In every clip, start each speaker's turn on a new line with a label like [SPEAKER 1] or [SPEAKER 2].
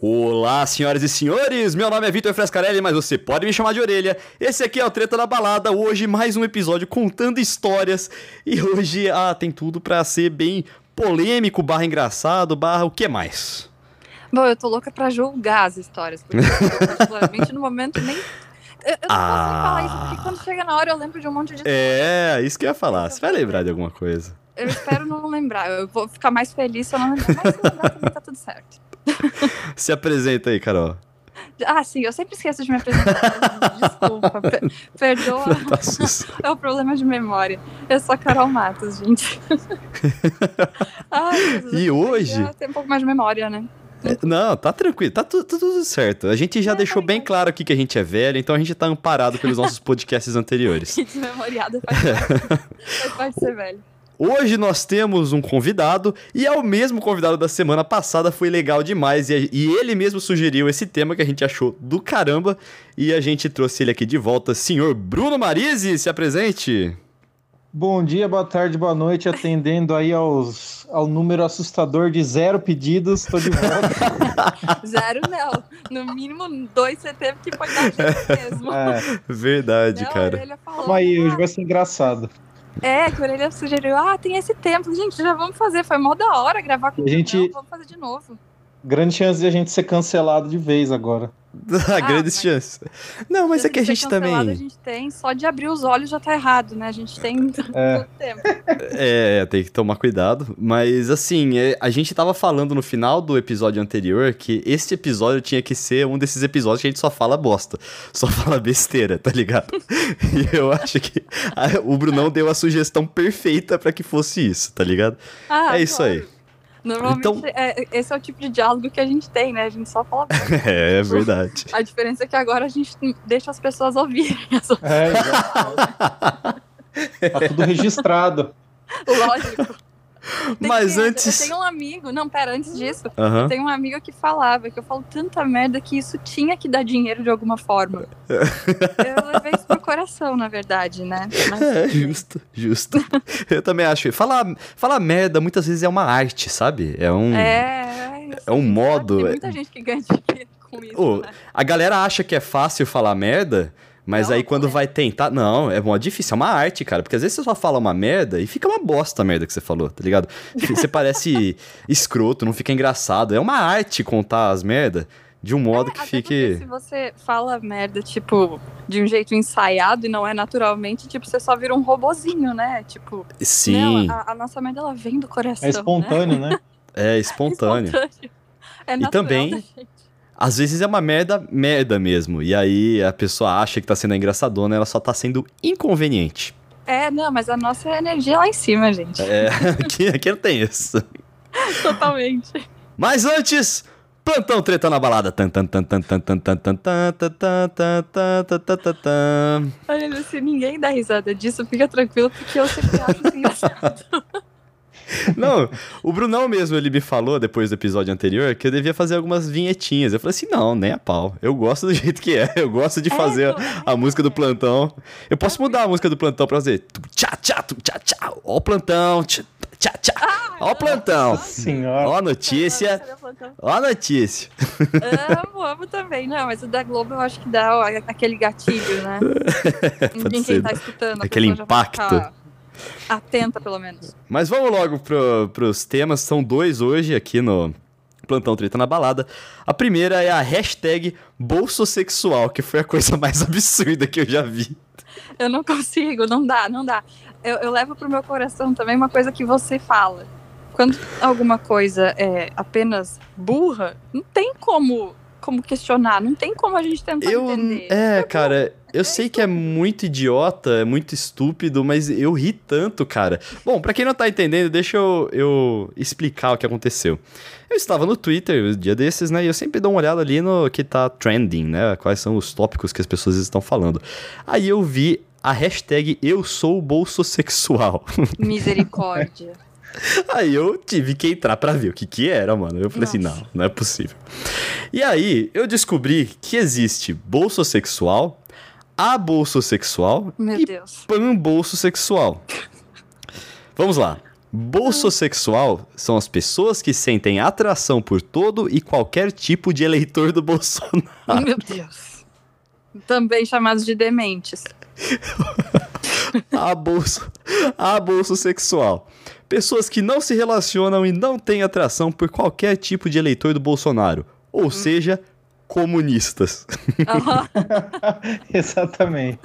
[SPEAKER 1] Olá, senhoras e senhores! Meu nome é Vitor Frescarelli, mas você pode me chamar de orelha. Esse aqui é o Treta da Balada. Hoje, mais um episódio contando histórias. E hoje, ah, tem tudo pra ser bem polêmico, barra engraçado, barra o que mais?
[SPEAKER 2] Bom, eu tô louca pra julgar as histórias, porque eu, particularmente, no momento, nem. Eu, eu não posso nem falar isso, porque quando chega na hora eu lembro de um monte de
[SPEAKER 1] É, isso que eu ia falar. Você vai lembrar de alguma coisa.
[SPEAKER 2] Eu espero não lembrar. Eu vou ficar mais feliz se eu não lembrar. Mas se lembrar também tá tudo certo.
[SPEAKER 1] Se apresenta aí, Carol.
[SPEAKER 2] Ah, sim, eu sempre esqueço de me apresentar. Desculpa, per perdoa.
[SPEAKER 1] Tá.
[SPEAKER 2] É o problema de memória. Eu sou a Carol Matos, gente. Ai, Jesus,
[SPEAKER 1] E hoje-
[SPEAKER 2] ter um pouco mais de memória, né?
[SPEAKER 1] É, Não, tá tranquilo, tá tu- tá tudo certo. A gente já
[SPEAKER 2] É,
[SPEAKER 1] deixou
[SPEAKER 2] tá
[SPEAKER 1] bem claro aqui que a gente é velho, então a gente tá amparado pelos nossos podcasts anteriores.
[SPEAKER 2] Que desmemoriada faz parte. faz parte de ser velho.
[SPEAKER 1] Hoje nós temos um convidado e é o mesmo convidado da semana passada, foi legal demais e, e ele mesmo sugeriu esse tema que a gente achou do caramba e a gente trouxe ele aqui de volta, senhor Bruno Marise, se apresente.
[SPEAKER 3] Bom dia, boa tarde, boa noite, atendendo aí aos, ao número assustador de zero pedidos, tô de volta.
[SPEAKER 2] Zero não. No mínimo dois você teve que foi gente mesmo.
[SPEAKER 3] É,
[SPEAKER 1] Verdade,
[SPEAKER 2] Não,
[SPEAKER 1] cara.
[SPEAKER 3] calma aí, hoje
[SPEAKER 2] "Ah,
[SPEAKER 3] vai ser engraçado.
[SPEAKER 2] É, que a orelha sugeriu, ah, tem esse tempo. Gente, já vamos fazer. Foi mó da hora gravar com
[SPEAKER 3] A gente-
[SPEAKER 2] Não, vamos fazer de novo.
[SPEAKER 3] Grande chance de a gente ser cancelado de vez agora.
[SPEAKER 1] Ah, grandes
[SPEAKER 2] mas-
[SPEAKER 1] chances. Não, mas é que a gente também.
[SPEAKER 2] A gente tem, só de abrir os olhos já tá errado, né? A gente tem
[SPEAKER 3] É.
[SPEAKER 2] todo tempo.
[SPEAKER 1] É, tem que tomar cuidado. Mas assim, é, a gente tava falando no final do episódio anterior que este episódio tinha que ser um desses episódios que a gente só fala bosta. Só fala besteira, tá ligado? E eu acho que a- o Brunão deu a sugestão perfeita pra que fosse isso, tá ligado?
[SPEAKER 2] Ah,
[SPEAKER 1] É isso
[SPEAKER 2] claro.
[SPEAKER 1] aí.
[SPEAKER 2] Normalmente,
[SPEAKER 1] Então-
[SPEAKER 2] é- esse é o tipo de diálogo que a gente tem, né? A gente só fala.
[SPEAKER 1] É, é verdade.
[SPEAKER 2] A diferença é que agora a gente deixa as pessoas ouvirem. as-
[SPEAKER 3] É, exato. Tá tudo registrado.
[SPEAKER 2] Lógico.
[SPEAKER 1] Mas
[SPEAKER 2] que-
[SPEAKER 1] antes-
[SPEAKER 2] Eu tenho um amigo, não, pera, antes disso, tem um amigo que falava que eu falo tanta merda que isso tinha que dar dinheiro de alguma forma. eu levei isso pro coração, na verdade, né? Mas-
[SPEAKER 1] É, justo, justo. Eu também acho. Falar, falar merda muitas vezes é uma arte, sabe? É um.
[SPEAKER 2] É,
[SPEAKER 1] É um modo,
[SPEAKER 2] Tem
[SPEAKER 1] é-
[SPEAKER 2] muita gente que ganha dinheiro com isso,
[SPEAKER 1] Ô,
[SPEAKER 2] né?
[SPEAKER 1] A galera acha que é fácil falar merda, mas
[SPEAKER 2] Não,
[SPEAKER 1] aí quando
[SPEAKER 2] é.
[SPEAKER 1] vai tentar. Não, é mó difícil, é uma arte, cara. Porque às vezes você só fala uma merda e fica uma bosta a merda que você falou, tá ligado? Você parece escroto, não fica engraçado. É uma arte contar as merdas de um modo que
[SPEAKER 2] Até porque
[SPEAKER 1] fique.
[SPEAKER 2] se você fala merda, tipo, de um jeito ensaiado e não é naturalmente, tipo, você só vira um robozinho, né? Tipo,
[SPEAKER 1] Sim,
[SPEAKER 2] não, a, a nossa merda, ela vem do coração,
[SPEAKER 3] É espontâneo, né?
[SPEAKER 1] é
[SPEAKER 2] né?
[SPEAKER 1] espontâneo.
[SPEAKER 2] É
[SPEAKER 1] E
[SPEAKER 2] natural
[SPEAKER 1] também-
[SPEAKER 2] da gente
[SPEAKER 1] às vezes é uma merda, merda mesmo. E aí a pessoa acha que tá sendo engraçadona, ela só tá sendo inconveniente.
[SPEAKER 2] É, não, mas a nossa energia lá em cima, gente.
[SPEAKER 1] É, aqui, aqui não tem isso.
[SPEAKER 2] Totalmente.
[SPEAKER 1] Mas antes, plantão treta na balada.
[SPEAKER 2] Olha, se ninguém dá risada disso, fica tranquilo, porque eu sempre acho engraçado.
[SPEAKER 1] Não, o Brunão mesmo, ele me falou depois do episódio anterior que eu devia fazer algumas vinhetinhas. Eu falei assim, não, nem a pau. Eu gosto do jeito que é. Eu gosto de
[SPEAKER 2] É,
[SPEAKER 1] fazer
[SPEAKER 2] pô,
[SPEAKER 1] a
[SPEAKER 2] é.
[SPEAKER 1] música do plantão. Eu posso mudar a música do plantão pra fazer tchá, tchá, tchá, tchá. Ó o plantão, tchá, tchá, tchá. Ó o plantão.
[SPEAKER 3] Nossa senhora.
[SPEAKER 1] Ó a notícia. Ó a notícia.
[SPEAKER 2] Amo, amo também. Não, mas o da Globo eu acho que dá ó, aquele gatilho, né? Em
[SPEAKER 1] ser.
[SPEAKER 2] quem tá escutando.
[SPEAKER 1] Aquele impacto.
[SPEAKER 2] Atenta, pelo menos.
[SPEAKER 1] Mas vamos logo pro, pros temas. São dois hoje aqui no Plantão Treta na Balada. A primeira é a hashtag bolsossexual, que foi a coisa mais absurda que eu já vi.
[SPEAKER 2] Eu não consigo, não dá, não dá. Eu, eu levo pro meu coração também uma coisa que você fala. Quando alguma coisa é apenas burra, não tem como, como questionar, não tem como a gente tentar
[SPEAKER 1] Eu.
[SPEAKER 2] entender.
[SPEAKER 1] É, cara, eu
[SPEAKER 2] É
[SPEAKER 1] sei que é muito idiota, é muito estúpido, mas eu ri tanto, cara. Bom, pra quem não tá entendendo, deixa eu, eu explicar o que aconteceu. Eu estava no Twitter um dia desses, né? E eu sempre dou uma olhada ali no que tá trending, né? Quais são os tópicos que as pessoas estão falando. Aí eu vi a hashtag Eu sou bolsossexual.
[SPEAKER 2] Misericórdia.
[SPEAKER 1] Aí eu tive que entrar pra ver o que que era, mano. Eu falei assim,
[SPEAKER 2] Nossa.
[SPEAKER 1] não, não é possível. E aí eu descobri que existe bolsossexual, abolsossexual
[SPEAKER 2] Meu
[SPEAKER 1] e
[SPEAKER 2] Deus.
[SPEAKER 1] panbolsossexual. Vamos lá. Bolsossexual são as pessoas que sentem atração por todo e qualquer tipo de eleitor do Bolsonaro.
[SPEAKER 2] Meu Deus. Também chamados de dementes.
[SPEAKER 1] a bolsa, a bolsa sexual. Pessoas que não se relacionam e não têm atração por qualquer tipo de eleitor do Bolsonaro, ou hum. seja, comunistas.
[SPEAKER 3] Exatamente.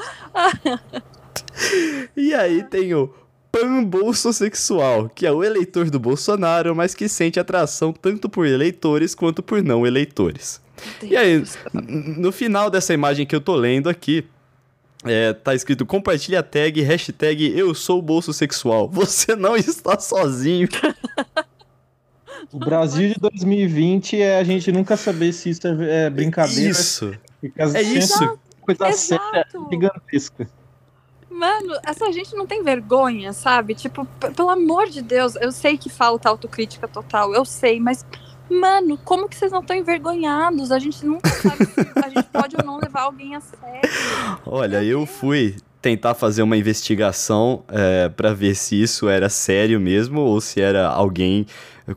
[SPEAKER 1] e aí tem o panbolsossexual, que é o eleitor do Bolsonaro, mas que sente atração tanto por eleitores quanto por não eleitores. Deus. E aí, no final dessa imagem que eu tô lendo aqui, é, tá escrito compartilha a tag, hashtag eu sou bolso sexual. Você não está sozinho.
[SPEAKER 3] O Brasil de 2020 é a gente nunca saber se isso é, é brincadeira.
[SPEAKER 1] Isso. É isso.
[SPEAKER 3] Coisa Exato. séria, gigantesca.
[SPEAKER 2] Mano, essa gente não tem vergonha, sabe? Tipo, pelo amor de Deus, eu sei que falta autocrítica total, eu sei, mas, mano, como que vocês não estão envergonhados? A gente nunca sabe se a gente pode ou não levar alguém a sério.
[SPEAKER 1] Olha, eu fui tentar fazer uma investigação é, para ver se isso era sério mesmo ou se era alguém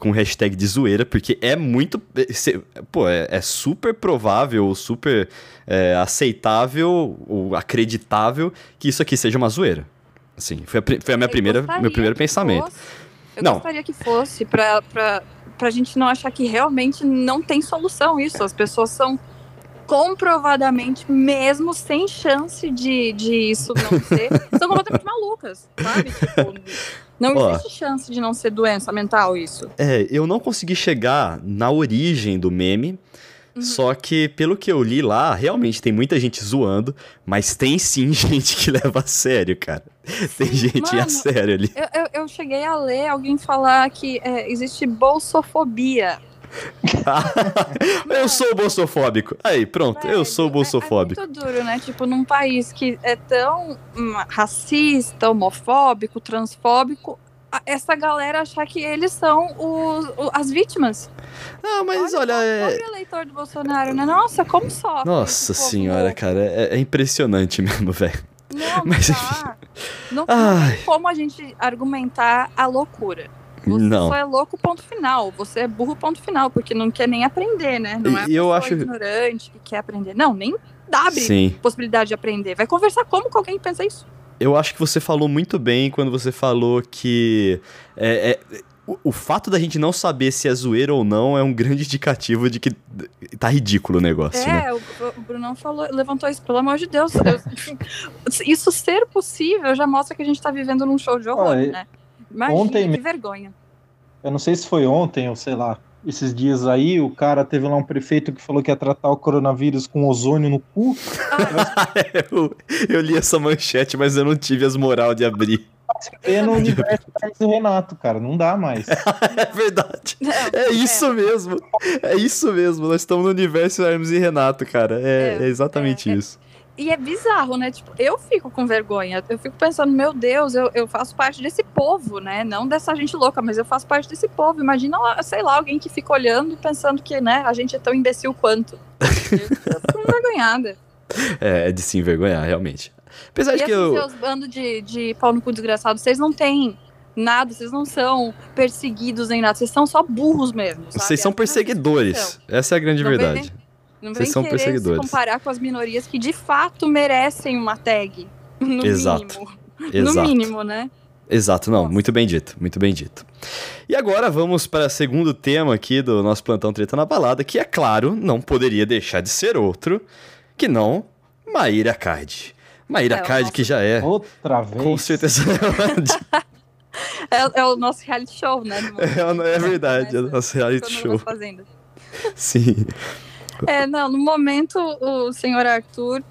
[SPEAKER 1] com hashtag de zoeira, porque é muito. Pô, é, é super provável, super é, aceitável ou acreditável que isso aqui seja uma zoeira. Assim, foi a, foi a minha primeira, meu primeiro pensamento.
[SPEAKER 2] Fosse. Eu não. gostaria que fosse, pra, pra, pra gente não achar que realmente não tem solução isso. As pessoas são comprovadamente, mesmo sem chance de, de isso não ser, são completamente malucas, sabe? Tipo, não Ó, existe chance de não ser doença mental isso.
[SPEAKER 1] É, eu não consegui chegar na origem do meme. Uhum. Só que, pelo que eu li lá, realmente tem muita gente zoando, mas tem sim gente que leva a sério, cara. Tem gente Mano, a sério ali.
[SPEAKER 2] Eu, eu, eu, cheguei a ler alguém falar que é, existe bolsofobia.
[SPEAKER 1] eu sou bolsofóbico. Aí, pronto, eu sou bolsofóbico.
[SPEAKER 2] É, é, muito duro, né? Tipo, num país que é tão hum, racista, homofóbico, transfóbico, essa galera achar que eles são os, as vítimas.
[SPEAKER 1] Ah, mas olha. olha
[SPEAKER 2] é... Eleitor do Bolsonaro, né? Nossa, como só?
[SPEAKER 1] Nossa senhora, cara, é, é impressionante mesmo, velho.
[SPEAKER 2] Não, mas, não, não, não tem como a gente argumentar a loucura. Você não. só é louco, ponto final. Você é burro, ponto final, porque não quer nem aprender, né? Não é eu acho... ignorante que quer aprender. Não, nem dá possibilidade de aprender. Vai conversar como com alguém que pensa isso?
[SPEAKER 1] Eu acho que você falou muito bem quando você falou que é, é, o, o, fato da gente não saber se é zoeira ou não é um grande indicativo de que tá ridículo o negócio, é,
[SPEAKER 2] né? o, o Brunão falou, levantou isso, pelo amor de Deus. isso ser possível já mostra que a gente tá vivendo num show de horror, ah, né? Imagina, ontem, que vergonha.
[SPEAKER 3] Eu não sei se foi ontem ou sei lá, esses dias aí, o cara teve lá um prefeito que falou que ia tratar o coronavírus com ozônio no cu.
[SPEAKER 1] Eu, eu, li essa manchete, mas eu não tive as moral de abrir.
[SPEAKER 3] É no universo do Renato, cara, não dá mais.
[SPEAKER 1] é verdade. É, é isso é. mesmo. É isso mesmo. Nós estamos no universo Hermes e Renato, cara. É, é, é exatamente é, isso.
[SPEAKER 2] E é bizarro, né? Tipo, eu fico com vergonha. Eu fico pensando, meu Deus, eu, eu faço parte desse povo, né? Não dessa gente louca, mas eu faço parte desse povo. Imagina, sei lá, alguém que fica olhando e pensando que, né, a gente é tão imbecil quanto. Eu fico envergonhada.
[SPEAKER 1] É, é de se envergonhar, realmente. Apesar
[SPEAKER 2] e
[SPEAKER 1] de que eu.
[SPEAKER 2] seus bandos de, de pau no cu desgraçado, vocês não têm nada, vocês não são perseguidos nem nada, vocês são só burros mesmo. Sabe?
[SPEAKER 1] Vocês são perseguidores. Essa é a grande não verdade. Vem,
[SPEAKER 2] não Vocês são perseguidores. se comparar com as minorias que de fato merecem uma tag. No Exato. mínimo. Exato. No mínimo, né?
[SPEAKER 1] Exato, não, Nossa. muito bem dito, muito bem dito. E agora vamos para o segundo tema aqui do nosso plantão Treta na Balada, que é claro, não poderia deixar de ser outro, que não Maíra Card. Maíra é, Card, nosso... que já é.
[SPEAKER 3] Outra vez.
[SPEAKER 1] Com certeza.
[SPEAKER 2] é, é, o nosso reality show, né?
[SPEAKER 1] É, é verdade, é o nosso reality show. Sim.
[SPEAKER 2] É, não, no momento o senhor Arthur,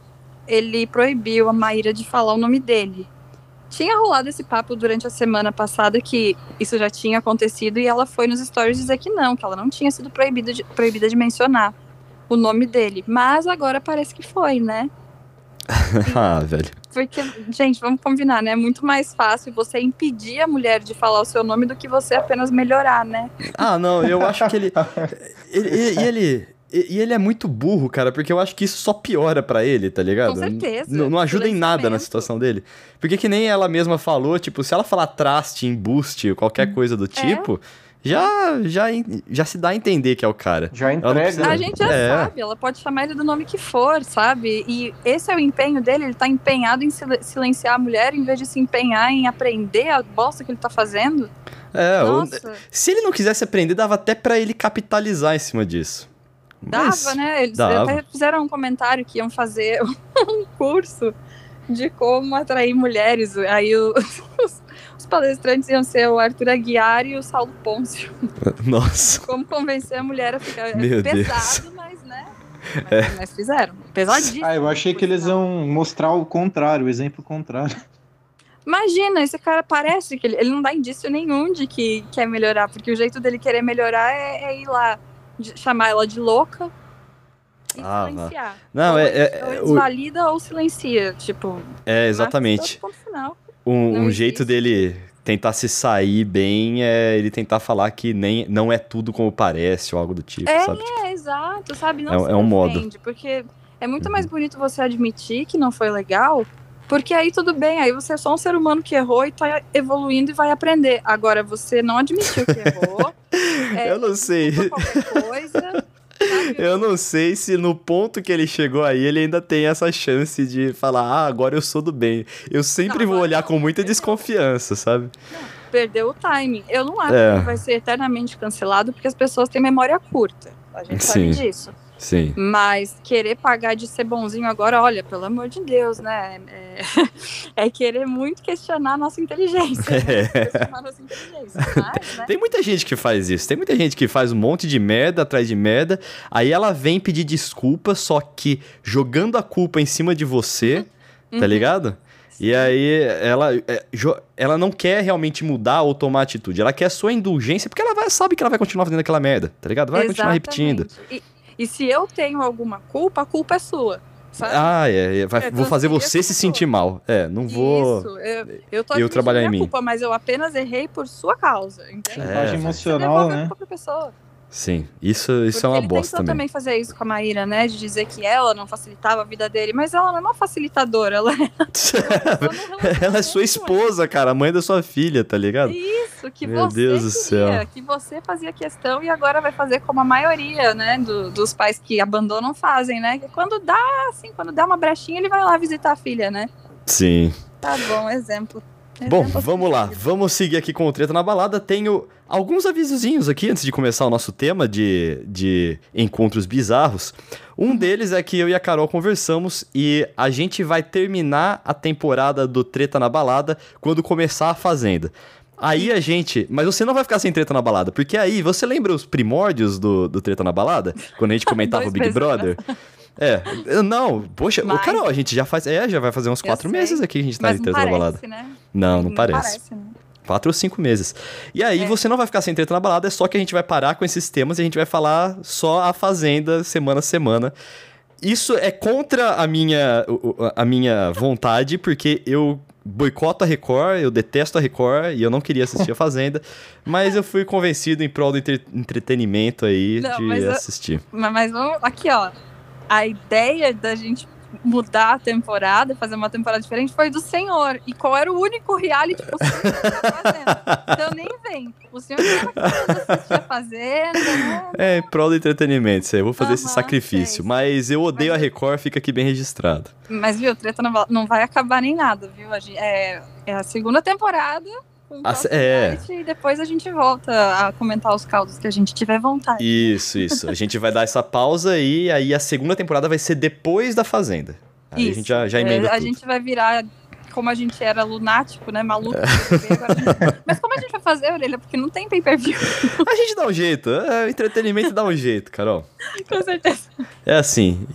[SPEAKER 2] ele proibiu a Maíra de falar o nome dele. Tinha rolado esse papo durante a semana passada que isso já tinha acontecido e ela foi nos stories dizer que não, que ela não tinha sido proibida de, proibida de mencionar o nome dele. Mas agora parece que foi, né?
[SPEAKER 1] ah, velho.
[SPEAKER 2] Porque, gente, vamos combinar, né? É muito mais fácil você impedir a mulher de falar o seu nome do que você apenas melhorar, né?
[SPEAKER 1] Ah, não, eu acho que ele. ele, ele, ele E, e ele é muito burro, cara, porque eu acho que isso só piora pra ele, tá ligado?
[SPEAKER 2] Com certeza.
[SPEAKER 1] N- não ajuda em nada na situação dele. Porque que nem ela mesma falou, tipo, se ela falar traste, embuste, qualquer coisa do tipo, já, já, en- já se dá a entender que é o cara.
[SPEAKER 3] Já entrega.
[SPEAKER 1] precisa-
[SPEAKER 2] A gente já
[SPEAKER 1] É.
[SPEAKER 2] sabe, ela pode chamar ele do nome que for, sabe? E esse é o empenho dele, ele tá empenhado em sil- silenciar a mulher em vez de se empenhar em aprender a bosta que ele tá fazendo.
[SPEAKER 1] É, se ele não quisesse aprender, dava até pra ele capitalizar em cima disso.
[SPEAKER 2] Dava,
[SPEAKER 1] Mas-
[SPEAKER 2] né? Eles
[SPEAKER 1] dava.
[SPEAKER 2] até fizeram um comentário que iam fazer um curso de como atrair mulheres. Aí o- os, os palestrantes iam ser o Arthur Aguiar e o Saulo Pôncio.
[SPEAKER 1] Nossa.
[SPEAKER 2] Como convencer a mulher a ficar é
[SPEAKER 1] Meu Deus.
[SPEAKER 2] pesado, mas né? Mas, mas fizeram. Pesadíssimo.
[SPEAKER 3] Ah, eu achei que eles iam mostrar o contrário, o exemplo contrário.
[SPEAKER 2] Imagina, esse cara parece que ele, ele não dá indício nenhum de que quer melhorar, porque o jeito dele querer melhorar é, é ir lá, de- chamar ela de louca e
[SPEAKER 1] Ah,
[SPEAKER 2] silenciar.
[SPEAKER 1] Não,
[SPEAKER 2] ou,
[SPEAKER 1] é- é-
[SPEAKER 2] ou ele
[SPEAKER 1] o-
[SPEAKER 2] desvalida ou silencia, tipo.
[SPEAKER 1] É, exatamente. Um, um jeito dele tentar se sair bem é ele tentar falar que nem, não é tudo como parece ou algo do tipo,
[SPEAKER 2] É,
[SPEAKER 1] sabe? Tipo,
[SPEAKER 2] É, exato, sabe? Não
[SPEAKER 1] É um-
[SPEAKER 2] se
[SPEAKER 1] é um modo.
[SPEAKER 2] defende, Porque é muito
[SPEAKER 1] Uhum.
[SPEAKER 2] mais bonito você admitir que não foi legal, porque aí tudo bem, aí você é só um ser humano que errou e tá evoluindo e vai aprender. Agora, você não admitiu que errou. é,
[SPEAKER 1] eu não sei.
[SPEAKER 2] coisa.
[SPEAKER 1] Eu não sei se no ponto que ele chegou aí ele ainda tem essa chance de falar, ah, agora eu sou do bem. Eu sempre
[SPEAKER 2] Não,
[SPEAKER 1] vou olhar
[SPEAKER 2] não,
[SPEAKER 1] com muita desconfiança, sabe?
[SPEAKER 2] Perdeu o timing. Eu não acho
[SPEAKER 1] É.
[SPEAKER 2] que ele vai ser eternamente cancelado, porque as pessoas têm memória curta. A gente
[SPEAKER 1] Sim.
[SPEAKER 2] sabe disso.
[SPEAKER 1] Sim.
[SPEAKER 2] Mas querer pagar de ser bonzinho agora, olha, pelo amor de Deus, né? É, é querer muito questionar a nossa inteligência. né? Questionar a nossa inteligência. Mas, né?
[SPEAKER 1] Tem muita gente que faz isso. Tem muita gente que faz um monte de merda atrás de merda. Aí ela vem pedir desculpa, só que jogando a culpa em cima de você, tá
[SPEAKER 2] Uhum.
[SPEAKER 1] ligado? E aí ela, é, ela não quer realmente mudar ou tomar atitude. Ela quer sua indulgência, porque ela vai- sabe que ela vai continuar fazendo aquela merda, tá ligado? Vai continuar repetindo.
[SPEAKER 2] Exatamente. E, e se eu tenho alguma culpa, a culpa é sua. Sabe?
[SPEAKER 1] Ah, é. é, vai-
[SPEAKER 2] É,
[SPEAKER 1] vou fazer você se sentir mal. É, não vou.
[SPEAKER 2] Isso, eu, eu tô
[SPEAKER 1] eu trabalhar em
[SPEAKER 2] minha
[SPEAKER 1] mim.
[SPEAKER 2] culpa, mas eu apenas errei por sua causa, entende?
[SPEAKER 1] É.
[SPEAKER 3] emocional, né?
[SPEAKER 2] culpa pra pessoa.
[SPEAKER 1] Sim, isso, isso
[SPEAKER 2] Porque
[SPEAKER 1] é uma
[SPEAKER 2] ele
[SPEAKER 1] bosta também.
[SPEAKER 2] também fazer isso com a Maíra, né? De dizer que ela não facilitava a vida dele, mas ela não é uma facilitadora, ela é
[SPEAKER 1] ela é sua esposa, cara, a mãe da sua filha, tá ligado?
[SPEAKER 2] Isso, que
[SPEAKER 1] Meu
[SPEAKER 2] você
[SPEAKER 1] Deus do
[SPEAKER 2] queria,
[SPEAKER 1] céu.
[SPEAKER 2] que você fazia questão e agora vai fazer como a maioria, né, do- dos pais que abandonam fazem, né? Que quando dá, assim, quando dá uma brechinha, ele vai lá visitar a filha, né?
[SPEAKER 1] Sim.
[SPEAKER 2] Tá bom, exemplo.
[SPEAKER 1] Bom,
[SPEAKER 2] Exemplo
[SPEAKER 1] vamos lá. Vamos seguir aqui com o Treta na Balada. Tenho alguns avisozinhos aqui antes de começar o nosso tema de, de encontros bizarros. Um deles é que eu e a Carol conversamos e a gente vai terminar a temporada do Treta na Balada quando começar a Fazenda. Aí a gente. Mas você não vai ficar sem treta na balada, porque aí você lembra os primórdios do, do Treta na Balada? Quando a gente comentava o Big Brother? É, eu- não, poxa,
[SPEAKER 2] Mas-
[SPEAKER 1] Carol, a gente já faz. É, já vai fazer uns
[SPEAKER 2] Eu
[SPEAKER 1] quatro
[SPEAKER 2] sei.
[SPEAKER 1] meses aqui que a gente tá
[SPEAKER 2] Mas não
[SPEAKER 1] Treta na Balada.
[SPEAKER 2] parece, né?
[SPEAKER 1] Não, não, parece.
[SPEAKER 2] né?
[SPEAKER 1] Quatro ou cinco meses. E aí
[SPEAKER 2] É.
[SPEAKER 1] você não vai ficar sem treta na balada, é só que a gente vai parar com esses temas e a gente vai falar só a Fazenda semana a semana. Isso é contra a minha, a minha vontade, porque eu boicoto a Record, eu detesto a Record e eu não queria assistir a Fazenda, mas eu fui convencido em prol do entre- entretenimento aí
[SPEAKER 2] Não,
[SPEAKER 1] de
[SPEAKER 2] mas eu-
[SPEAKER 1] assistir.
[SPEAKER 2] Mas, mas vamos, aqui, ó. A ideia da gente mudar a temporada, fazer uma temporada diferente, foi do senhor. E qual era o único reality possível que ele tava fazendo? Então nem vem. O senhor não tava assistir a Fazenda, né?
[SPEAKER 1] É, em prol do entretenimento, isso aí, eu vou fazer esse
[SPEAKER 2] Aham,
[SPEAKER 1] sacrifício.
[SPEAKER 2] sei.
[SPEAKER 1] Mas eu odeio
[SPEAKER 2] Mas
[SPEAKER 1] a Record, fica aqui bem registrado.
[SPEAKER 2] Mas, viu, treta não vai, acabar nem nada, viu? É, é a segunda temporada. Próximo
[SPEAKER 1] é.
[SPEAKER 2] E depois a gente volta a comentar os caldos que a gente tiver vontade.
[SPEAKER 1] Isso, isso. A gente vai dar essa pausa e aí a segunda temporada vai ser depois da Fazenda. Aí a gente já, já
[SPEAKER 2] É,
[SPEAKER 1] emenda
[SPEAKER 2] a
[SPEAKER 1] tudo.
[SPEAKER 2] gente vai virar como a gente era lunático, né? Maluco. gente- Mas como a gente vai fazer, Orelha? Porque não tem pay-per-view,
[SPEAKER 1] A gente dá um jeito. É, o entretenimento dá um jeito, Carol.
[SPEAKER 2] com certeza.
[SPEAKER 1] É assim.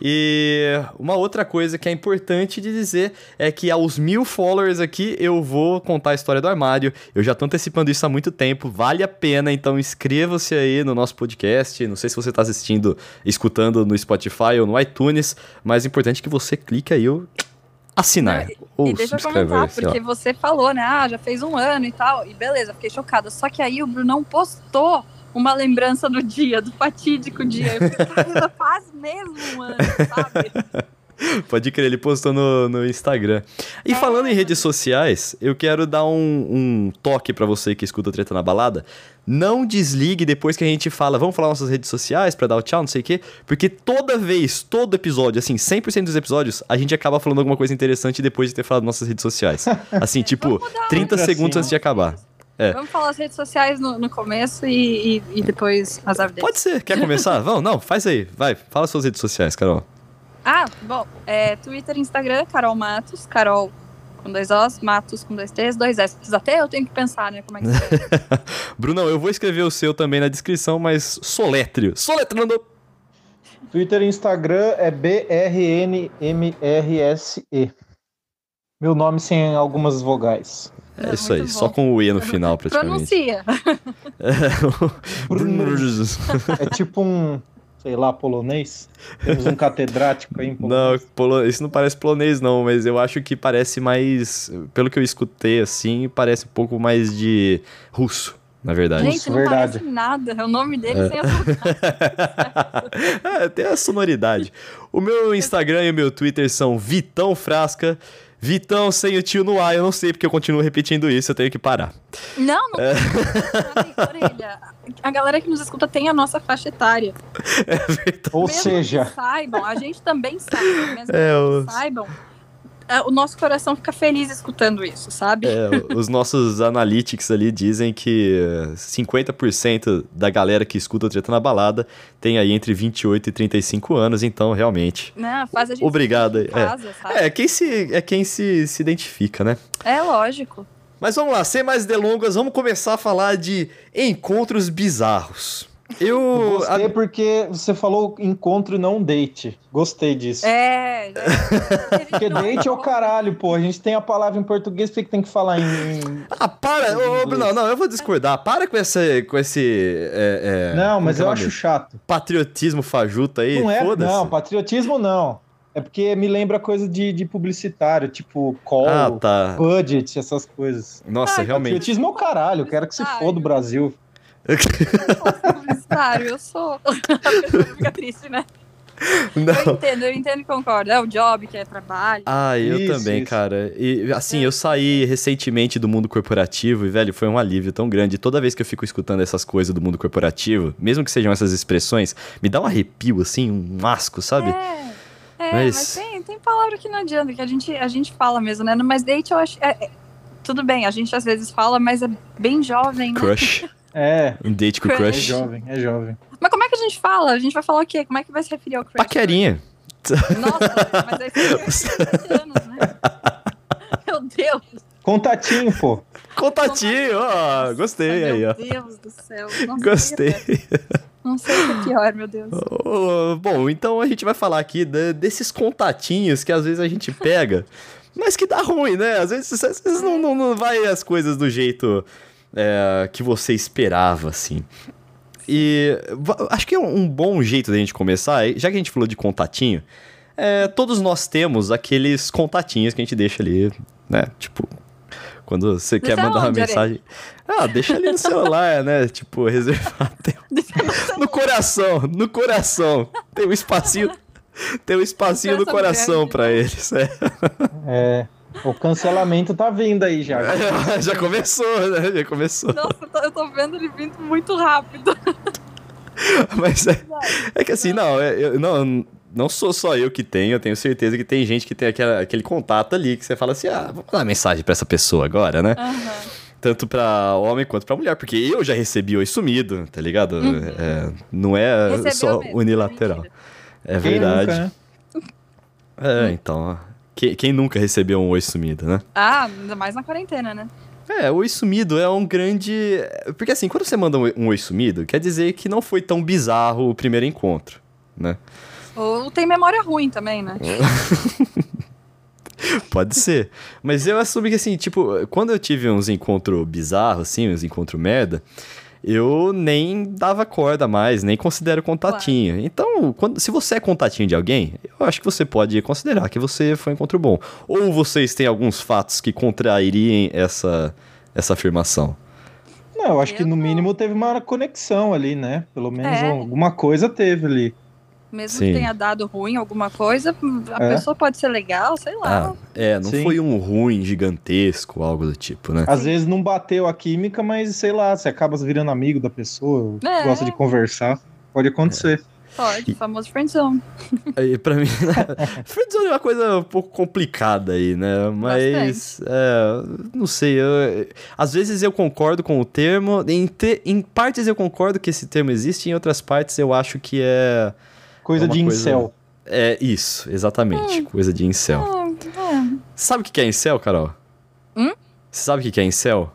[SPEAKER 1] E uma outra coisa que é importante de dizer é que aos mil followers aqui eu vou contar a história do armário. Eu já tô antecipando isso há muito tempo. Vale a pena, então inscreva-se aí no nosso podcast. Não sei se você tá assistindo, escutando no Spotify ou no iTunes, mas o importante é que você clique aí o assinar. ou
[SPEAKER 2] e deixa eu comentar, porque você falou, né? Ah, já fez um ano e tal. E beleza, fiquei chocada. Só que aí o Brunão postou uma lembrança do dia, do fatídico dia. Eu caramba, faz mesmo um ano, sabe?
[SPEAKER 1] Pode crer, ele postou no, no Instagram. E
[SPEAKER 2] É.
[SPEAKER 1] falando em redes sociais, eu quero dar um, um toque pra você que escuta o Treta na Balada. Não desligue depois que a gente fala, vamos falar nossas redes sociais pra dar o tchau, não sei o quê. Porque toda vez, todo episódio, assim, 100% dos episódios, a gente acaba falando alguma coisa interessante depois de ter falado nossas redes sociais. Assim, tipo,
[SPEAKER 2] Vamos mudar
[SPEAKER 1] 30
[SPEAKER 3] Sempre
[SPEAKER 1] segundos
[SPEAKER 3] assim.
[SPEAKER 1] antes de acabar. É.
[SPEAKER 2] Vamos falar as redes sociais no, no começo e, e, e depois as evidências.
[SPEAKER 1] Pode ser, quer começar? Vamos, não, faz aí, vai, fala suas redes sociais, Carol.
[SPEAKER 2] Ah, bom, é, Twitter, Instagram, Carol Matos, Carol com dois Os, Matos com dois T's, dois S. Até eu tenho que pensar, né, como é que é.
[SPEAKER 1] Brunão, eu vou escrever o seu também na descrição, mas solétrio. Soletrando.
[SPEAKER 3] Twitter e Instagram é BRNMRSE. Meu nome sem algumas vogais.
[SPEAKER 1] É
[SPEAKER 2] Não,
[SPEAKER 1] isso aí,
[SPEAKER 2] muito
[SPEAKER 1] só
[SPEAKER 2] bom.
[SPEAKER 1] com o E no final, praticamente.
[SPEAKER 2] Pronuncia.
[SPEAKER 3] É tipo um, sei lá, polonês. Temos um catedrático aí em
[SPEAKER 1] não,
[SPEAKER 3] polonês.
[SPEAKER 1] polo- isso não parece polonês, não, mas eu acho que parece mais. Pelo que eu escutei, assim, parece um pouco mais de russo, na verdade.
[SPEAKER 2] Gente, não
[SPEAKER 3] verdade.
[SPEAKER 2] parece nada. É o nome dele sem a
[SPEAKER 1] é, tem a sonoridade. O meu Instagram e o meu Twitter são Vitão Frasca. Vitão sem o tio no ar, eu não sei porque eu continuo repetindo isso, eu tenho que parar.
[SPEAKER 2] Não, não. Orelha. A galera que nos escuta tem a nossa faixa etária.
[SPEAKER 3] Ou
[SPEAKER 2] Mesmo
[SPEAKER 3] seja,
[SPEAKER 2] que saibam, a gente também sabe. Mesmo
[SPEAKER 1] É,
[SPEAKER 2] que
[SPEAKER 1] os-
[SPEAKER 2] eles saibam, é, o nosso coração fica feliz escutando isso, sabe?
[SPEAKER 1] É, os nossos analytics ali dizem que eh, 50% da galera que escuta o Treta na Balada tem aí entre 28 e 35 anos, então realmente.
[SPEAKER 2] Né? Faz a gente
[SPEAKER 1] Obrigado
[SPEAKER 2] casa, sabe?
[SPEAKER 1] É, quem se, é quem se, se identifica, né?
[SPEAKER 2] É lógico.
[SPEAKER 1] Mas vamos lá, sem mais delongas, vamos começar a falar de encontros bizarros. Eu.
[SPEAKER 3] gostei porque você falou encontro e não date. Gostei disso.
[SPEAKER 2] É. é.
[SPEAKER 3] Porque date é o caralho, pô. A gente tem a palavra em português, por que que tem que falar em.
[SPEAKER 1] Ah, para! Ô,
[SPEAKER 3] Inglês.
[SPEAKER 1] não, não, eu vou discordar. Para com esse. Com esse é, é,
[SPEAKER 3] Não, mas eu
[SPEAKER 1] é o
[SPEAKER 3] acho chato.
[SPEAKER 1] patriotismo fajuto aí,
[SPEAKER 3] Não é, não, patriotismo não. É porque me lembra coisa de, de publicitário, tipo call,
[SPEAKER 1] Ah, tá.
[SPEAKER 3] budget, essas coisas.
[SPEAKER 1] Nossa,
[SPEAKER 2] Ai,
[SPEAKER 1] realmente.
[SPEAKER 3] Patriotismo é o caralho, eu quero que se foda o Brasil.
[SPEAKER 2] Publicitário, eu sou. A pessoa fica triste, né? Eu
[SPEAKER 1] Não.
[SPEAKER 2] entendo, eu entendo e concordo. É o job, que é trabalho.
[SPEAKER 1] Ah, eu
[SPEAKER 3] Isso,
[SPEAKER 1] também,
[SPEAKER 3] isso.
[SPEAKER 1] cara. E assim, eu saí recentemente do mundo corporativo e, velho, foi um alívio tão grande. Toda vez que eu fico escutando essas coisas do mundo corporativo, mesmo que sejam essas expressões, me dá um arrepio, assim, um asco, sabe?
[SPEAKER 2] É, é
[SPEAKER 1] Mas-
[SPEAKER 2] mas, tem, tem palavra que não adianta, que a gente, a gente fala mesmo, né? Mas date eu acho. é- é- tudo bem, a gente às vezes fala, mas é bem jovem, né?
[SPEAKER 1] Crush.
[SPEAKER 3] É,
[SPEAKER 1] Um date com
[SPEAKER 2] Crush.
[SPEAKER 3] é jovem, é jovem.
[SPEAKER 2] Mas como é que a gente fala? A gente vai falar o quê? Como é que vai se referir ao crush?
[SPEAKER 1] Paquerinha.
[SPEAKER 2] Nossa, mas aí você tem 20 anos, né? Meu Deus.
[SPEAKER 3] Contatinho, pô.
[SPEAKER 1] Contatinho, ó. Gostei aí, ó.
[SPEAKER 2] Meu Deus do céu. Não sei
[SPEAKER 1] Gostei.
[SPEAKER 2] o é- Não sei o que é pior, meu Deus.
[SPEAKER 1] Bom, então a gente vai falar aqui da- desses contatinhos que às vezes a gente pega, mas que dá ruim, né? Às vezes, às vezes não, não, não vai as coisas do jeito é, que você esperava, assim. E acho que é um bom jeito da gente começar, já que a gente falou de contatinho, é, todos nós temos aqueles contatinhos que a gente deixa ali, né? Tipo, quando você quer
[SPEAKER 2] Deixa
[SPEAKER 1] mandar uma
[SPEAKER 2] onde, Are?
[SPEAKER 1] mensagem. Ah, deixa ali no celular, né? Tipo, reservar tempo. No coração, no coração. Tem um espacinho, tem um espacinho no
[SPEAKER 2] Coração grande.
[SPEAKER 1] pra eles. é.
[SPEAKER 3] É. O cancelamento tá vindo aí já.
[SPEAKER 1] Já começou, né? Já começou.
[SPEAKER 2] Nossa, eu tô, vendo ele vindo muito rápido.
[SPEAKER 1] Mas é, é que assim, não, é- eu, não, não sou só eu que tenho, eu tenho certeza que tem gente que tem aquela- aquele contato ali que você fala assim, ah, vou mandar uma mensagem pra essa pessoa agora, né?
[SPEAKER 2] Aham.
[SPEAKER 1] Tanto pra homem quanto pra mulher, porque eu já recebi oi sumido, tá ligado? É, não é
[SPEAKER 2] Recebeu
[SPEAKER 1] só
[SPEAKER 2] mesmo,
[SPEAKER 1] unilateral.
[SPEAKER 2] mentira.
[SPEAKER 1] É
[SPEAKER 3] Quem
[SPEAKER 1] verdade.
[SPEAKER 3] nunca, né?
[SPEAKER 1] É, então. Quem, quem nunca recebeu um oi sumido, né?
[SPEAKER 2] Ah, ainda mais na quarentena, né?
[SPEAKER 1] É, o oi sumido é um grande. Porque assim, quando você manda um, oi sumido, quer dizer que não foi tão bizarro o primeiro encontro, né?
[SPEAKER 2] Ou tem memória ruim também, né?
[SPEAKER 1] Pode ser. Mas eu assumi que assim, tipo, quando eu tive uns encontros bizarros, assim, uns encontros merda, eu nem dava corda mais, nem considero contatinho. Então, quando, se você é contatinho de alguém, eu acho que você pode considerar que você foi um encontro bom. Ou vocês têm alguns fatos que contrairiem essa, essa afirmação.
[SPEAKER 3] Não, eu acho que
[SPEAKER 2] Eu
[SPEAKER 3] no
[SPEAKER 2] não.
[SPEAKER 3] mínimo teve uma conexão ali, né? Pelo menos
[SPEAKER 2] É.
[SPEAKER 3] alguma coisa teve ali.
[SPEAKER 2] Mesmo
[SPEAKER 1] Sim.
[SPEAKER 2] que tenha dado ruim alguma coisa, a
[SPEAKER 3] É.
[SPEAKER 2] pessoa pode ser legal, sei lá.
[SPEAKER 1] Ah, é, não
[SPEAKER 3] Sim.
[SPEAKER 1] foi um ruim gigantesco, algo do tipo, né?
[SPEAKER 3] Às vezes não bateu a química, mas sei lá, você acaba virando amigo da pessoa,
[SPEAKER 2] É.
[SPEAKER 3] gosta de conversar. Pode acontecer.
[SPEAKER 2] Pode, famoso friendzone.
[SPEAKER 1] Aí, pra mim, friendzone é uma coisa um pouco complicada aí, né? Mas, é, não sei, eu- às vezes eu concordo com o termo, em, te- em partes eu concordo que esse termo existe, em outras partes eu acho que é...
[SPEAKER 3] Coisa
[SPEAKER 1] É uma
[SPEAKER 3] de
[SPEAKER 1] coisa-
[SPEAKER 3] incel.
[SPEAKER 1] É isso, exatamente, coisa de incel.
[SPEAKER 2] Ah,
[SPEAKER 1] Sabe o que é incel, Carol?
[SPEAKER 2] Hum?
[SPEAKER 1] Você sabe o que é incel?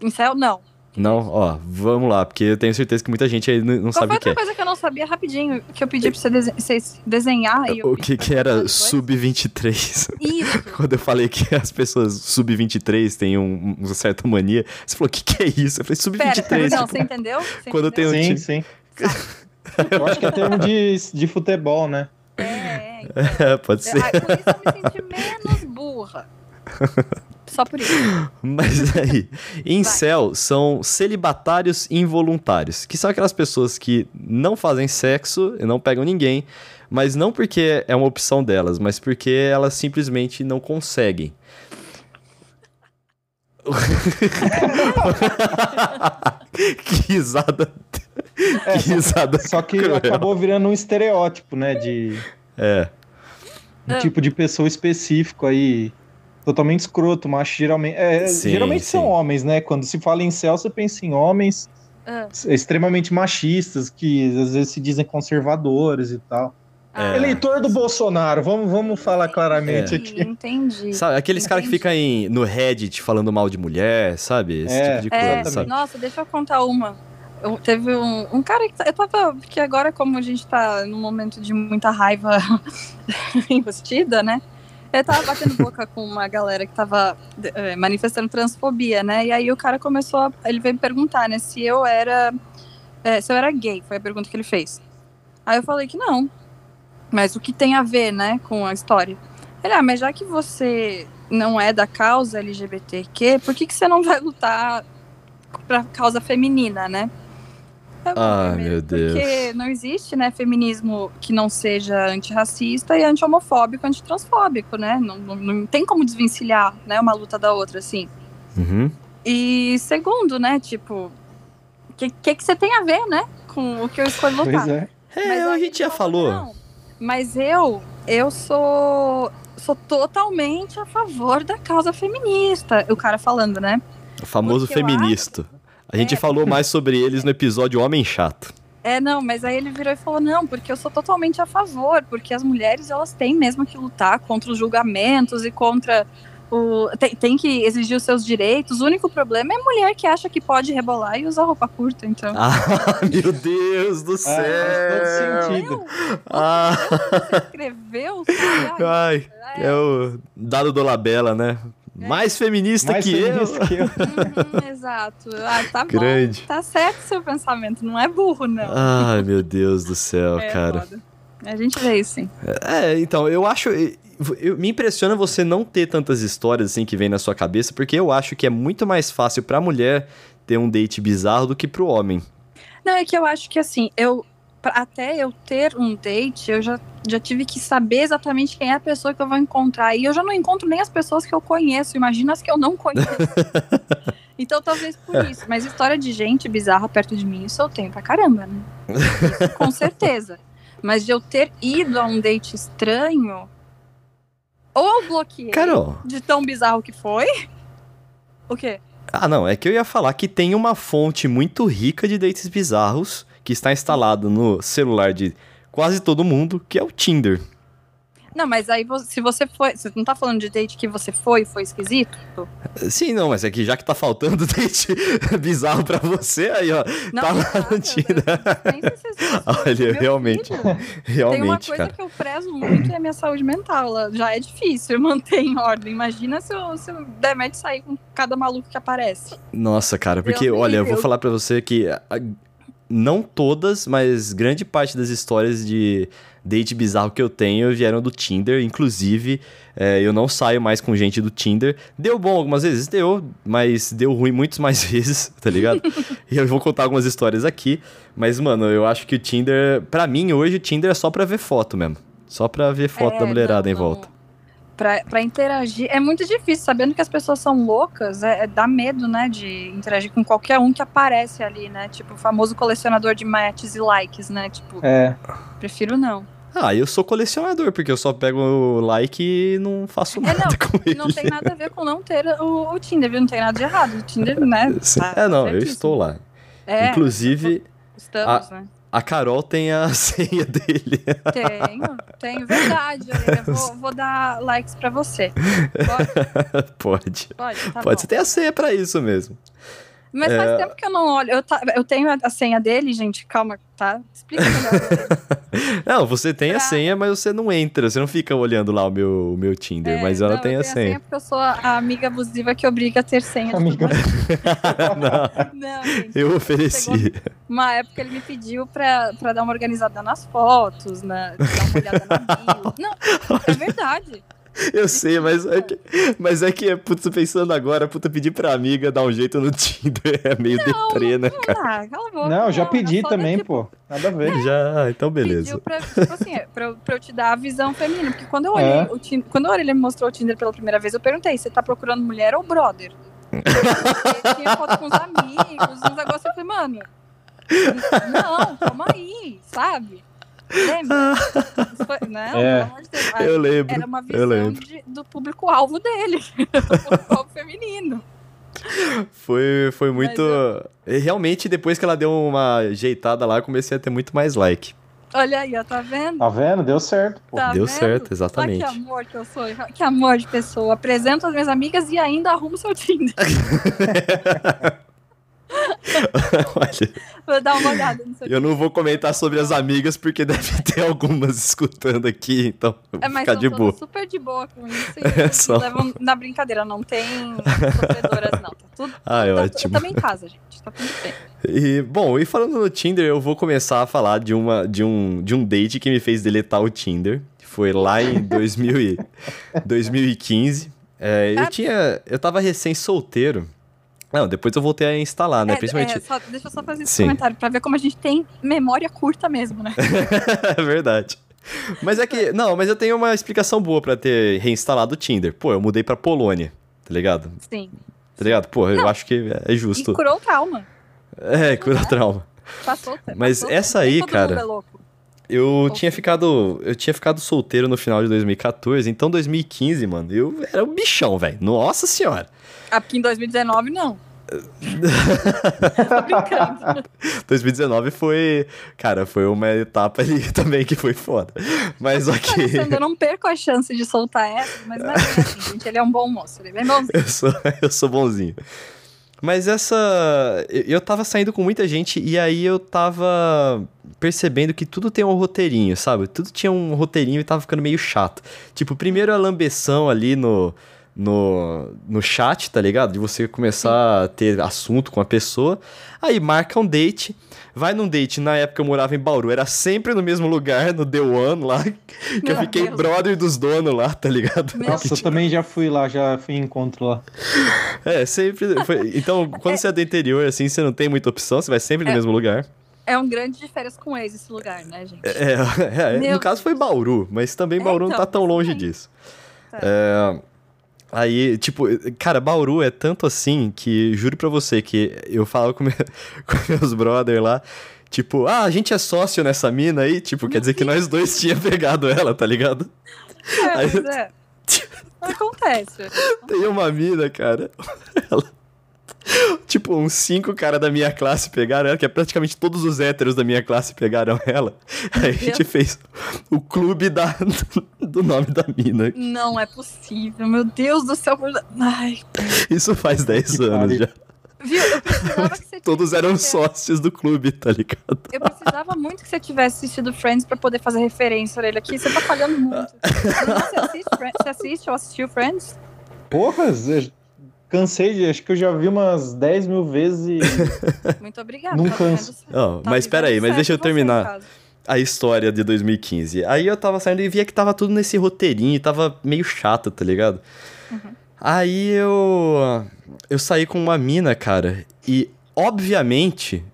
[SPEAKER 2] Incel, não.
[SPEAKER 1] Não? Ó, vamos lá, porque eu tenho certeza que muita gente aí não não
[SPEAKER 2] Qual
[SPEAKER 1] sabe o que
[SPEAKER 2] outra
[SPEAKER 1] é.
[SPEAKER 2] coisa que eu não sabia rapidinho? Que eu pedi pra você, desen- vocês desenhar e eu
[SPEAKER 1] O que que era
[SPEAKER 2] depois?
[SPEAKER 1] sub-23?
[SPEAKER 2] Isso.
[SPEAKER 1] Quando eu falei que as pessoas sub-23 têm um, uma certa mania, você falou, o que, que é isso? Eu falei,
[SPEAKER 2] Pera,
[SPEAKER 1] sub-23.
[SPEAKER 2] não,
[SPEAKER 1] tipo,
[SPEAKER 2] você entendeu? Você
[SPEAKER 1] Quando
[SPEAKER 2] entendeu?
[SPEAKER 1] um
[SPEAKER 3] Sim,
[SPEAKER 1] time-
[SPEAKER 3] sim. Eu acho que é termo de, de futebol, né?
[SPEAKER 2] É, é, então.
[SPEAKER 1] É, pode ser.
[SPEAKER 2] Ah, com isso eu me senti menos burra. Só por isso.
[SPEAKER 1] Mas aí, incel são celibatários involuntários, que são aquelas pessoas que não fazem sexo e não pegam ninguém, mas não porque é uma opção delas, mas porque elas simplesmente não conseguem. que risada.
[SPEAKER 3] É,
[SPEAKER 1] que risada.
[SPEAKER 3] Só que
[SPEAKER 1] cruel.
[SPEAKER 3] acabou virando um estereótipo, né? De
[SPEAKER 1] É.
[SPEAKER 3] um
[SPEAKER 2] Ah.
[SPEAKER 3] tipo de pessoa específico aí. Totalmente escroto, macho. Geralmente, é,
[SPEAKER 1] Sim,
[SPEAKER 3] geralmente são
[SPEAKER 1] sim.
[SPEAKER 3] homens, né? Quando se fala em céu, você pensa em homens
[SPEAKER 2] Ah,
[SPEAKER 3] extremamente machistas, que às vezes se dizem conservadores e tal.
[SPEAKER 2] ah,
[SPEAKER 3] Eleitor do Bolsonaro, vamos, vamos falar claramente
[SPEAKER 1] É.
[SPEAKER 3] aqui.
[SPEAKER 2] Entendi.
[SPEAKER 1] Sabe, aqueles caras que ficam em- no Reddit falando mal de mulher, sabe? Esse
[SPEAKER 3] É.
[SPEAKER 1] tipo de coisa,
[SPEAKER 2] É,
[SPEAKER 1] sabe?
[SPEAKER 2] nossa, deixa eu contar uma. Teve um, um cara que tá- eu tava. Porque agora, como a gente tá num momento de muita raiva embustida, né? Eu tava batendo boca com uma galera que tava eh, manifestando transfobia, né? E aí o cara começou a. Ele veio me perguntar, né, se eu era. eh, se eu era gay, foi a pergunta que ele fez. Aí eu falei que não. Mas o que tem a ver, né, com a história? Ele, ah, mas já que você não é da causa LGBTQ, por que, que você não vai lutar pra causa feminina, né? "Primeiro,
[SPEAKER 1] meu Deus."
[SPEAKER 2] Porque não existe, né, feminismo que não seja antirracista e anti-homofóbico, antitransfóbico, né? Não, não, não tem como desvencilhar, né, uma luta da outra, assim.
[SPEAKER 1] Uhum.
[SPEAKER 2] E segundo, né, tipo, o que, que, que você tem a ver, né, com o que eu escolho lutar?
[SPEAKER 3] Pois é.
[SPEAKER 1] É,
[SPEAKER 2] Mas
[SPEAKER 1] a gente já falou.
[SPEAKER 2] "Não, mas eu, eu sou, sou totalmente a favor da causa feminista. O cara falando, né?
[SPEAKER 1] O famoso
[SPEAKER 2] Porque eu
[SPEAKER 1] feministo. A gente
[SPEAKER 2] É.
[SPEAKER 1] falou mais sobre eles no episódio Homem Chato.
[SPEAKER 2] É, não, mas aí ele virou e falou: não, porque eu sou totalmente a favor, porque as mulheres elas têm mesmo que lutar contra os julgamentos e contra o. Tem, tem que exigir os seus direitos. O único problema é a mulher que acha que pode rebolar e usar roupa curta, então.
[SPEAKER 1] Ah, meu Deus do céu!
[SPEAKER 3] faz todo sentido.
[SPEAKER 2] Meu,
[SPEAKER 1] Ah,
[SPEAKER 2] você escreveu, sabe? Ai,
[SPEAKER 1] ai, é o dado do Labella, né? Mais feminista
[SPEAKER 3] Mais
[SPEAKER 1] que
[SPEAKER 3] feminista que eu.
[SPEAKER 2] Uhum, exato. Ah, tá
[SPEAKER 1] Grande.
[SPEAKER 2] bom. Tá certo seu pensamento, não é burro, não.
[SPEAKER 1] Ai, meu Deus do céu,
[SPEAKER 2] é,
[SPEAKER 1] cara.
[SPEAKER 2] foda. A gente vê isso, sim.
[SPEAKER 1] É, então, eu acho. eu- me impressiona você não ter tantas histórias assim que vem na sua cabeça, porque eu acho que é muito mais fácil pra mulher ter um date bizarro do que pro homem.
[SPEAKER 2] Não, é que eu acho que assim, eu pra- até eu ter um date, eu já, já tive que saber exatamente quem é a pessoa que eu vou encontrar. E eu já não encontro nem as pessoas que eu conheço, imagina as que eu não conheço. então talvez por isso. Mas história de gente bizarra perto de mim, isso eu tenho pra caramba, né? Isso, com certeza. Mas de eu ter ido a um date estranho, ou eu bloqueei
[SPEAKER 1] Carol.
[SPEAKER 2] de tão bizarro que foi. O quê?
[SPEAKER 1] Ah, não, é que eu ia falar que tem uma fonte muito rica de dates bizarros que está instalado no celular de quase todo mundo, que é o Tinder.
[SPEAKER 2] Não, mas aí se você foi. Você não tá falando de date que você foi foi esquisito?
[SPEAKER 1] Sim, não, mas é que já que tá faltando date bizarro pra você, aí, ó,
[SPEAKER 2] Não,
[SPEAKER 1] tá lá no Tinder. Olha, realmente,
[SPEAKER 2] filho. Tem uma
[SPEAKER 1] Realmente,
[SPEAKER 2] coisa
[SPEAKER 1] cara.
[SPEAKER 2] que eu prezo muito é a minha saúde mental. Ela já é difícil manter em ordem. Imagina se eu, se eu der sair com cada maluco que aparece.
[SPEAKER 1] Nossa, cara, porque,
[SPEAKER 2] Deus me
[SPEAKER 1] olha, eu vou falar pra você que a, não todas, mas grande parte das histórias de date bizarro que eu tenho vieram do Tinder. Inclusive, é, eu não saio mais com gente do Tinder. Deu bom algumas vezes? Deu, mas deu ruim muitas mais vezes, tá ligado? e eu vou contar algumas histórias aqui. Mas, mano, eu acho que o Tinder, pra mim hoje, o Tinder é só pra ver foto mesmo. Só pra ver foto
[SPEAKER 2] É,
[SPEAKER 1] da mulherada
[SPEAKER 2] não,
[SPEAKER 1] em volta.
[SPEAKER 2] Pra, pra interagir. É muito difícil, sabendo que as pessoas são loucas, é, é- dá medo, né, de interagir com qualquer um que aparece ali, né? Tipo, o famoso colecionador de matches e likes, né? Tipo,
[SPEAKER 3] É.
[SPEAKER 2] prefiro não.
[SPEAKER 1] Ah, eu sou colecionador, porque eu só pego o like e não faço
[SPEAKER 2] É,
[SPEAKER 1] nada
[SPEAKER 2] não,
[SPEAKER 1] com ele.
[SPEAKER 2] Não tem nada a ver com não ter o, o Tinder, viu? Não tem nada de errado. O Tinder, né? tá
[SPEAKER 1] é, não, eu
[SPEAKER 2] certíssimo.
[SPEAKER 1] estou lá.
[SPEAKER 2] É,
[SPEAKER 1] Inclusive,
[SPEAKER 2] Estamos, né?
[SPEAKER 1] A Carol tem a senha dele.
[SPEAKER 2] Tenho, tenho, verdade. Eu vou, vou dar likes pra você. Pode,
[SPEAKER 1] Pode.
[SPEAKER 2] pode, tá
[SPEAKER 1] Pode,
[SPEAKER 2] bom.
[SPEAKER 1] você tem a senha pra isso mesmo.
[SPEAKER 2] Mas faz
[SPEAKER 1] É.
[SPEAKER 2] tempo que eu não olho. Eu, ta- eu tenho a, a senha dele, gente. Calma, tá? Explica melhor.
[SPEAKER 1] Não, você tem a
[SPEAKER 2] Pra-
[SPEAKER 1] senha, mas você não entra, você não fica olhando lá o meu, o meu Tinder,
[SPEAKER 2] É,
[SPEAKER 1] mas ela
[SPEAKER 2] não,
[SPEAKER 1] tem
[SPEAKER 2] eu
[SPEAKER 1] a
[SPEAKER 2] tenho
[SPEAKER 1] senha.
[SPEAKER 2] porque eu sou a, a amiga abusiva que obriga a ter senha.
[SPEAKER 3] Amiga.
[SPEAKER 1] não,
[SPEAKER 2] Não, gente.
[SPEAKER 1] eu ofereci.
[SPEAKER 2] Uma época ele me pediu pra, pra dar uma organizada nas fotos, na, dar uma olhada na bio. Não, é verdade.
[SPEAKER 1] Eu sei, mas é que, mas é que, putz, pensando agora, puta, pedir pra amiga dar um jeito no Tinder é meio deprê, né, cara?
[SPEAKER 2] Ah, cala a boca.
[SPEAKER 3] Não, eu já
[SPEAKER 2] era
[SPEAKER 3] pedi também,
[SPEAKER 2] daqui-
[SPEAKER 3] pô. Nada a ver.
[SPEAKER 1] Já, então
[SPEAKER 2] Pediu
[SPEAKER 1] beleza.
[SPEAKER 2] pra, tipo assim, pra, eu- pra eu te dar a visão feminina. Porque quando eu olhei
[SPEAKER 3] É.
[SPEAKER 2] o Tinder, quando a Aurelia me mostrou o Tinder pela primeira vez, eu perguntei: você tá procurando mulher ou brother? Porque tinha foto com os amigos, uns negócios. Eu falei, mano, não, calma aí, sabe? Lembra? Isso foi- não,
[SPEAKER 3] É.
[SPEAKER 2] de
[SPEAKER 1] Eu lembro,
[SPEAKER 2] Era uma
[SPEAKER 1] eu
[SPEAKER 2] visão
[SPEAKER 1] lembro.
[SPEAKER 2] de- do público-alvo dele, do público-alvo feminino.
[SPEAKER 1] Foi, foi muito. Realmente, depois que ela deu uma ajeitada lá, eu comecei a ter muito mais like.
[SPEAKER 2] Olha aí, ó, tá vendo?
[SPEAKER 3] Tá vendo? Deu certo, pô.
[SPEAKER 2] Tá
[SPEAKER 1] Deu
[SPEAKER 2] vendo?
[SPEAKER 1] certo,
[SPEAKER 2] Olha
[SPEAKER 1] exatamente.
[SPEAKER 2] que amor que eu sou, que amor de pessoa. Apresento as minhas amigas e ainda arrumo seu Tinder.
[SPEAKER 1] Olha,
[SPEAKER 2] Vou dar uma olhada no seu
[SPEAKER 1] eu não vou comentar sobre as amigas, porque deve ter algumas escutando aqui, então
[SPEAKER 2] É, mas
[SPEAKER 1] ficar de boa.
[SPEAKER 2] super de boa com isso
[SPEAKER 1] É só.
[SPEAKER 2] levam na brincadeira. Não tem sofredoras, não. Tá tudo.
[SPEAKER 1] Ah, é
[SPEAKER 2] tá,
[SPEAKER 1] ótimo.
[SPEAKER 2] Eu também em casa, gente. Tá tudo bem.
[SPEAKER 1] E, bom, e falando no Tinder, eu vou começar a falar de, uma, de, um, de um date que me fez deletar o Tinder. Foi lá em 2000 e, 2015. É, eu tinha. Eu tava recém-solteiro. Não, depois eu voltei a instalar, né?
[SPEAKER 2] É,
[SPEAKER 1] Principalmente.
[SPEAKER 2] é, só- deixa eu só fazer esse
[SPEAKER 1] Sim.
[SPEAKER 2] comentário pra ver como a gente tem memória curta mesmo, né?
[SPEAKER 1] é verdade. Mas é que. Não, mas eu tenho uma explicação boa pra ter reinstalado o Tinder. Pô, eu mudei pra Polônia, tá ligado?
[SPEAKER 2] Sim.
[SPEAKER 1] Tá ligado? Pô, eu acho que é
[SPEAKER 2] E
[SPEAKER 1] justo.
[SPEAKER 2] curou o trauma.
[SPEAKER 1] É, cura o trauma.
[SPEAKER 2] Passou.
[SPEAKER 1] Mas
[SPEAKER 2] passou.
[SPEAKER 1] essa
[SPEAKER 2] Nem
[SPEAKER 1] aí, cara,
[SPEAKER 2] é.
[SPEAKER 1] Eu tinha ficado. Eu tinha ficado solteiro no final de 2014, então 2015, mano, eu era um bichão, velho. Nossa senhora.
[SPEAKER 2] Ah, porque em 2019, não. Tô brincando.
[SPEAKER 1] 2019 foi. Cara, foi uma etapa ali também que foi foda. Mas ok.
[SPEAKER 2] Alessandro, eu não perco a chance de soltar essa, mas não é assim, gente. Ele é um bom moço, ele é bem bonzinho.
[SPEAKER 1] Eu sou, eu sou bonzinho. Mas essa. Eu eu tava saindo com muita gente e aí eu tava percebendo que tudo tem um roteirinho, sabe? Tudo tinha um roteirinho e tava ficando meio chato. Tipo, primeiro a lambeção ali no. No, no chat, tá ligado? De você começar a ter assunto com a pessoa. Aí marca um date. Vai num date. Na época eu morava em Bauru. Era sempre no mesmo lugar, no The One lá. Que eu
[SPEAKER 2] Meu
[SPEAKER 1] fiquei
[SPEAKER 2] Deus.
[SPEAKER 1] brother dos donos lá, tá ligado?
[SPEAKER 2] Meu
[SPEAKER 3] Nossa, eu também já fui lá, já fui em encontro lá.
[SPEAKER 1] É, sempre. foi- Então, quando você é do interior, assim, você não tem muita opção, você vai sempre no
[SPEAKER 2] É.
[SPEAKER 1] mesmo lugar.
[SPEAKER 2] É um grande de férias com ex esse lugar, né, gente?
[SPEAKER 1] É, é,
[SPEAKER 2] Meu
[SPEAKER 1] no caso foi Bauru, mas também
[SPEAKER 2] É,
[SPEAKER 1] Bauru não tá
[SPEAKER 2] então,
[SPEAKER 1] tão longe disso.
[SPEAKER 2] Tá.
[SPEAKER 1] É, aí, tipo, cara, Bauru é tanto assim que, juro pra você, que eu falava com, meu- com meus brother lá, tipo, ah, a gente é sócio nessa mina aí, tipo, quer dizer que nós dois tinha pegado ela, tá ligado?
[SPEAKER 2] É,
[SPEAKER 1] Aí-
[SPEAKER 2] mas é. Acontece.
[SPEAKER 1] Tem uma mina, cara. Ela. Tipo, uns cinco caras da minha classe pegaram ela, que é praticamente todos os héteros da minha classe pegaram ela. Aí a gente fez o clube da, do nome da mina.
[SPEAKER 2] Não é possível, meu Deus do céu. Ai,
[SPEAKER 1] Isso faz 10
[SPEAKER 3] Que
[SPEAKER 1] anos já.
[SPEAKER 2] viu? Eu precisava que você
[SPEAKER 1] Todos eram
[SPEAKER 2] tivesse-
[SPEAKER 1] sócios do clube, tá ligado?
[SPEAKER 2] Eu precisava muito que você tivesse assistido Friends pra poder fazer referência a ele aqui. Você tá falhando muito. Não, Você assiste, Friends? você assiste ou assistiu Friends?
[SPEAKER 3] Porra, Zé, cansei de. Acho que eu já vi umas 10 mil vezes e.
[SPEAKER 2] Muito obrigada.
[SPEAKER 3] Não
[SPEAKER 2] tá
[SPEAKER 3] canso.
[SPEAKER 2] Tá
[SPEAKER 1] mas
[SPEAKER 2] vivendo
[SPEAKER 1] pera aí, mas deixa eu terminar. a história de 2015. Aí eu tava saindo e via que tava tudo nesse roteirinho, tava meio chato, tá ligado? Aí eu. Eu saí com uma mina, cara, e obviamente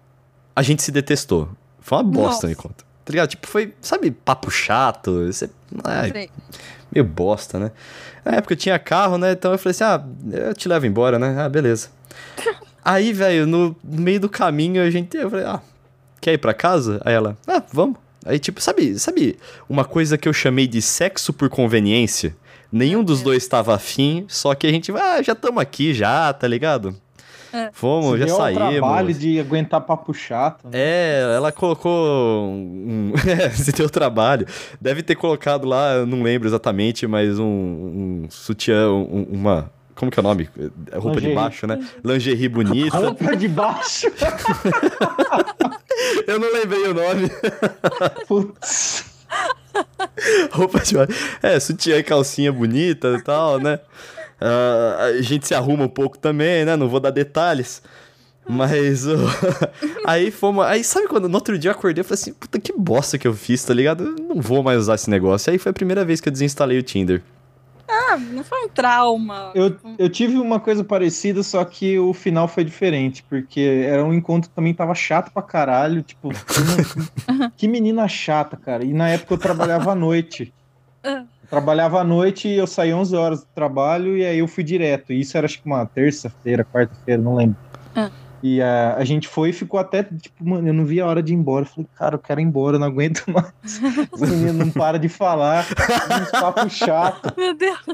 [SPEAKER 1] a gente se detestou. Foi uma bosta
[SPEAKER 2] Nossa.
[SPEAKER 1] me conta. Tá ligado? Tipo, foi, sabe, papo chato. Você,
[SPEAKER 2] Sei.
[SPEAKER 1] meio bosta, né? Na época eu tinha carro, né? Então eu falei assim: ah, eu te levo embora, né? Ah, beleza. Aí, velho, no, no meio do caminho a gente. Eu falei: ah, quer ir pra casa? Aí ela: ah, vamos. Aí, tipo, sabe, sabe uma coisa que eu chamei de sexo por conveniência? Nenhum dos dois estava afim, só que a gente, ah, já estamos aqui já, tá ligado?
[SPEAKER 2] É.
[SPEAKER 1] Fomos, já
[SPEAKER 3] Deu ao
[SPEAKER 1] saímos.
[SPEAKER 3] trabalho de aguentar papo chato. né?
[SPEAKER 1] É, ela colocou um. É, se deu trabalho. Deve ter colocado lá, eu não lembro exatamente, mas um, um sutiã, um- uma. Como que é o nome? É Roupa de
[SPEAKER 3] Lingerie.
[SPEAKER 1] baixo, né? Lingerie bonita.
[SPEAKER 3] Roupa de baixo.
[SPEAKER 1] eu não lembrei o nome.
[SPEAKER 3] Putz.
[SPEAKER 1] Roupa de baixo. É, sutiã e calcinha bonita e tal, né? Ah, a gente se arruma um pouco também, né? Não vou dar detalhes. Mas o- aí fomos. Aí sabe quando no outro dia eu acordei e falei assim, puta que bosta que eu fiz, tá ligado? Eu não vou mais usar esse negócio. Aí foi a primeira vez que eu desinstalei o Tinder.
[SPEAKER 2] Ah, não foi um trauma.
[SPEAKER 3] Eu, eu tive uma coisa parecida, só que o final foi diferente, porque era um encontro que também tava chato pra caralho. Tipo, que- que menina chata, cara. E na época eu trabalhava à noite.
[SPEAKER 2] Ah.
[SPEAKER 3] Trabalhava à noite e eu saí 11 horas do trabalho e aí eu fui direto. Isso era acho que uma terça-feira, quarta-feira, não lembro.
[SPEAKER 2] Ah.
[SPEAKER 3] E a, a gente foi e ficou até, tipo, mano, eu não via a hora de ir embora. Eu falei, cara, eu quero ir embora, eu não aguento mais. Essa menina não para de falar, uns papos chatos.
[SPEAKER 2] Meu Deus.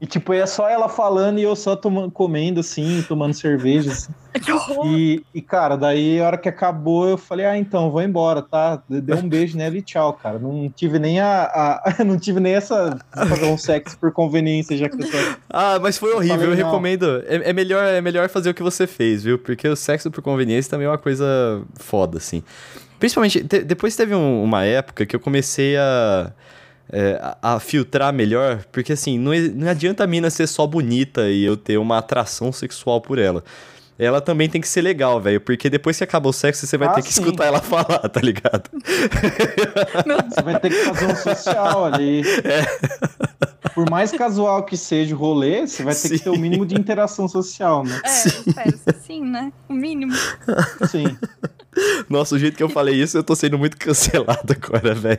[SPEAKER 3] E tipo, é só ela falando e eu só tomando, comendo assim, tomando cerveja. assim.
[SPEAKER 2] Que horror.
[SPEAKER 3] E, e, cara, daí a hora que acabou, eu falei, ah, então, vou embora, tá? Deu um beijo nela e tchau, cara. Não tive nem a. a- não tive nem essa. fazer um sexo por conveniência, já que eu.
[SPEAKER 1] Ah, mas foi horrível,
[SPEAKER 3] falei,
[SPEAKER 1] eu
[SPEAKER 3] não.
[SPEAKER 1] recomendo. É, é melhor, é melhor fazer o que você fez, viu? Porque o sexo por conveniência também é uma coisa foda, assim. Principalmente, te- depois teve um- uma época que eu comecei a, é, a, a filtrar melhor, porque assim, não, não adianta a mina ser só bonita e eu ter uma atração sexual por ela. Ela também tem que ser legal, velho, porque depois que acaba o sexo, você vai
[SPEAKER 3] Ah,
[SPEAKER 1] ter que
[SPEAKER 3] sim.
[SPEAKER 1] escutar ela falar, tá ligado?
[SPEAKER 3] Você vai ter que fazer um social ali. Por mais casual que seja o rolê, você vai ter que
[SPEAKER 1] Sim.
[SPEAKER 3] ter o mínimo de interação social, né?
[SPEAKER 2] É, espero que sim, né? O mínimo.
[SPEAKER 3] Sim.
[SPEAKER 1] Nossa, o jeito que eu falei isso, eu tô sendo muito cancelado agora, velho.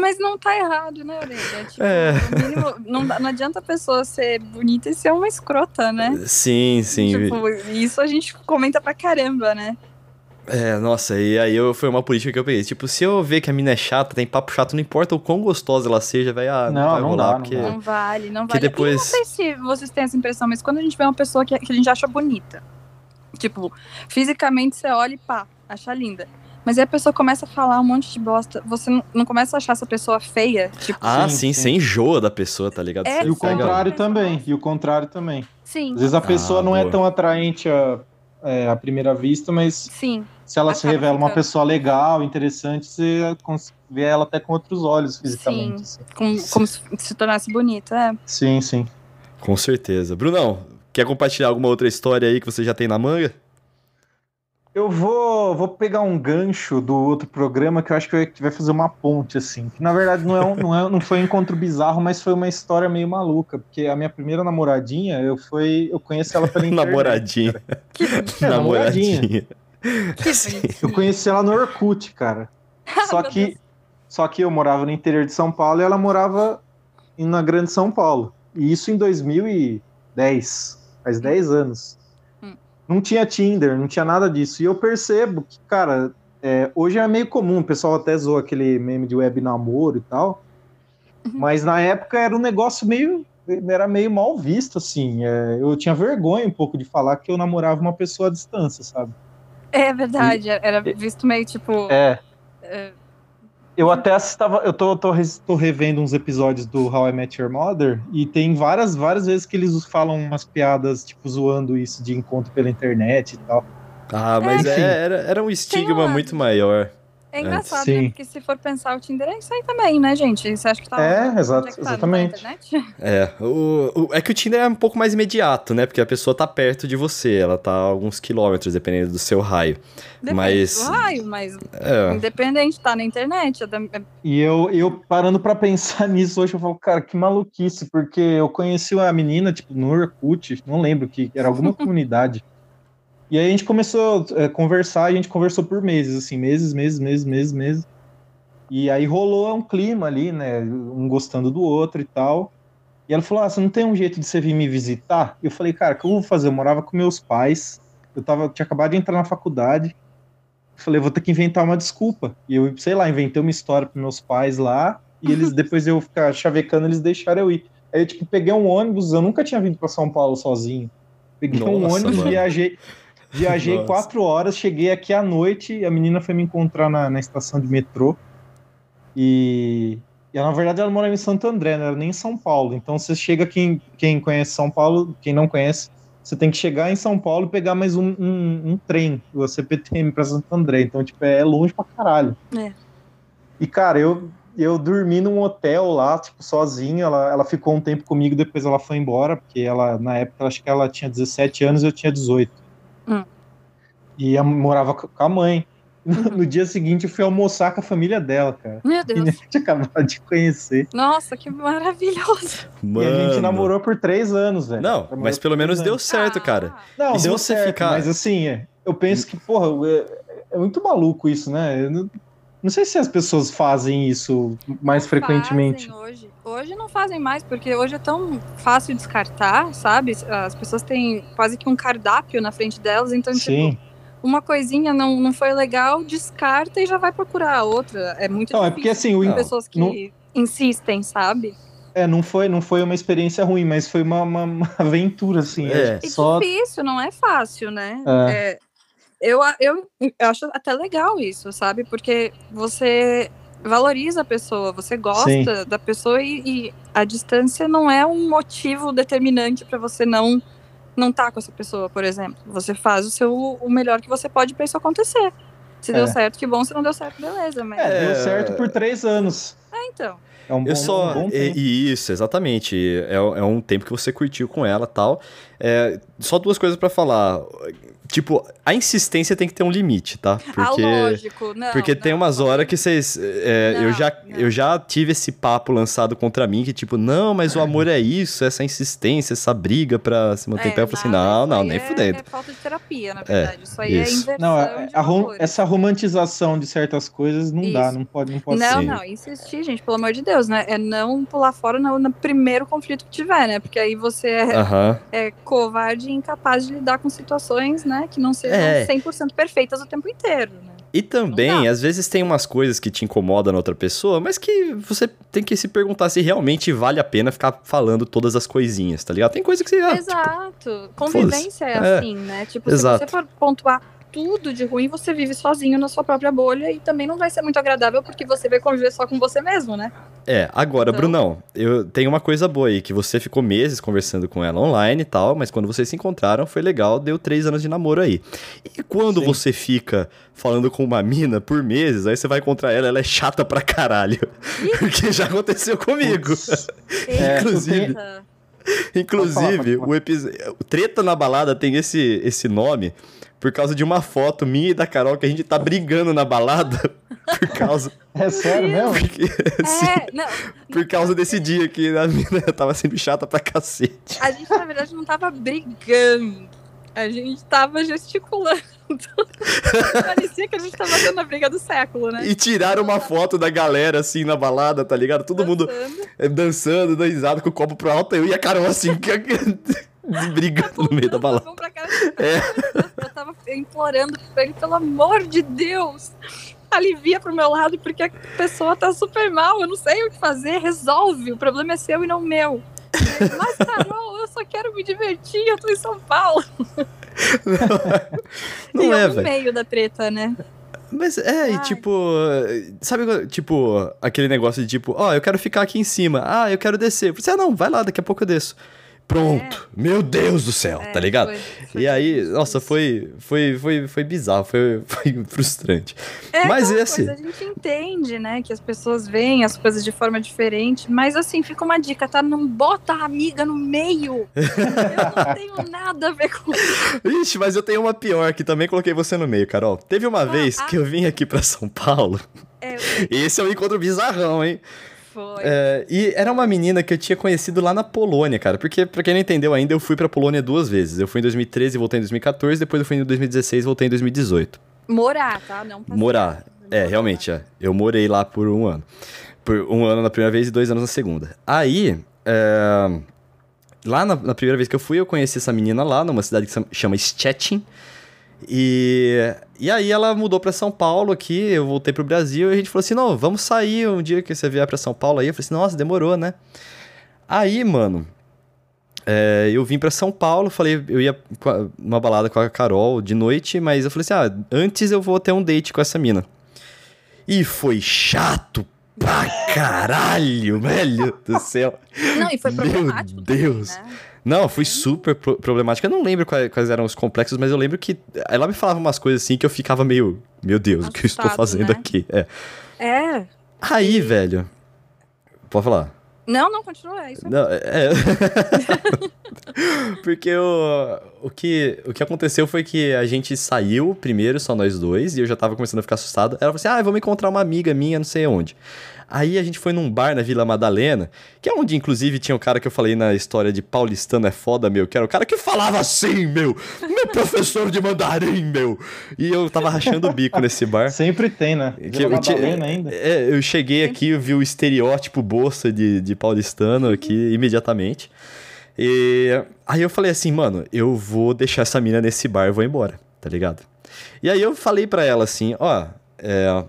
[SPEAKER 2] Mas não tá errado, né, Orelha? Tipo,
[SPEAKER 1] É.
[SPEAKER 2] mínimo, não, não adianta a pessoa ser bonita e ser uma escrota, né?
[SPEAKER 1] Sim, sim.
[SPEAKER 2] Tipo, isso a gente comenta pra caramba, né?
[SPEAKER 1] É, nossa, e aí eu, foi uma política que eu peguei. Tipo, se eu ver que a mina é chata, tem papo chato, não importa o quão gostosa ela seja, vai, ah, não,
[SPEAKER 3] Não,
[SPEAKER 1] vai
[SPEAKER 3] não
[SPEAKER 1] rolar,
[SPEAKER 3] dá, não
[SPEAKER 1] porque...
[SPEAKER 2] Não vale, não
[SPEAKER 1] Que
[SPEAKER 2] vale.
[SPEAKER 1] Depois-
[SPEAKER 2] não sei se vocês têm essa impressão, mas quando a gente vê uma pessoa que, que a gente acha bonita, tipo, fisicamente você olha e pá, acha linda. Mas aí a pessoa começa a falar um monte de bosta. Você não, não começa a achar essa pessoa feia? Tipo,
[SPEAKER 1] Ah,
[SPEAKER 3] Sim,
[SPEAKER 1] sim,
[SPEAKER 3] sim.
[SPEAKER 1] você enjoa da pessoa, tá ligado?
[SPEAKER 2] É,
[SPEAKER 3] E o
[SPEAKER 1] pega-
[SPEAKER 3] contrário também. E o contrário também.
[SPEAKER 2] sim,
[SPEAKER 3] Às vezes a pessoa
[SPEAKER 1] Ah,
[SPEAKER 3] não é
[SPEAKER 1] boa.
[SPEAKER 3] tão atraente à, é, à primeira vista, mas
[SPEAKER 2] sim.
[SPEAKER 3] se ela se revela uma
[SPEAKER 2] ficando.
[SPEAKER 3] pessoa legal, interessante, você vê ela até com outros olhos fisicamente. assim.
[SPEAKER 2] Como, como se, se tornasse bonita, é.
[SPEAKER 3] Sim, sim.
[SPEAKER 1] Com certeza. Brunão, quer compartilhar alguma outra história aí que você já tem na manga?
[SPEAKER 3] Eu vou, vou pegar um gancho do outro programa que eu acho que vai- fazer uma ponte, assim. Que na verdade não, é um- não, é, não foi um encontro bizarro, mas foi uma história meio maluca. Porque a minha primeira namoradinha, eu, foi, eu conheci ela pela internet.
[SPEAKER 1] Namoradinha.
[SPEAKER 2] Que, que
[SPEAKER 3] É,
[SPEAKER 1] Namoradinha.
[SPEAKER 2] bonitinho.
[SPEAKER 3] Eu conheci ela no Orkut, cara. Só
[SPEAKER 2] Meu
[SPEAKER 3] que, só que eu morava no interior de São Paulo e ela morava em- na Grande São Paulo. E isso em 2010, faz 10 anos. Não tinha Tinder, não tinha nada disso. E eu percebo que, cara, é, hoje é meio comum, o pessoal até zoa aquele meme de web namoro e tal.
[SPEAKER 2] Uhum.
[SPEAKER 3] Mas na época era um negócio meio. Era meio mal visto, assim. É, eu tinha vergonha um pouco de falar que eu namorava uma pessoa à distância, sabe?
[SPEAKER 2] É verdade, era visto meio tipo.
[SPEAKER 3] É.
[SPEAKER 2] é,
[SPEAKER 3] Eu até estava, eu tô, tô, tô revendo uns episódios do How I Met Your Mother e tem várias, várias vezes que eles falam umas piadas, tipo, zoando isso de encontro pela internet e tal.
[SPEAKER 1] Ah, mas
[SPEAKER 3] É,
[SPEAKER 1] é, era, era um estigma
[SPEAKER 2] uma-
[SPEAKER 1] muito maior.
[SPEAKER 2] É engraçado,
[SPEAKER 3] Sim.
[SPEAKER 2] né? Porque se for pensar o Tinder é isso aí também, né, gente? Você acha que tá.
[SPEAKER 3] É, exato-
[SPEAKER 2] que tá?
[SPEAKER 3] Exatamente.
[SPEAKER 2] internet?
[SPEAKER 1] É, o, o- é que o Tinder é um pouco mais imediato, né? Porque a pessoa tá perto de você, ela tá a alguns quilômetros, dependendo do seu raio.
[SPEAKER 2] Depende
[SPEAKER 1] Mas-
[SPEAKER 2] do raio, mas
[SPEAKER 1] É,
[SPEAKER 2] independente, tá na internet. é da- é-
[SPEAKER 3] E eu, eu parando pra pensar nisso hoje, eu falo, cara, que maluquice, porque eu conheci a menina, tipo, no Orkut, não lembro que era alguma comunidade. E aí a gente começou a conversar, a gente conversou por meses, assim, meses, meses, meses, meses, meses. E aí rolou um clima ali, né? Um gostando do outro e tal. E ela falou: Ah, você não tem um jeito de você vir me visitar? E eu falei, cara, o que eu vou fazer? Eu morava com meus pais, eu tava, tinha acabado de entrar na faculdade. Eu falei, vou ter que inventar uma desculpa. E eu, sei lá, inventei uma história para meus pais lá, e eles, depois de eu ficar chavecando, eles deixaram eu ir. Aí eu, tipo, peguei um ônibus, eu nunca tinha vindo para São Paulo sozinho. Peguei um
[SPEAKER 1] Nossa,
[SPEAKER 3] ônibus,
[SPEAKER 1] mano.
[SPEAKER 3] viajei. Viajei
[SPEAKER 1] Nossa.
[SPEAKER 3] quatro horas, cheguei aqui à noite, a menina foi me encontrar na, na estação de metrô. E, e ela, na verdade ela morava em Santo André, não era nem em São Paulo. Então você chega, quem, quem conhece São Paulo, quem não conhece, você tem que chegar em São Paulo e pegar mais um, um, um trem, o CPTM para Santo André. Então, tipo, é longe pra caralho.
[SPEAKER 2] É.
[SPEAKER 3] E, cara, eu, eu dormi num hotel lá, tipo, sozinho. Ela, ela ficou um tempo comigo, depois ela foi embora, porque ela, na época, acho que ela tinha 17 anos e eu tinha 18.
[SPEAKER 2] Hum.
[SPEAKER 3] E eu morava com a mãe.
[SPEAKER 2] Uhum.
[SPEAKER 3] No dia seguinte, eu fui almoçar com a família dela, cara.
[SPEAKER 2] Meu
[SPEAKER 3] E
[SPEAKER 2] Deus.
[SPEAKER 3] nem tinha acabado de conhecer.
[SPEAKER 2] Nossa, que maravilhoso.
[SPEAKER 1] mano.
[SPEAKER 3] E a gente namorou por três anos, velho.
[SPEAKER 1] Não, mas pelo menos deu certo, cara.
[SPEAKER 2] Ah,
[SPEAKER 3] Não,
[SPEAKER 1] E se
[SPEAKER 3] deu
[SPEAKER 1] você
[SPEAKER 3] certo,
[SPEAKER 1] ficar-
[SPEAKER 3] mas assim, é, eu penso que, porra, é, é muito maluco isso, né? Eu não, não sei se as pessoas fazem isso mais
[SPEAKER 2] não
[SPEAKER 3] frequentemente.
[SPEAKER 2] fazem Hoje. hoje não fazem mais, porque hoje é tão fácil descartar, sabe? As pessoas têm quase que um cardápio na frente delas, então, tipo,
[SPEAKER 3] Sim.
[SPEAKER 2] uma coisinha não, não foi legal, descarta e já vai procurar a outra. É muito
[SPEAKER 3] Não, é
[SPEAKER 2] difícil.
[SPEAKER 3] porque assim, o,
[SPEAKER 2] pessoas que
[SPEAKER 3] não-
[SPEAKER 2] insistem, sabe?
[SPEAKER 3] é, não, foi, não foi uma experiência ruim, mas foi uma, uma- uma aventura, assim.
[SPEAKER 1] É.
[SPEAKER 2] É
[SPEAKER 3] só
[SPEAKER 2] difícil, não é fácil, né?
[SPEAKER 3] É.
[SPEAKER 2] É, eu, eu, eu acho até legal isso, sabe? Porque você valoriza a pessoa, você gosta da pessoa e, e a distância não é um motivo determinante para você não não estar com essa pessoa, por exemplo. Você faz o seu o melhor que você pode para isso acontecer. Se deu
[SPEAKER 3] É.
[SPEAKER 2] certo, que bom. Se não deu certo, beleza. Mas
[SPEAKER 3] é, deu certo por três anos.
[SPEAKER 2] É, então.
[SPEAKER 3] É um bom,
[SPEAKER 1] Eu só.
[SPEAKER 3] um bom
[SPEAKER 1] e-
[SPEAKER 3] tempo.
[SPEAKER 1] e isso, exatamente. É, é um tempo que você curtiu com ela tal. É, só duas coisas pra falar. Tipo, a insistência tem que ter um limite, tá? Porque.
[SPEAKER 2] ah, lógico. Não,
[SPEAKER 1] Porque tem
[SPEAKER 2] não,
[SPEAKER 1] umas
[SPEAKER 2] não.
[SPEAKER 1] horas que vocês. é, eu, já, eu já tive esse papo lançado contra mim, que tipo, não, mas o amor é isso, essa insistência, essa briga pra se manter em pé. Eu falei assim, não, não, nem
[SPEAKER 2] é-
[SPEAKER 1] fudendo.
[SPEAKER 2] É falta de terapia, na verdade. isso aí
[SPEAKER 1] isso.
[SPEAKER 2] é inversão
[SPEAKER 3] Não, é-
[SPEAKER 2] de
[SPEAKER 3] a rom- essa romantização de certas coisas não dá,
[SPEAKER 2] Isso.
[SPEAKER 3] não pode, não pode
[SPEAKER 2] Não,
[SPEAKER 3] ser.
[SPEAKER 2] não, insistir, gente, pelo amor de Deus, né? É não pular fora no, no primeiro conflito que tiver, né? Porque aí você é,
[SPEAKER 1] Aham.
[SPEAKER 2] é covarde e incapaz de lidar com situações, né? Que não sejam
[SPEAKER 1] É.
[SPEAKER 2] 100% perfeitas o tempo inteiro, né?
[SPEAKER 1] E também, às vezes tem umas coisas que te incomodam na outra pessoa, mas que você tem que se perguntar se realmente vale a pena ficar falando todas as coisinhas, tá ligado? Tem coisa que você. ah, tipo,
[SPEAKER 2] Exato. Convivência é,
[SPEAKER 1] É.
[SPEAKER 2] assim, né? Tipo,
[SPEAKER 1] Exato.
[SPEAKER 2] se você for pontuar tudo de ruim, você vive sozinho na sua própria bolha e também não vai ser muito agradável porque você vai conviver só com você mesmo, né?
[SPEAKER 1] É, agora,
[SPEAKER 2] Então-
[SPEAKER 1] Brunão, eu tenho uma coisa boa aí, que você ficou meses conversando com ela online e tal, mas quando vocês se encontraram foi legal, deu três anos de namoro aí. E quando
[SPEAKER 3] Sim.
[SPEAKER 1] você fica falando com uma mina por meses, aí você vai encontrar ela, ela é chata pra caralho. Porque já aconteceu comigo.
[SPEAKER 3] É,
[SPEAKER 1] Inclusive. Inclusive,
[SPEAKER 3] Pode falar, pode
[SPEAKER 1] o episódio. Treta na balada tem esse, esse nome por causa de uma foto minha e da Carol que a gente tá brigando na balada por causa,
[SPEAKER 3] é sério mesmo?
[SPEAKER 1] porque, sim,
[SPEAKER 2] É, não,
[SPEAKER 1] por causa desse dia que a mina tava sendo chata pra cacete.
[SPEAKER 2] a gente na verdade não tava brigando. A gente tava gesticulando. Parecia que a gente tava tendo a briga do século, né?
[SPEAKER 1] E tiraram uma foto da galera assim na balada, tá ligado? Todo mundo
[SPEAKER 2] Dançando.
[SPEAKER 1] eh, dançando, dando risada com o copo pro alto, eu e a Carol assim, brigando no meio da balada. É.
[SPEAKER 2] Eu tava implorando pra ele, pelo amor de Deus, alivia pro meu lado, porque a pessoa tá super mal, eu não sei o que fazer, resolve, o problema é seu e não meu. Mas, Carol, eu só quero me divertir, eu tô em São Paulo.
[SPEAKER 1] Não
[SPEAKER 2] e
[SPEAKER 1] é,
[SPEAKER 2] eu no meio da treta, né?
[SPEAKER 1] Mas é, e
[SPEAKER 2] Ai.
[SPEAKER 1] tipo, sabe, tipo, aquele negócio de tipo, ó, eu quero ficar aqui em cima, ah, eu quero descer. Você, ah, não, vai lá, daqui a pouco eu desço. Pronto. Meu Deus do céu,
[SPEAKER 2] É,
[SPEAKER 1] tá ligado?
[SPEAKER 2] foi- foi
[SPEAKER 1] E aí,
[SPEAKER 2] isso,
[SPEAKER 1] nossa, foi, foi, foi, foi bizarro, foi, foi frustrante.
[SPEAKER 2] É
[SPEAKER 1] Mas
[SPEAKER 2] aquela
[SPEAKER 1] esse-
[SPEAKER 2] coisa, a gente entende, né, que as pessoas veem as coisas de forma diferente, mas assim, fica uma dica, tá? Não bota a amiga no meio. Eu não tenho nada a ver com isso.
[SPEAKER 1] Ixi, mas eu tenho uma pior que também coloquei você no meio, Carol. Teve uma vez
[SPEAKER 2] ah.
[SPEAKER 1] que eu vim aqui pra São Paulo.
[SPEAKER 2] É,
[SPEAKER 1] Esse é um encontro bizarrão, hein?
[SPEAKER 2] Foi.
[SPEAKER 1] É, e era uma menina que eu tinha conhecido lá na Polônia, cara. Porque, pra quem não entendeu ainda, eu fui pra Polônia duas vezes. Eu fui em 2013 e voltei em 2014, depois eu fui em 2016 e voltei em 2018.
[SPEAKER 2] Morar, tá? Não.
[SPEAKER 1] Morar. É,
[SPEAKER 2] Morar.
[SPEAKER 1] realmente, é. Eu morei lá por um ano. Por um ano na primeira vez e dois anos na segunda. Aí, é, lá na, na primeira vez que eu fui, eu conheci essa menina lá, numa cidade que se chama Stettin. E, e aí ela mudou pra São Paulo aqui, eu voltei pro Brasil e a gente falou assim, não, vamos sair um dia que você vier pra São Paulo aí. Eu falei assim, nossa, demorou, né? Aí, mano, é, eu vim pra São Paulo, falei, eu ia com a- numa balada com a Carol de noite, mas eu falei assim, ah, antes eu vou ter um date com essa mina. E foi chato pra caralho, velho do céu.
[SPEAKER 2] Não, e foi
[SPEAKER 1] Meu
[SPEAKER 2] problemático. também,
[SPEAKER 1] Deus.
[SPEAKER 2] né?
[SPEAKER 1] Não, foi super pro- problemático. Eu não lembro quais, quais eram os complexos, mas eu lembro que ela me falava umas coisas assim que eu ficava meio, meu Deus, o que eu estou
[SPEAKER 2] Assustado,
[SPEAKER 1] fazendo
[SPEAKER 2] né?
[SPEAKER 1] aqui? É.
[SPEAKER 2] É.
[SPEAKER 1] Aí, velho. Pode falar.
[SPEAKER 2] Não, não, continua. É isso.
[SPEAKER 1] Não, é. Porque o, o, que, o que aconteceu foi que a gente saiu primeiro, só nós dois, e eu já tava começando a ficar assustado. Ela falou assim: ah, vamos encontrar uma amiga minha, não sei onde. Aí a gente foi num bar na Vila Madalena, que é onde, inclusive, tinha um cara que eu falei na história de paulistano é foda, meu, que era o cara que falava assim, meu, meu professor de mandarim, meu. E eu tava rachando o bico nesse bar.
[SPEAKER 3] Sempre tem, né?
[SPEAKER 1] Que
[SPEAKER 3] Vila
[SPEAKER 1] eu, ti-
[SPEAKER 3] Madalena ainda.
[SPEAKER 1] é, eu cheguei aqui, eu vi o estereótipo bolsa de, de paulistano aqui imediatamente. E aí eu falei assim, mano, eu vou deixar essa mina nesse bar e vou embora, tá ligado? E aí eu falei pra ela assim, ó, é,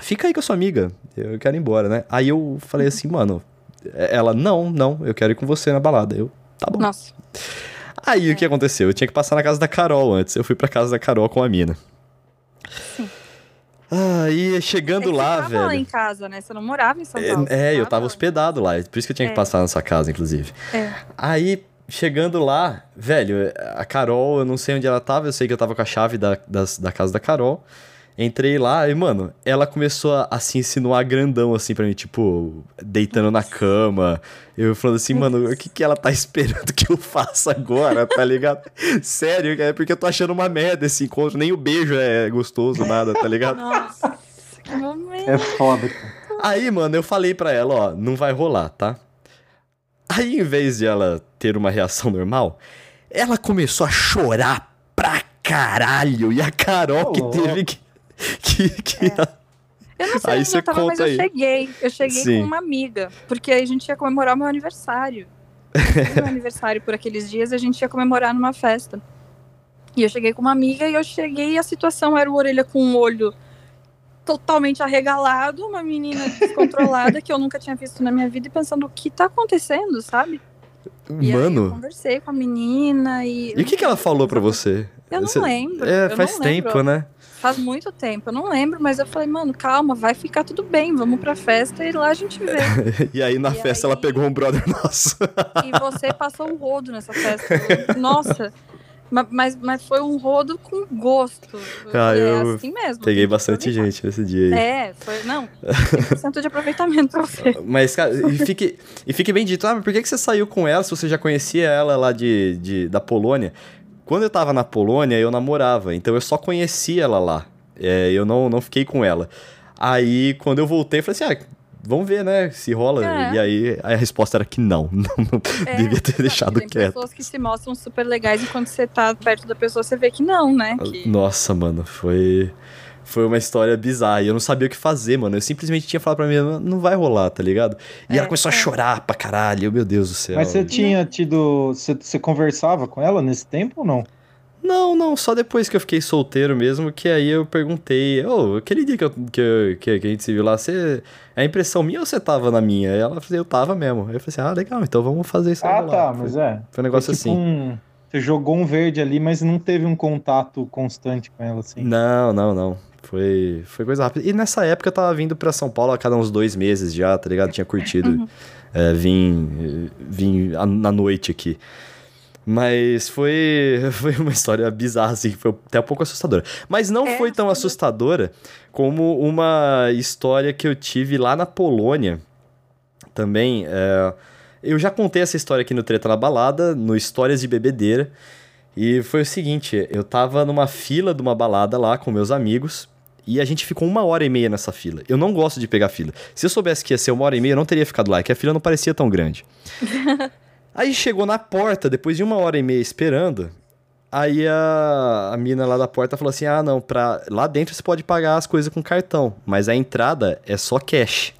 [SPEAKER 1] fica aí com a sua amiga, eu quero ir embora, né? Aí eu falei assim, mano, ela, não, não, eu quero ir com você na balada. Eu, tá bom.
[SPEAKER 2] Nossa.
[SPEAKER 1] Aí o que aconteceu? Eu tinha que passar na casa da Carol antes. Eu fui pra casa da Carol com a mina. Aí chegando
[SPEAKER 2] É
[SPEAKER 1] lá,
[SPEAKER 2] você tava lá
[SPEAKER 1] velho.
[SPEAKER 2] em casa, né? Você não morava em São Paulo.
[SPEAKER 1] É, é,
[SPEAKER 2] você
[SPEAKER 1] eu tava hospedado lá, por isso que eu tinha que
[SPEAKER 2] É.
[SPEAKER 1] passar nessa casa, inclusive.
[SPEAKER 2] É.
[SPEAKER 1] Aí, chegando lá, velho, a Carol, eu não sei onde ela tava, eu sei que eu tava com a chave da, das- da casa da Carol. Entrei lá e, mano, ela começou a, a se insinuar grandão, assim, pra mim, tipo, deitando na cama. Eu falando assim, mano, o que, que ela tá esperando que eu faça agora, tá ligado? Sério, é porque eu tô achando uma merda esse encontro, nem o beijo é gostoso, nada, tá ligado?
[SPEAKER 2] Nossa, que momento.
[SPEAKER 3] É foda.
[SPEAKER 1] Aí, mano, eu falei pra ela, ó, não vai rolar, tá? Aí, em vez de ela ter uma reação normal, ela começou a chorar pra caralho. E a Carol que teve que. que, que
[SPEAKER 2] Eu não sei
[SPEAKER 1] Aí
[SPEAKER 2] onde
[SPEAKER 1] você
[SPEAKER 2] eu tava, mas eu
[SPEAKER 1] aí.
[SPEAKER 2] cheguei. Eu cheguei
[SPEAKER 1] Sim.
[SPEAKER 2] com uma amiga. Porque a gente ia comemorar o meu aniversário. Meu aniversário por aqueles dias a gente ia comemorar numa festa. E eu cheguei com uma amiga e eu cheguei e a situação era o orelha com um olho totalmente arregalado, uma menina descontrolada que eu nunca tinha visto na minha vida e pensando o que tá acontecendo, sabe? E aí eu
[SPEAKER 1] Mano,
[SPEAKER 2] conversei com a menina e.
[SPEAKER 1] e o que, que ela falou pra você?
[SPEAKER 2] Eu não
[SPEAKER 1] Você-
[SPEAKER 2] lembro.
[SPEAKER 1] É, faz tempo,
[SPEAKER 2] lembro.
[SPEAKER 1] né?
[SPEAKER 2] Faz muito tempo, eu não lembro, mas eu falei, mano, calma, vai ficar tudo bem, vamos pra festa e lá a gente vê.
[SPEAKER 1] E aí na
[SPEAKER 2] E
[SPEAKER 1] festa
[SPEAKER 2] aí-
[SPEAKER 1] ela pegou um brother nosso.
[SPEAKER 2] E você passou um rodo nessa festa. Nossa, ma- mas, mas foi um rodo com gosto.
[SPEAKER 1] Ah,
[SPEAKER 2] é
[SPEAKER 1] eu
[SPEAKER 2] assim mesmo.
[SPEAKER 1] Peguei bastante gente nesse dia aí.
[SPEAKER 2] É, foi, não, 100% de aproveitamento pra você.
[SPEAKER 1] Mas, cara, e fique, e fique bem dito, ah, mas por que, que você saiu com ela se você já conhecia ela lá de, de, da Polônia? Quando eu tava na Polônia, eu namorava, então eu só conhecia ela lá. É, eu não, não fiquei com ela. Aí, quando eu voltei, eu falei assim, ah, vamos ver, né, se rola.
[SPEAKER 2] É.
[SPEAKER 1] E aí, a resposta era que não, não, não
[SPEAKER 2] É,
[SPEAKER 1] devia ter deixado
[SPEAKER 2] tem
[SPEAKER 1] quieto.
[SPEAKER 2] pessoas que se mostram super legais e quando você tá perto da pessoa, você vê que não, né? Que...
[SPEAKER 1] Nossa, mano, foi... Foi uma história bizarra. E eu não sabia o que fazer, mano. Eu simplesmente tinha falado pra mim, não, vai rolar, tá ligado? E
[SPEAKER 2] É,
[SPEAKER 1] ela começou a
[SPEAKER 2] é.
[SPEAKER 1] chorar pra caralho, meu Deus do céu.
[SPEAKER 3] Mas você tinha tido. Você, você conversava com ela nesse tempo ou não?
[SPEAKER 1] Não, não, só depois que eu fiquei solteiro mesmo, que aí eu perguntei, ô, aquele dia que, eu, que, eu- que, que a gente se viu lá, você. É impressão minha ou você tava na minha? Aí ela falou, assim, eu tava mesmo. Aí eu falei assim, ah, legal, então vamos fazer isso
[SPEAKER 3] Ah,
[SPEAKER 1] rolar.
[SPEAKER 3] tá,
[SPEAKER 1] Foi-
[SPEAKER 3] mas é.
[SPEAKER 1] Foi um negócio
[SPEAKER 3] Foi tipo
[SPEAKER 1] assim.
[SPEAKER 3] um- Você jogou um verde ali, mas não teve um contato constante com ela, assim.
[SPEAKER 1] Não, não, não. Foi, foi coisa rápida. E nessa época eu tava vindo pra São Paulo a cada uns dois meses já, tá ligado? Tinha curtido.
[SPEAKER 2] Uhum.
[SPEAKER 1] é, vim, vim na noite aqui. Mas foi, foi uma história bizarra, assim, foi até um pouco assustadora. Mas não é, foi tão assustadora como uma história que eu tive lá na Polônia também. É, eu já contei essa história aqui no Treta na Balada, no Histórias de Bebedeira. E foi o seguinte, eu tava numa fila de uma balada lá com meus amigos. E a gente ficou uma hora e meia nessa fila. Eu não gosto de pegar fila. Se eu soubesse que ia ser uma hora e meia, eu não teria ficado lá, que a fila não parecia tão grande. Aí chegou na porta, depois de uma hora e meia esperando, aí a, a mina lá da porta falou assim: ah, não, pra, lá dentro você pode pagar as coisas com cartão, mas a entrada é só cash.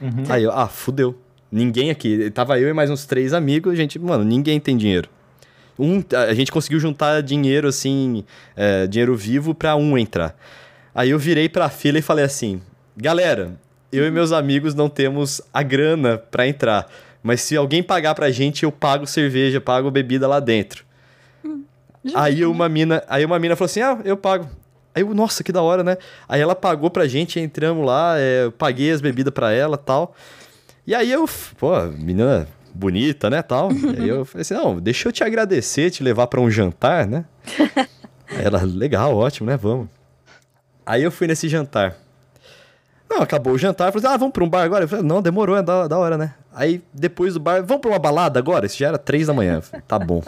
[SPEAKER 1] Uhum. Aí eu, ah, fudeu. Ninguém aqui. Tava eu e mais uns três amigos, gente, mano, ninguém tem dinheiro. Um, a gente conseguiu juntar dinheiro, assim, é, dinheiro vivo pra um entrar. Aí eu virei pra fila e falei assim: galera, eu e meus amigos não temos a grana pra entrar. Mas se alguém pagar pra gente, eu pago cerveja, pago bebida lá dentro. Hum, aí uma mina, aí uma mina falou assim: "Ah, eu pago". Aí eu, nossa, que da hora, né? Aí ela pagou pra gente, entramos lá, é, eu paguei as bebidas pra ela, tal. E aí eu, pô, menina bonita, né, tal. aí eu falei assim: "Não, deixa eu te agradecer, te levar para um jantar, né?" ela, legal, ótimo, né? Vamos. Aí eu fui nesse jantar. Não, acabou o jantar, eu falei, assim, ah, vamos pra um bar agora? Eu falei, não, demorou, é da, da hora, né? Aí depois do bar, vamos pra uma balada agora? Isso já era três da manhã. Falei, tá bom.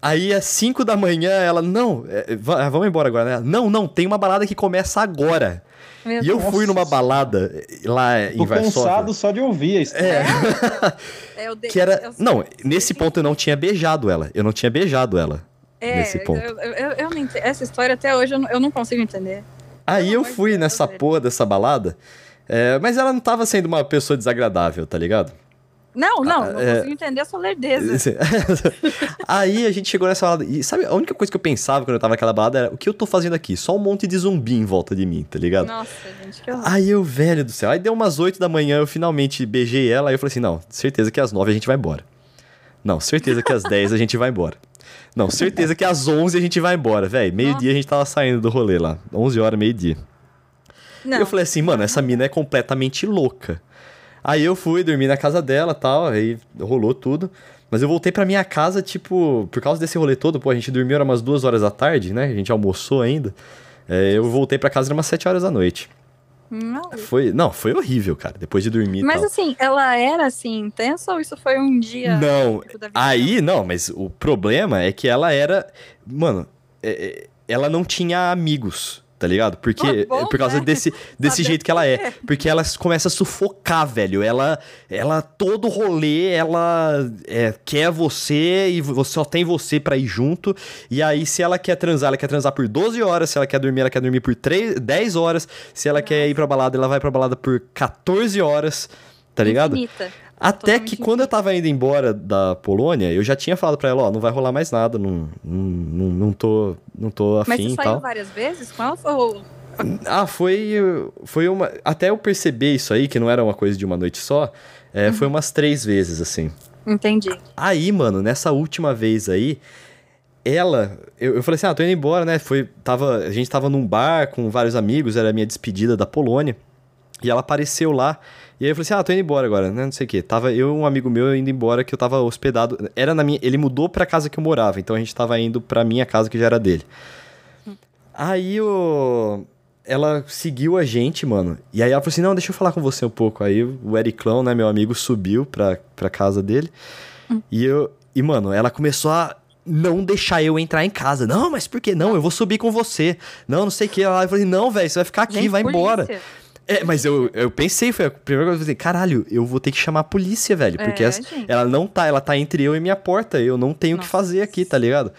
[SPEAKER 1] Aí às cinco da manhã ela, não, é vamos embora agora, né? Não, não, tem uma balada que começa agora. Meu e eu fui numa balada lá em Tô Varsóvia. cansado
[SPEAKER 3] só de ouvir isso.
[SPEAKER 1] É. é eu de... que era... Não, nesse ponto eu não tinha beijado ela. Eu não tinha beijado ela. É, nesse ponto.
[SPEAKER 2] Eu, eu, eu não entendo. Essa história até hoje eu não, eu não consigo entender.
[SPEAKER 1] Aí eu fui nessa porra dessa balada, é, mas ela não tava sendo uma pessoa desagradável, tá ligado?
[SPEAKER 2] Não, não, ah, não é... consigo entender a sua lerdeza.
[SPEAKER 1] Aí a gente chegou nessa balada. E sabe, a única coisa que eu pensava quando eu tava naquela balada era: o que eu tô fazendo aqui? Só um monte de zumbi em volta de mim, tá ligado?
[SPEAKER 2] Nossa, gente, que horror.
[SPEAKER 1] Aí eu, velho do céu. Aí deu umas 8 da manhã, eu finalmente beijei ela. Aí eu falei assim: não, certeza que às 9 a gente vai embora. Não, certeza que às 10 a gente vai embora. Não, certeza que às 11 a gente vai embora, velho. Meio-dia a gente tava saindo do rolê lá. 11 horas, meio-dia. E eu falei assim, mano, essa mina é completamente louca. Aí eu fui dormir na casa dela tal, aí rolou tudo. Mas eu voltei pra minha casa, tipo, por causa desse rolê todo, pô, a gente dormiu era umas duas horas da tarde, né? A gente almoçou ainda. É, eu voltei pra casa era umas sete horas da noite. Não. Foi, não, foi horrível, cara, depois de dormir.
[SPEAKER 2] Mas assim, ela era assim intensa ou isso foi um dia?
[SPEAKER 1] Não, aí não, mas o problema é que ela era, mano, é, é ela não tinha amigos tá ligado? Porque bom, por causa né? desse, desse jeito que ela é. Porque ela começa a sufocar, velho. Ela, ela todo rolê, ela é, quer você e você só tem você para ir junto. E aí, se ela quer transar, ela quer transar por 12 horas. Se ela quer dormir, ela quer dormir por 3, 10 horas. Se ela Nossa. quer ir pra balada, ela vai pra balada por 14 horas. Tá ligado? Infinita. Até que quando eu tava indo embora da Polônia, eu já tinha falado pra ela, ó, não vai rolar mais nada, não, não, não, tô, não tô afim Mas você saiu
[SPEAKER 2] várias vezes com ela ou...
[SPEAKER 1] Ah, foi, foi uma... Até eu perceber isso aí, que não era uma coisa de uma noite só, é, uhum. foi umas três vezes, assim.
[SPEAKER 2] Entendi.
[SPEAKER 1] Aí, mano, nessa última vez aí, ela... Eu, eu falei assim, ah, tô indo embora, né? Foi, tava, a gente tava num bar com vários amigos, era a minha despedida da Polônia. E ela apareceu lá. E aí eu falei assim: ah, tô indo embora agora, né? Não sei o quê. Tava eu e um amigo meu indo embora que eu tava hospedado. Era na minha. Ele mudou pra casa que eu morava, então a gente tava indo pra minha casa que já era dele. Hum. Aí o. Ela seguiu a gente, mano. E aí ela falou assim: não, deixa eu falar com você um pouco. Aí o Ericlão, né, meu amigo, subiu pra, pra casa dele. Hum. E eu. E, mano, ela começou a não deixar eu entrar em casa. Não, mas por que não? Eu vou subir com você. Não, não sei o que. Ela falou assim: não, velho, você vai ficar aqui, Gente, vai polícia. embora. É, mas eu, eu pensei, foi a primeira coisa que eu falei, caralho, eu vou ter que chamar a polícia, velho. Porque é, essa, ela não tá, ela tá entre eu e minha porta. Eu não tenho o que fazer aqui, tá ligado?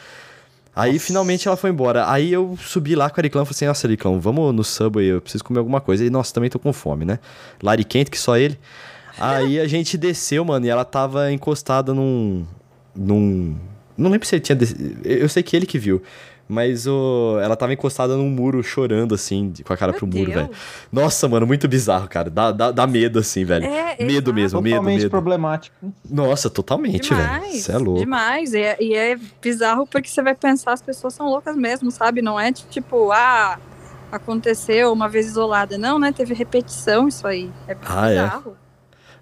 [SPEAKER 1] Aí Nossa. finalmente ela foi embora. Aí eu subi lá com a Ariclão e falei assim: Nossa, Ariclão, vamos no Subway, eu preciso comer alguma coisa. E nossa, também tô com fome, né? Lari quente, que só ele. Aí a gente desceu, mano, e ela tava encostada num. num. Não lembro se ele tinha. Des... Eu sei que ele que viu. Mas o... ela tava encostada num muro chorando, assim, com a cara Meu pro muro, velho. Nossa, mano, muito bizarro, cara. Dá, dá, dá medo, assim, velho. É, medo exato. mesmo, medo,
[SPEAKER 3] totalmente problemático.
[SPEAKER 1] Nossa, totalmente, velho. Isso é louco.
[SPEAKER 2] Demais. E é, e é bizarro porque você vai pensar, as pessoas são loucas mesmo, sabe? Não é tipo, ah, aconteceu uma vez isolada. Não, né? Teve repetição isso aí. É
[SPEAKER 1] ah, é? bizarro. É.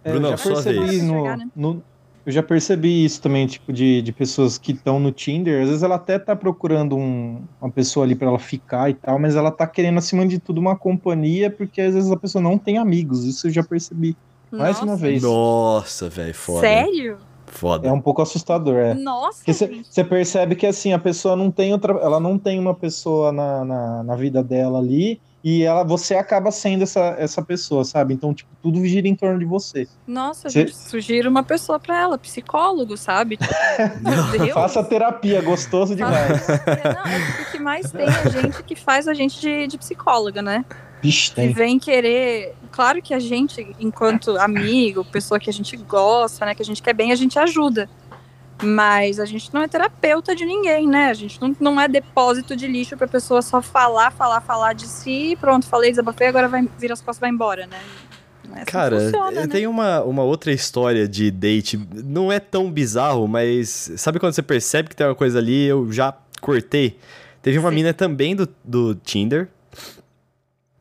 [SPEAKER 3] É,
[SPEAKER 1] Brunão,
[SPEAKER 3] eu já
[SPEAKER 1] sua
[SPEAKER 3] percebi
[SPEAKER 1] vez.
[SPEAKER 3] no,
[SPEAKER 2] né?
[SPEAKER 3] no- eu já percebi isso também, tipo, de, de pessoas que estão no Tinder. Às vezes ela até tá procurando um- uma pessoa ali pra ela ficar e tal, mas ela tá querendo, acima de tudo, uma companhia, porque às vezes a pessoa não tem amigos. Isso eu já percebi. Mais uma
[SPEAKER 2] Nossa,
[SPEAKER 3] vez.
[SPEAKER 1] Nossa, velho, foda.
[SPEAKER 2] Sério?
[SPEAKER 1] Foda.
[SPEAKER 3] É um pouco assustador, é.
[SPEAKER 2] Nossa,
[SPEAKER 3] você percebe que assim, a pessoa não tem outra. Ela não tem uma pessoa na, na, na vida dela ali. E ela, você acaba sendo essa, essa pessoa, sabe? Então, tipo, tudo gira em torno de você.
[SPEAKER 2] Nossa,
[SPEAKER 3] Cê-
[SPEAKER 2] gente, sugiro uma pessoa pra ela, psicólogo, sabe? Deus.
[SPEAKER 3] Faça terapia, gostoso demais.
[SPEAKER 2] Não, é porque o que mais tem é gente que faz a gente de, de psicóloga, né?
[SPEAKER 3] Vixe,
[SPEAKER 2] Que
[SPEAKER 3] tem.
[SPEAKER 2] vem querer. Claro que a gente, enquanto amigo, pessoa que a gente gosta, né? Que a gente quer bem, a gente ajuda. Mas a gente não é terapeuta de ninguém, né? A gente não, não é depósito de lixo pra pessoa só falar, falar, falar de si. Pronto, falei, desabafei, agora vai vira as costas e vai embora, né? Não é assim
[SPEAKER 1] Cara,
[SPEAKER 2] funciona,
[SPEAKER 1] eu
[SPEAKER 2] né?
[SPEAKER 1] tenho uma, uma outra história de date. Não é tão bizarro, mas sabe quando você percebe que tem uma coisa ali? Eu já cortei. Teve uma
[SPEAKER 2] Sim.
[SPEAKER 1] mina também do, do Tinder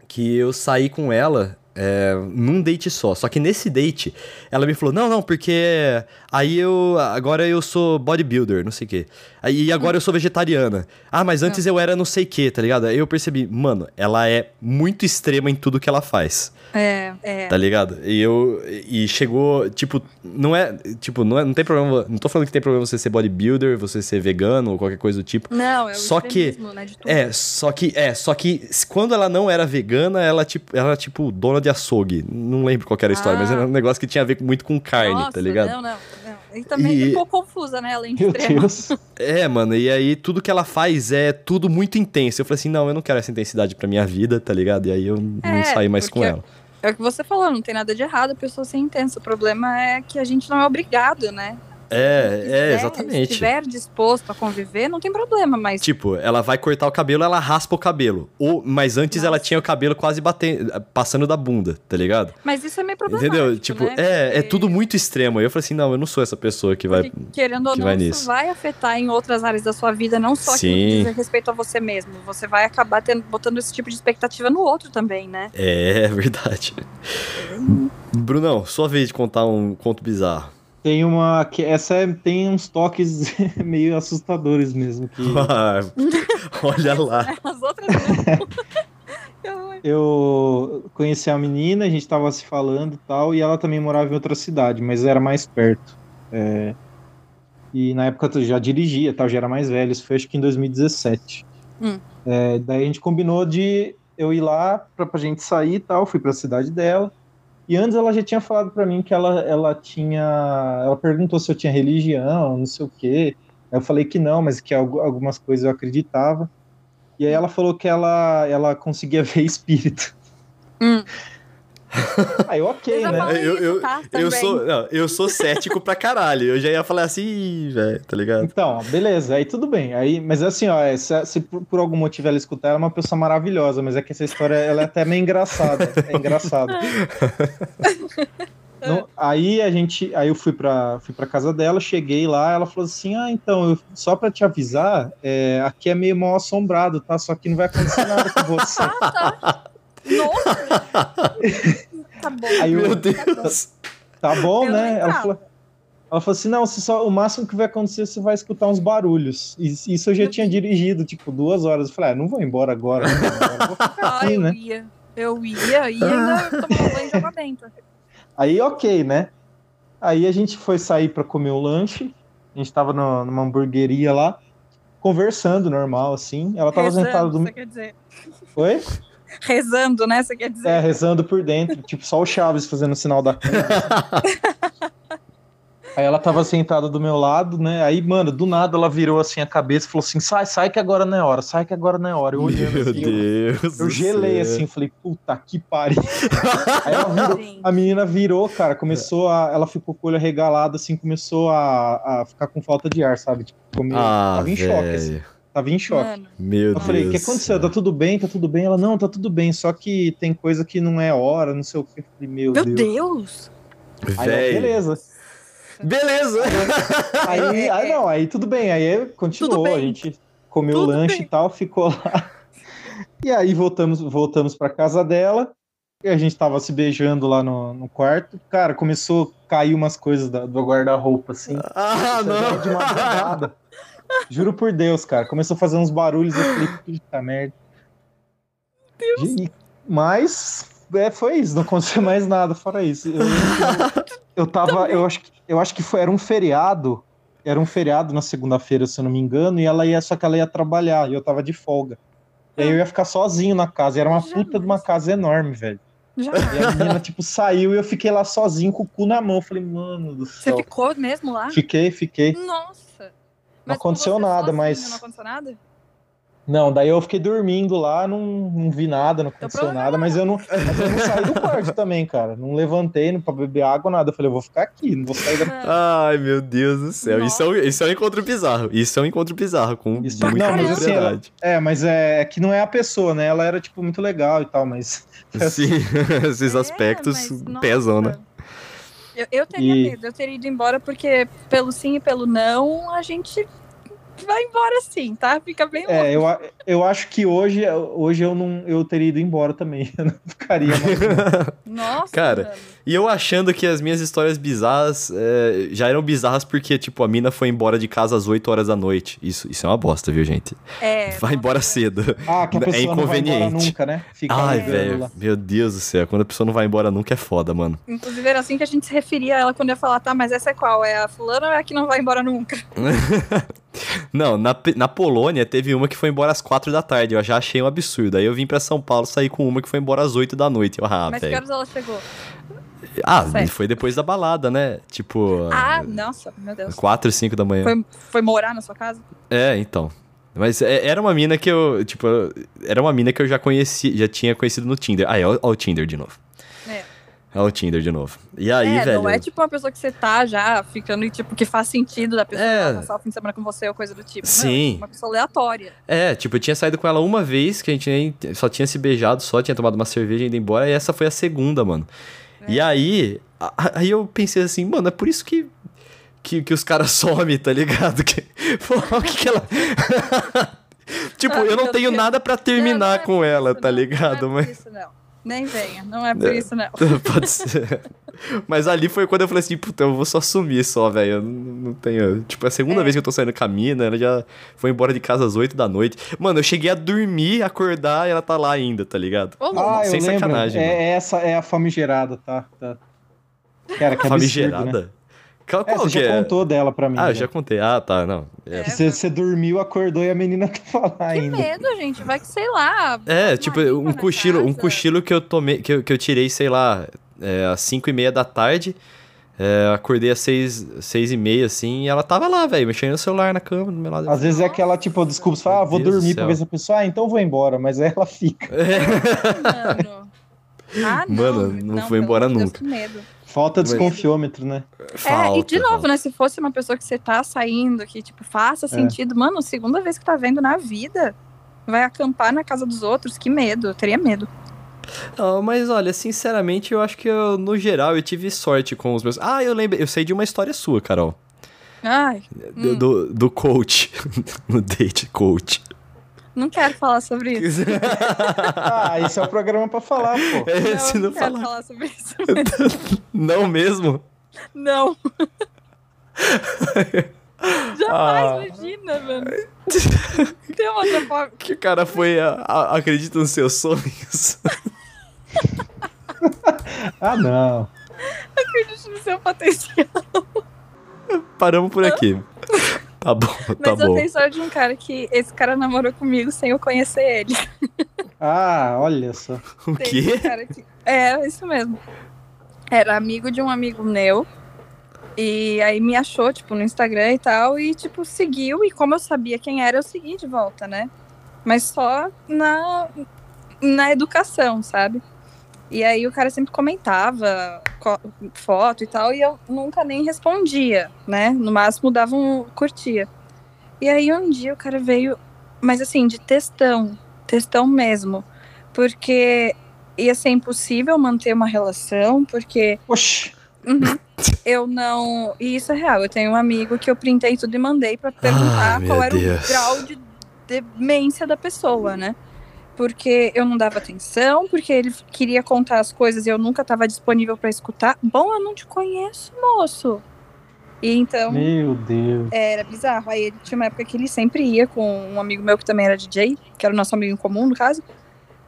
[SPEAKER 1] que eu saí com ela é, num date só. Só que nesse date, ela me falou: Não, não, porque aí eu. Agora eu sou bodybuilder, não sei o quê. Aí e agora eu sou vegetariana. Ah, mas antes eu era não sei o quê, tá ligado? Aí eu percebi, mano, ela é muito extrema em tudo que ela faz.
[SPEAKER 2] É, é.
[SPEAKER 1] Tá ligado? E eu. E chegou, tipo, não é. Tipo, não, é, não tem problema. Não tô falando que tem problema você ser bodybuilder, você ser vegano ou qualquer coisa do tipo.
[SPEAKER 2] Não, é o
[SPEAKER 1] Só que-
[SPEAKER 2] né, de tudo.
[SPEAKER 1] É, só que. É, só que quando ela não era vegana, ela, tipo, ela tipo, dona de açougue. Não lembro qual que era a história, mas
[SPEAKER 2] Ah.
[SPEAKER 1] era um negócio que tinha a ver muito com carne,
[SPEAKER 2] Nossa,
[SPEAKER 1] tá ligado?
[SPEAKER 2] Não, não, não. E também
[SPEAKER 1] E-
[SPEAKER 2] ficou confusa, né? Além de
[SPEAKER 3] Meu
[SPEAKER 2] extrema.
[SPEAKER 3] Deus.
[SPEAKER 1] É, mano, e aí tudo que ela faz é tudo muito intenso. Eu falei assim, não, eu não quero essa intensidade pra minha vida, tá ligado? E aí eu não
[SPEAKER 2] É,
[SPEAKER 1] saí mais com ela.
[SPEAKER 2] É o que você falou, não tem nada de errado a pessoa ser intensa. O problema é que a gente não é obrigado, né?
[SPEAKER 1] É,
[SPEAKER 2] Se
[SPEAKER 1] é,
[SPEAKER 2] quiser, Se
[SPEAKER 1] exatamente.
[SPEAKER 2] estiver disposto a conviver, não tem problema, mas
[SPEAKER 1] Tipo, ela vai cortar o cabelo, ela raspa o cabelo. Ou, mas antes ela
[SPEAKER 2] Nossa.
[SPEAKER 1] tinha o cabelo quase batendo, passando da bunda, tá ligado?
[SPEAKER 2] Mas isso é meio problemático,
[SPEAKER 1] Entendeu? Tipo,
[SPEAKER 2] né?
[SPEAKER 1] é, é
[SPEAKER 2] Porque-
[SPEAKER 1] tudo muito extremo. Eu falei assim, não, eu não sou essa pessoa que vai.
[SPEAKER 2] porque, querendo ou
[SPEAKER 1] que
[SPEAKER 2] não,
[SPEAKER 1] vai
[SPEAKER 2] isso vai afetar em outras áreas da sua vida, não só que
[SPEAKER 1] Sim.
[SPEAKER 2] diz respeito a você mesmo. Você vai acabar tendo, botando esse tipo de expectativa no outro também, né?
[SPEAKER 1] É, é verdade. Brunão, sua vez de contar um conto bizarro.
[SPEAKER 3] Tem uma. que Essa é- tem uns toques meio assustadores mesmo. Que
[SPEAKER 1] Olha lá.
[SPEAKER 2] As outras eu
[SPEAKER 3] conheci a menina, a gente tava se falando e tal, e ela também morava em outra cidade, mas era mais perto. É, e na época eu já dirigia, tal, já era mais velho, isso foi acho que em 2017.
[SPEAKER 2] Hum.
[SPEAKER 3] É, daí a gente combinou de eu ir lá pra, pra gente sair e tal, fui pra cidade dela. E antes ela já tinha falado pra mim que ela, ela tinha. Ela perguntou se eu tinha religião, não sei o quê. Eu falei que não, mas que algu- algumas coisas eu acreditava. E aí ela falou que ela, ela conseguia ver espírito.
[SPEAKER 2] Hum.
[SPEAKER 3] Aí ok,
[SPEAKER 2] Eu
[SPEAKER 3] né?
[SPEAKER 2] falei
[SPEAKER 1] Eu- eu-
[SPEAKER 2] tá?
[SPEAKER 1] Eu sou, não, eu sou cético pra caralho. Eu já ia falar assim, "Ih, velho, tá ligado?
[SPEAKER 3] Então, beleza, aí tudo bem. Aí, mas assim, ó, é, se, se por, por algum motivo ela escutar, ela é uma pessoa maravilhosa, mas é que essa história ela é até meio engraçada. É engraçado. Não, aí a gente, aí eu fui pra, fui pra casa dela, cheguei lá, ela falou assim: Ah, então, eu- só pra te avisar, é, aqui é meio mal assombrado, tá? Só que não vai acontecer nada com você.
[SPEAKER 2] Nossa! tá bom.
[SPEAKER 3] Aí eu-
[SPEAKER 1] Meu Deus.
[SPEAKER 3] Tá bom,
[SPEAKER 2] Eu
[SPEAKER 3] né? Ela falou, ela falou assim: não, você só, o máximo que vai acontecer, você vai escutar uns barulhos. E Isso eu já tinha dirigido, tipo, duas horas. Eu falei, ah, não vou embora agora. Não vou embora, eu vou ficar
[SPEAKER 2] Ah,
[SPEAKER 3] aqui,
[SPEAKER 2] eu
[SPEAKER 3] né?
[SPEAKER 2] ia. Eu ia e ainda tomava banho de água benta.
[SPEAKER 3] Aí, ok, né? Aí a gente foi sair pra comer um lanche. A gente tava no- numa hamburgueria lá, conversando normal, assim. Ela tava sentada
[SPEAKER 2] Rezando,
[SPEAKER 3] do.
[SPEAKER 2] você quer dizer.
[SPEAKER 3] Oi?
[SPEAKER 2] Rezando, né? Você quer dizer.
[SPEAKER 3] É, rezando por dentro, tipo, só o Chaves fazendo o sinal da cruz. Aí ela tava sentada do meu lado, né? Aí, mano, do nada ela virou assim a cabeça e falou assim: sai, sai que agora não é hora, sai que agora não é hora. Eu olhando
[SPEAKER 1] Meu
[SPEAKER 3] assim, eu-
[SPEAKER 1] Deus.
[SPEAKER 3] eu,
[SPEAKER 1] do
[SPEAKER 3] gelei
[SPEAKER 1] céu.
[SPEAKER 3] assim, falei, puta que pariu. Aí ela virou,
[SPEAKER 2] Gente.
[SPEAKER 3] a menina virou, cara, começou a. Ela ficou com o olho arregalado, assim, começou a, a ficar com falta de ar, sabe? Tipo, ficou meio-
[SPEAKER 1] Ah,
[SPEAKER 3] tava em choque, assim. Tava em choque.
[SPEAKER 2] Mano,
[SPEAKER 1] Meu
[SPEAKER 3] Eu
[SPEAKER 1] Deus.
[SPEAKER 3] falei, o que aconteceu? Tá tudo bem? Tá tudo bem? Ela, não, tá tudo bem, só que tem coisa que não é hora, não sei o que. Eu falei, meu,
[SPEAKER 2] meu
[SPEAKER 3] Deus.
[SPEAKER 2] Deus!
[SPEAKER 3] Aí, ela, beleza.
[SPEAKER 1] Beleza.
[SPEAKER 3] Aí, aí não, aí tudo bem, aí continuou, a gente comeu o
[SPEAKER 2] Tudo
[SPEAKER 3] lanche
[SPEAKER 2] bem.
[SPEAKER 3] e tal, ficou lá. E aí voltamos, voltamos para casa dela. E a gente tava se beijando lá no, no quarto. Cara, começou a cair umas coisas da- do guarda-roupa, assim.
[SPEAKER 1] Ah,
[SPEAKER 3] é De madrugada. Juro por Deus, cara. Começou a fazer uns barulhos. Eu falei, puta merda. E- Mas é, foi isso, não aconteceu mais nada fora isso. Eu, eu, eu tava. Eu acho, que- eu acho que foi, era um feriado. Era um feriado na segunda-feira, se eu não me engano, e ela ia, só que ela ia trabalhar, e eu tava de folga. E aí eu ia ficar sozinho na casa. E era uma puta de uma casa enorme, velho.
[SPEAKER 2] Já.
[SPEAKER 3] E a menina, tipo, saiu e eu fiquei lá sozinho com o cu na mão. Eu falei, mano do
[SPEAKER 2] Você
[SPEAKER 3] céu.
[SPEAKER 2] ficou mesmo lá?
[SPEAKER 3] Fiquei, fiquei.
[SPEAKER 2] Nossa.
[SPEAKER 3] Não aconteceu
[SPEAKER 2] você
[SPEAKER 3] nada, mas-
[SPEAKER 2] Não aconteceu nada?
[SPEAKER 3] Não, daí eu fiquei dormindo lá, não, não vi nada, não aconteceu
[SPEAKER 2] problema
[SPEAKER 3] nada, mas eu não, mas eu não saí do quarto também, cara. Não levantei não, pra beber água, nada. Eu falei, eu vou ficar aqui, não vou sair da.
[SPEAKER 1] Ai, meu Deus do céu. Isso é, um, isso é um encontro bizarro. Isso é um encontro bizarro, com
[SPEAKER 3] Isso-
[SPEAKER 1] muita
[SPEAKER 3] não, mas assim,
[SPEAKER 1] propriedade.
[SPEAKER 3] É, mas é, é que não é a pessoa, né? Ela era, tipo, muito legal e tal, mas.
[SPEAKER 1] Sim, esses
[SPEAKER 2] é,
[SPEAKER 1] aspectos
[SPEAKER 2] mas, nossa.
[SPEAKER 1] pesam, né?
[SPEAKER 2] Eu, eu teria
[SPEAKER 3] E-
[SPEAKER 2] medo, eu teria ido embora porque pelo sim e pelo não, a gente vai embora sim, tá? Fica bem longe.
[SPEAKER 3] É, eu, eu acho que hoje, hoje eu não eu teria ido embora também. Eu não ficaria mais.
[SPEAKER 2] Nossa,
[SPEAKER 1] Cara,
[SPEAKER 2] mano.
[SPEAKER 1] E eu achando que as minhas histórias bizarras é, já eram bizarras porque, tipo, a mina foi embora de casa às 8 horas da noite. Isso, isso é uma bosta, viu, gente?
[SPEAKER 2] É,
[SPEAKER 1] Vai embora cedo.
[SPEAKER 3] Ah, que a
[SPEAKER 1] É
[SPEAKER 3] pessoa não vai embora
[SPEAKER 1] inconveniente.
[SPEAKER 3] nunca, né? Fica
[SPEAKER 1] Ai, velho. Meu Deus do céu. Quando a pessoa não vai embora nunca é foda, mano.
[SPEAKER 2] Inclusive era assim que a gente se referia a ela quando ia falar, tá, mas essa é qual? É a fulana ou é a que não vai embora nunca?
[SPEAKER 1] Não, na, na Polônia teve uma que foi embora às 4 da tarde. Eu já achei um absurdo. Aí eu vim pra São Paulo sair com uma que foi embora às 8 da noite. Eu, ah,
[SPEAKER 2] mas que
[SPEAKER 1] velho.
[SPEAKER 2] horas ela chegou?
[SPEAKER 1] Ah,
[SPEAKER 2] Certo.
[SPEAKER 1] foi depois da balada, né? Tipo,
[SPEAKER 2] Ah, nossa, meu Deus.
[SPEAKER 1] 4, 5 da manhã.
[SPEAKER 2] Foi, foi morar na sua casa?
[SPEAKER 1] É, então. Mas é- era uma mina que eu, tipo, era uma mina que eu já conheci, já tinha conhecido no Tinder. Ah, é o, ó o Tinder de novo.
[SPEAKER 2] É.
[SPEAKER 1] É o Tinder de novo. E aí,
[SPEAKER 2] é,
[SPEAKER 1] velho.
[SPEAKER 2] não é tipo uma pessoa que você tá já ficando e tipo, que faz sentido da pessoa
[SPEAKER 1] É.
[SPEAKER 2] passar o fim de semana com você ou coisa do tipo. Não,
[SPEAKER 1] Sim.
[SPEAKER 2] é tipo uma pessoa aleatória.
[SPEAKER 1] É, tipo, eu tinha saído com ela uma vez, que a gente nem só tinha se beijado, só tinha tomado uma cerveja e ido embora, e essa foi a segunda, mano.
[SPEAKER 2] É.
[SPEAKER 1] E aí, aí eu pensei assim, mano, é por isso que que, que os caras somem, tá ligado? Que, pô, o que que ela Tipo,
[SPEAKER 2] Ai,
[SPEAKER 1] eu não tenho
[SPEAKER 2] Deus.
[SPEAKER 1] nada pra
[SPEAKER 2] Não,
[SPEAKER 1] terminar
[SPEAKER 2] não é
[SPEAKER 1] com ela,
[SPEAKER 2] isso,
[SPEAKER 1] tá
[SPEAKER 2] não.
[SPEAKER 1] ligado?
[SPEAKER 2] Não é
[SPEAKER 1] Mas
[SPEAKER 2] por isso, não. Nem venha, não é por isso, não.
[SPEAKER 1] Pode ser. Mas ali foi quando eu falei assim, puta, eu vou só sumir só, velho. Eu não, não tenho. Tipo, é a segunda
[SPEAKER 2] É.
[SPEAKER 1] vez que eu tô saindo com a mina, ela já foi embora de casa às 8 da noite. Mano, eu cheguei a dormir, acordar e ela tá lá ainda, tá ligado?
[SPEAKER 3] Ah, eu
[SPEAKER 1] Sem
[SPEAKER 3] lembro.
[SPEAKER 1] sacanagem,
[SPEAKER 3] É,
[SPEAKER 1] mano.
[SPEAKER 3] essa é a famigerada, tá? tá. Cara, que absurdo, né?
[SPEAKER 1] Famigerada? Qual,
[SPEAKER 3] É,
[SPEAKER 1] qual
[SPEAKER 3] você
[SPEAKER 1] que
[SPEAKER 3] já
[SPEAKER 1] é?
[SPEAKER 3] contou dela pra mim.
[SPEAKER 1] Ah, eu
[SPEAKER 3] né?
[SPEAKER 1] já contei. Ah, tá, não. É,
[SPEAKER 2] É.
[SPEAKER 3] Você, você dormiu, acordou e a menina tava lá
[SPEAKER 2] Que
[SPEAKER 3] ainda.
[SPEAKER 2] medo, gente. Vai que, sei lá.
[SPEAKER 1] É, tipo, um cochilo, um cochilo que eu tomei, que eu, que eu tirei, sei lá, é, às 5 e meia da tarde. É, acordei às 6, seis e meia, assim, e ela tava lá, velho, mexendo no celular na cama do meu lado.
[SPEAKER 3] Às vezes é aquela, tipo, desculpa, você fala, ah, vou
[SPEAKER 1] Deus do
[SPEAKER 3] dormir pra ver se a pessoa, ah, então eu vou embora, mas aí ela fica.
[SPEAKER 2] Mano. Ah, não.
[SPEAKER 1] Mano, não foi
[SPEAKER 2] pelo
[SPEAKER 1] embora
[SPEAKER 2] Deus,
[SPEAKER 1] nunca.
[SPEAKER 3] Falta desconfiômetro, né?
[SPEAKER 2] é, e de novo,
[SPEAKER 1] falta.
[SPEAKER 2] né? Se fosse uma pessoa que você tá saindo, que, tipo, faça sentido, mano, segunda vez que tá vendo na vida, vai acampar na casa dos outros, que medo. Eu teria medo.
[SPEAKER 1] Não, mas olha, sinceramente, eu acho que eu, no geral eu tive sorte com os meus. Ah, eu lembro, eu sei de uma história sua, Carol.
[SPEAKER 2] Ai,
[SPEAKER 1] Do,
[SPEAKER 2] Hum.
[SPEAKER 1] do, do coach. no date coach.
[SPEAKER 2] não quero falar sobre isso.
[SPEAKER 3] Ah, esse é o programa pra falar, pô.
[SPEAKER 1] Esse
[SPEAKER 2] não,
[SPEAKER 1] não,
[SPEAKER 2] não quero
[SPEAKER 1] fala.
[SPEAKER 2] falar sobre isso.
[SPEAKER 1] Não mesmo?
[SPEAKER 2] Não. Jamais,
[SPEAKER 1] Ah.
[SPEAKER 2] imagina, mano. Tem uma outra forma.
[SPEAKER 1] Que o cara foi. a- a- acredita nos seus sonhos.
[SPEAKER 3] Ah, não.
[SPEAKER 2] Acredite no seu potencial.
[SPEAKER 1] Paramos por aqui. Tá bom, tá
[SPEAKER 2] Mas eu
[SPEAKER 1] bom.
[SPEAKER 2] tenho sorte de um cara que esse cara namorou comigo sem eu conhecer ele.
[SPEAKER 3] Ah, olha só.
[SPEAKER 1] O
[SPEAKER 2] Tem
[SPEAKER 1] quê?
[SPEAKER 2] um cara que- É, isso mesmo. Era amigo de um amigo meu. E aí me achou, tipo, no Instagram e tal. E, tipo, seguiu. E como eu sabia quem era, eu segui de volta, né? Mas só na, na educação, sabe? E aí o cara sempre comentava co- foto e tal. E eu nunca nem respondia, né? No máximo dava um curtia. E aí um dia o cara veio, mas assim, de textão. Textão mesmo. Porque ia ser impossível manter uma relação, porque
[SPEAKER 3] Oxi.
[SPEAKER 2] Uhum, eu não. E isso é real. Eu tenho um amigo que eu printei tudo e mandei pra perguntar
[SPEAKER 1] Ah,
[SPEAKER 2] qual era
[SPEAKER 1] Deus.
[SPEAKER 2] o grau de demência da pessoa, né? porque eu não dava atenção, porque ele queria contar as coisas e eu nunca estava disponível para escutar. Bom, eu não te conheço, moço. E então.
[SPEAKER 3] Meu Deus.
[SPEAKER 2] Era bizarro. Aí ele tinha uma época que ele sempre ia com um amigo meu que também era DJ, que era o nosso amigo em comum, no caso.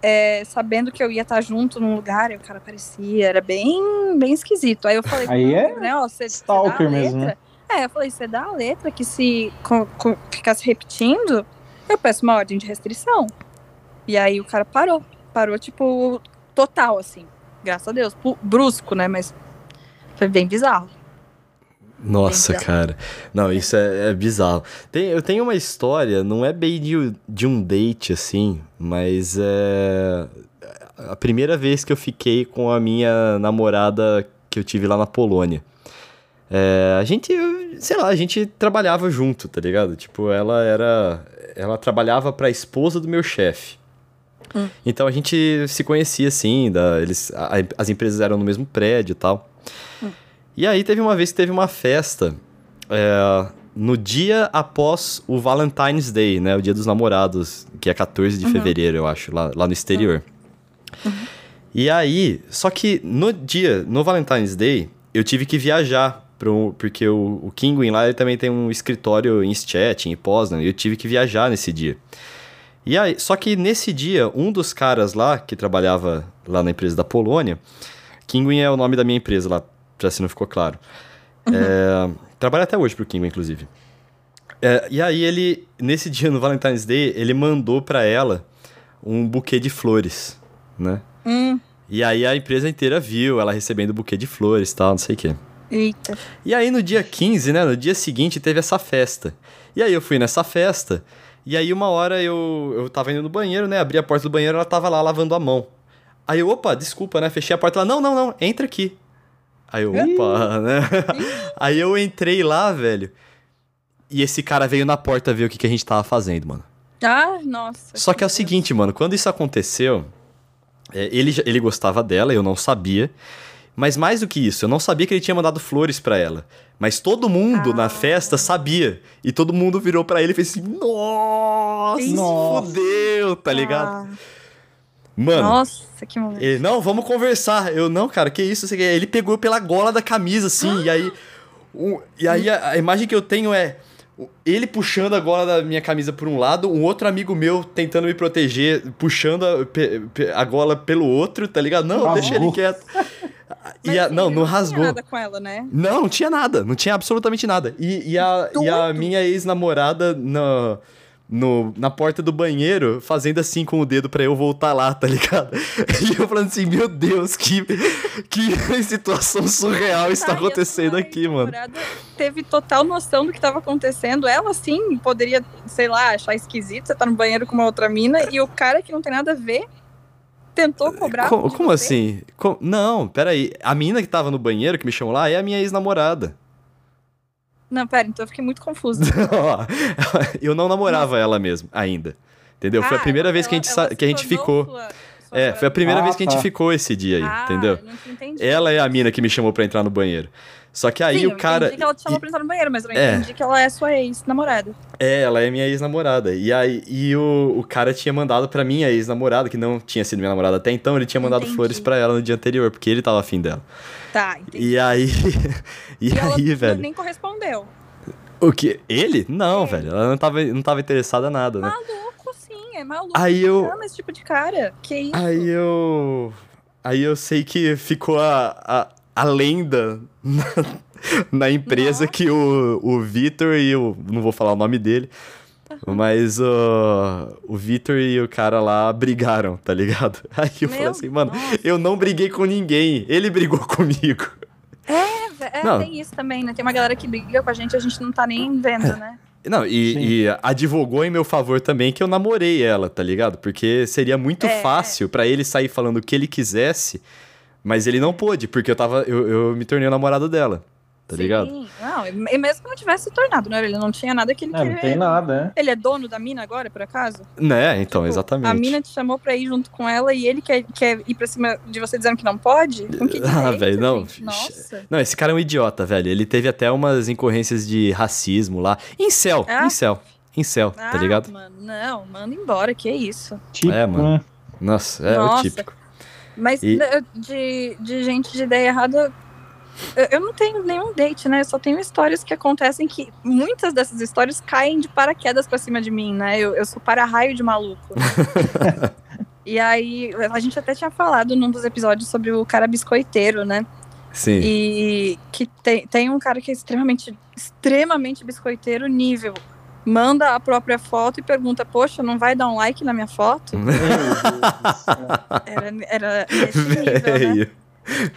[SPEAKER 2] É, sabendo que eu ia estar junto num lugar, e o cara aparecia, era bem, bem esquisito. Aí eu falei,
[SPEAKER 3] Aí é
[SPEAKER 2] né, ó, você,
[SPEAKER 3] stalker
[SPEAKER 2] você
[SPEAKER 3] mesmo, né?
[SPEAKER 2] É, eu falei, você dá a letra que se co- co- ficasse repetindo, eu peço uma ordem de restrição. E aí o cara parou. Parou, tipo, total, assim. Graças a Deus. Brusco, né? Mas foi bem bizarro.
[SPEAKER 1] Nossa,
[SPEAKER 2] Bem
[SPEAKER 1] cara. Não, isso é, é bizarro. Tem- eu tenho uma história, não é bem de, de um date, assim, mas é. A primeira vez que eu fiquei com a minha namorada que eu tive lá na Polônia. É, a gente, sei lá, a gente trabalhava junto, tá ligado? Tipo, ela era. Ela trabalhava pra esposa do meu chefe.
[SPEAKER 2] Hum.
[SPEAKER 1] Então a gente se conhecia assim, da, eles, a- as empresas eram no mesmo prédio e tal. E aí teve uma vez que teve uma festa é, no dia após o Valentine's Day, né? O dia dos namorados, que é 14 de
[SPEAKER 2] Uhum.
[SPEAKER 1] fevereiro, eu acho, lá, lá no exterior. E aí, só que no dia, no Valentine's Day, eu tive que viajar, pro, porque o, o Kinguin lá ele também tem um escritório em Stettin, em Poznan, e eu tive que viajar nesse dia. E aí, só que nesse dia, um dos caras lá, que trabalhava lá na empresa da Polônia, Kinguin é o nome da minha empresa lá, pra se não ficou claro. É, trabalha até hoje pro Kinguin, inclusive. É, e aí ele, nesse dia, no Valentine's Day, ele mandou pra ela um buquê de flores, né?
[SPEAKER 2] Hum,
[SPEAKER 1] E aí a empresa inteira viu ela recebendo buquê de flores e tal, não sei o quê.
[SPEAKER 2] eita.
[SPEAKER 1] E aí no dia 15, né, no dia seguinte, teve essa festa. E aí eu fui nessa festa, e aí uma hora eu, eu tava indo no banheiro, né, abri a porta do banheiro, ela tava lá lavando a mão. Aí eu, opa, desculpa, né, fechei a porta, ela, não, não, não, entra aqui. Aí eu, opa, né. aí eu entrei lá, velho, e esse cara veio na porta ver o que, que a gente tava fazendo, mano.
[SPEAKER 2] Ah, nossa.
[SPEAKER 1] Só que é o seguinte, mano, quando isso aconteceu, é, ele, ele gostava dela, eu não sabia. Mas mais do que isso, eu não sabia que ele tinha mandado flores pra ela. Mas todo mundo
[SPEAKER 2] Ah.
[SPEAKER 1] na festa sabia. E todo mundo virou pra ele e fez assim: Nossa,
[SPEAKER 3] Nossa.
[SPEAKER 1] fodeu, tá ligado?
[SPEAKER 2] Ah,
[SPEAKER 1] Mano,
[SPEAKER 2] nossa, que momento.
[SPEAKER 1] ele, não, vamos conversar. Eu, não, cara, que isso? Você quer?" Ele pegou pela gola da camisa, assim, e aí. o- e aí a, a imagem que eu tenho é. Ele puxando a gola da minha camisa por um lado, um outro amigo meu tentando me proteger, puxando a, pe- pe- a gola pelo outro, tá ligado? Não,
[SPEAKER 3] Rasgou.
[SPEAKER 1] deixa ele quieto. E a-
[SPEAKER 2] assim,
[SPEAKER 1] não,
[SPEAKER 2] ele
[SPEAKER 1] não
[SPEAKER 2] tinha
[SPEAKER 1] rasgou.
[SPEAKER 2] nada com ela, né?
[SPEAKER 1] Não, não tinha nada, não tinha absolutamente nada. E, e a, e a minha ex-namorada na, no, na porta do banheiro, fazendo assim com o dedo pra eu voltar lá, tá ligado? E eu falando assim, meu Deus, que, que situação surreal está
[SPEAKER 2] Tá,
[SPEAKER 1] acontecendo aqui, mano.
[SPEAKER 2] Teve total noção do que estava acontecendo. Ela, sim, poderia, sei lá, achar esquisito. Você tá no banheiro com uma outra mina e o cara que não tem nada a ver tentou cobrar.
[SPEAKER 1] Co- como
[SPEAKER 2] você?
[SPEAKER 1] assim? Co- não, peraí. A menina que tava no banheiro, que me chamou lá, é a minha ex-namorada.
[SPEAKER 2] Não, pera, então eu fiquei muito confusa.
[SPEAKER 1] eu não namorava ela mesmo, ainda. Entendeu? Foi a
[SPEAKER 2] Ah,
[SPEAKER 1] primeira
[SPEAKER 2] ela-
[SPEAKER 1] vez que a gente,
[SPEAKER 2] ela
[SPEAKER 1] que a gente ficou.
[SPEAKER 2] sua- sua
[SPEAKER 1] É, foi a primeira
[SPEAKER 3] Ah,
[SPEAKER 1] vez que a gente
[SPEAKER 3] tá.
[SPEAKER 1] ficou esse dia aí,
[SPEAKER 2] Ah,
[SPEAKER 1] entendeu?
[SPEAKER 2] eu não entendi.
[SPEAKER 1] Ela é a mina que me chamou pra entrar no banheiro. Só que aí
[SPEAKER 2] Sim,
[SPEAKER 1] o cara.
[SPEAKER 2] Eu entendi que ela te chamou pra entrar no banheiro, mas eu não
[SPEAKER 1] É.
[SPEAKER 2] entendi que ela é sua ex-namorada.
[SPEAKER 1] É, ela é minha ex-namorada. E aí e o, o cara tinha mandado pra minha ex-namorada, que não tinha sido minha namorada até então, ele tinha mandado
[SPEAKER 2] Entendi.
[SPEAKER 1] flores pra ela no dia anterior, porque ele tava afim dela.
[SPEAKER 2] Tá, entendi.
[SPEAKER 1] E aí. e,
[SPEAKER 2] E
[SPEAKER 1] aí, velho.
[SPEAKER 2] nem correspondeu.
[SPEAKER 1] O que? Ele? Não,
[SPEAKER 2] É.
[SPEAKER 1] velho. Ela não tava, não tava interessada em nada, né?
[SPEAKER 2] Maluco, sim, é maluco.
[SPEAKER 1] Aí eu-
[SPEAKER 2] Ama esse tipo de cara. Que isso?
[SPEAKER 1] Aí eu. Aí eu sei que ficou a, a, a lenda na, na empresa
[SPEAKER 2] Nossa.
[SPEAKER 1] que o, o Vitor e o. Não vou falar o nome dele. Mas o, o Vitor e o cara lá brigaram, tá ligado? Aí eu falei
[SPEAKER 2] Meu,
[SPEAKER 1] assim, mano,
[SPEAKER 2] nossa.
[SPEAKER 1] eu não briguei com ninguém, ele brigou comigo.
[SPEAKER 2] É, é,
[SPEAKER 1] Não.
[SPEAKER 2] tem isso também, né? Tem uma galera que briga com a gente e a gente não tá nem vendo, né?
[SPEAKER 1] Não, e, e advogou em meu favor também que eu namorei ela, tá ligado? Porque seria muito
[SPEAKER 2] É.
[SPEAKER 1] fácil pra ele sair falando o que ele quisesse, mas ele não pôde, porque eu tava. Eu, eu me tornei o namorado dela, tá ligado?
[SPEAKER 2] Sim. Não, e mesmo que não tivesse se tornado, né? Ele não tinha nada que ele
[SPEAKER 3] É,
[SPEAKER 2] queria.
[SPEAKER 3] não tem nada, né?
[SPEAKER 2] Ele é dono da mina agora, por acaso?
[SPEAKER 1] Né, então,
[SPEAKER 2] Tipo,
[SPEAKER 1] exatamente.
[SPEAKER 2] A mina te chamou pra ir junto com ela e ele quer, quer ir pra cima de você dizendo que não pode? Com que
[SPEAKER 1] Ah, velho, não.
[SPEAKER 2] gente? Nossa.
[SPEAKER 1] Não, esse cara é um idiota, velho. Ele teve até umas incorrências de racismo lá. Incel,
[SPEAKER 2] Ah.
[SPEAKER 1] incel. incel, tá
[SPEAKER 2] Ah,
[SPEAKER 1] ligado?
[SPEAKER 2] Mano, não, manda embora, que isso.
[SPEAKER 3] Tipo,
[SPEAKER 1] É, mano.
[SPEAKER 3] né?
[SPEAKER 1] Nossa, é
[SPEAKER 2] Nossa.
[SPEAKER 1] o típico.
[SPEAKER 2] Mas
[SPEAKER 1] E-
[SPEAKER 2] de, de gente de ideia errada, eu, não tenho nenhum date, né? Eu só tenho histórias que acontecem que muitas dessas histórias caem de paraquedas pra cima de mim, né? Eu, eu sou para-raio de maluco. e aí, a gente até tinha falado num dos episódios sobre o cara biscoiteiro, né?
[SPEAKER 1] Sim.
[SPEAKER 2] E que tem, tem um cara que é extremamente, extremamente biscoiteiro nível. Manda a própria foto e pergunta, poxa, não vai dar um like na minha foto?
[SPEAKER 3] Meu.
[SPEAKER 2] Era, era nesse nível, né?
[SPEAKER 1] Velho.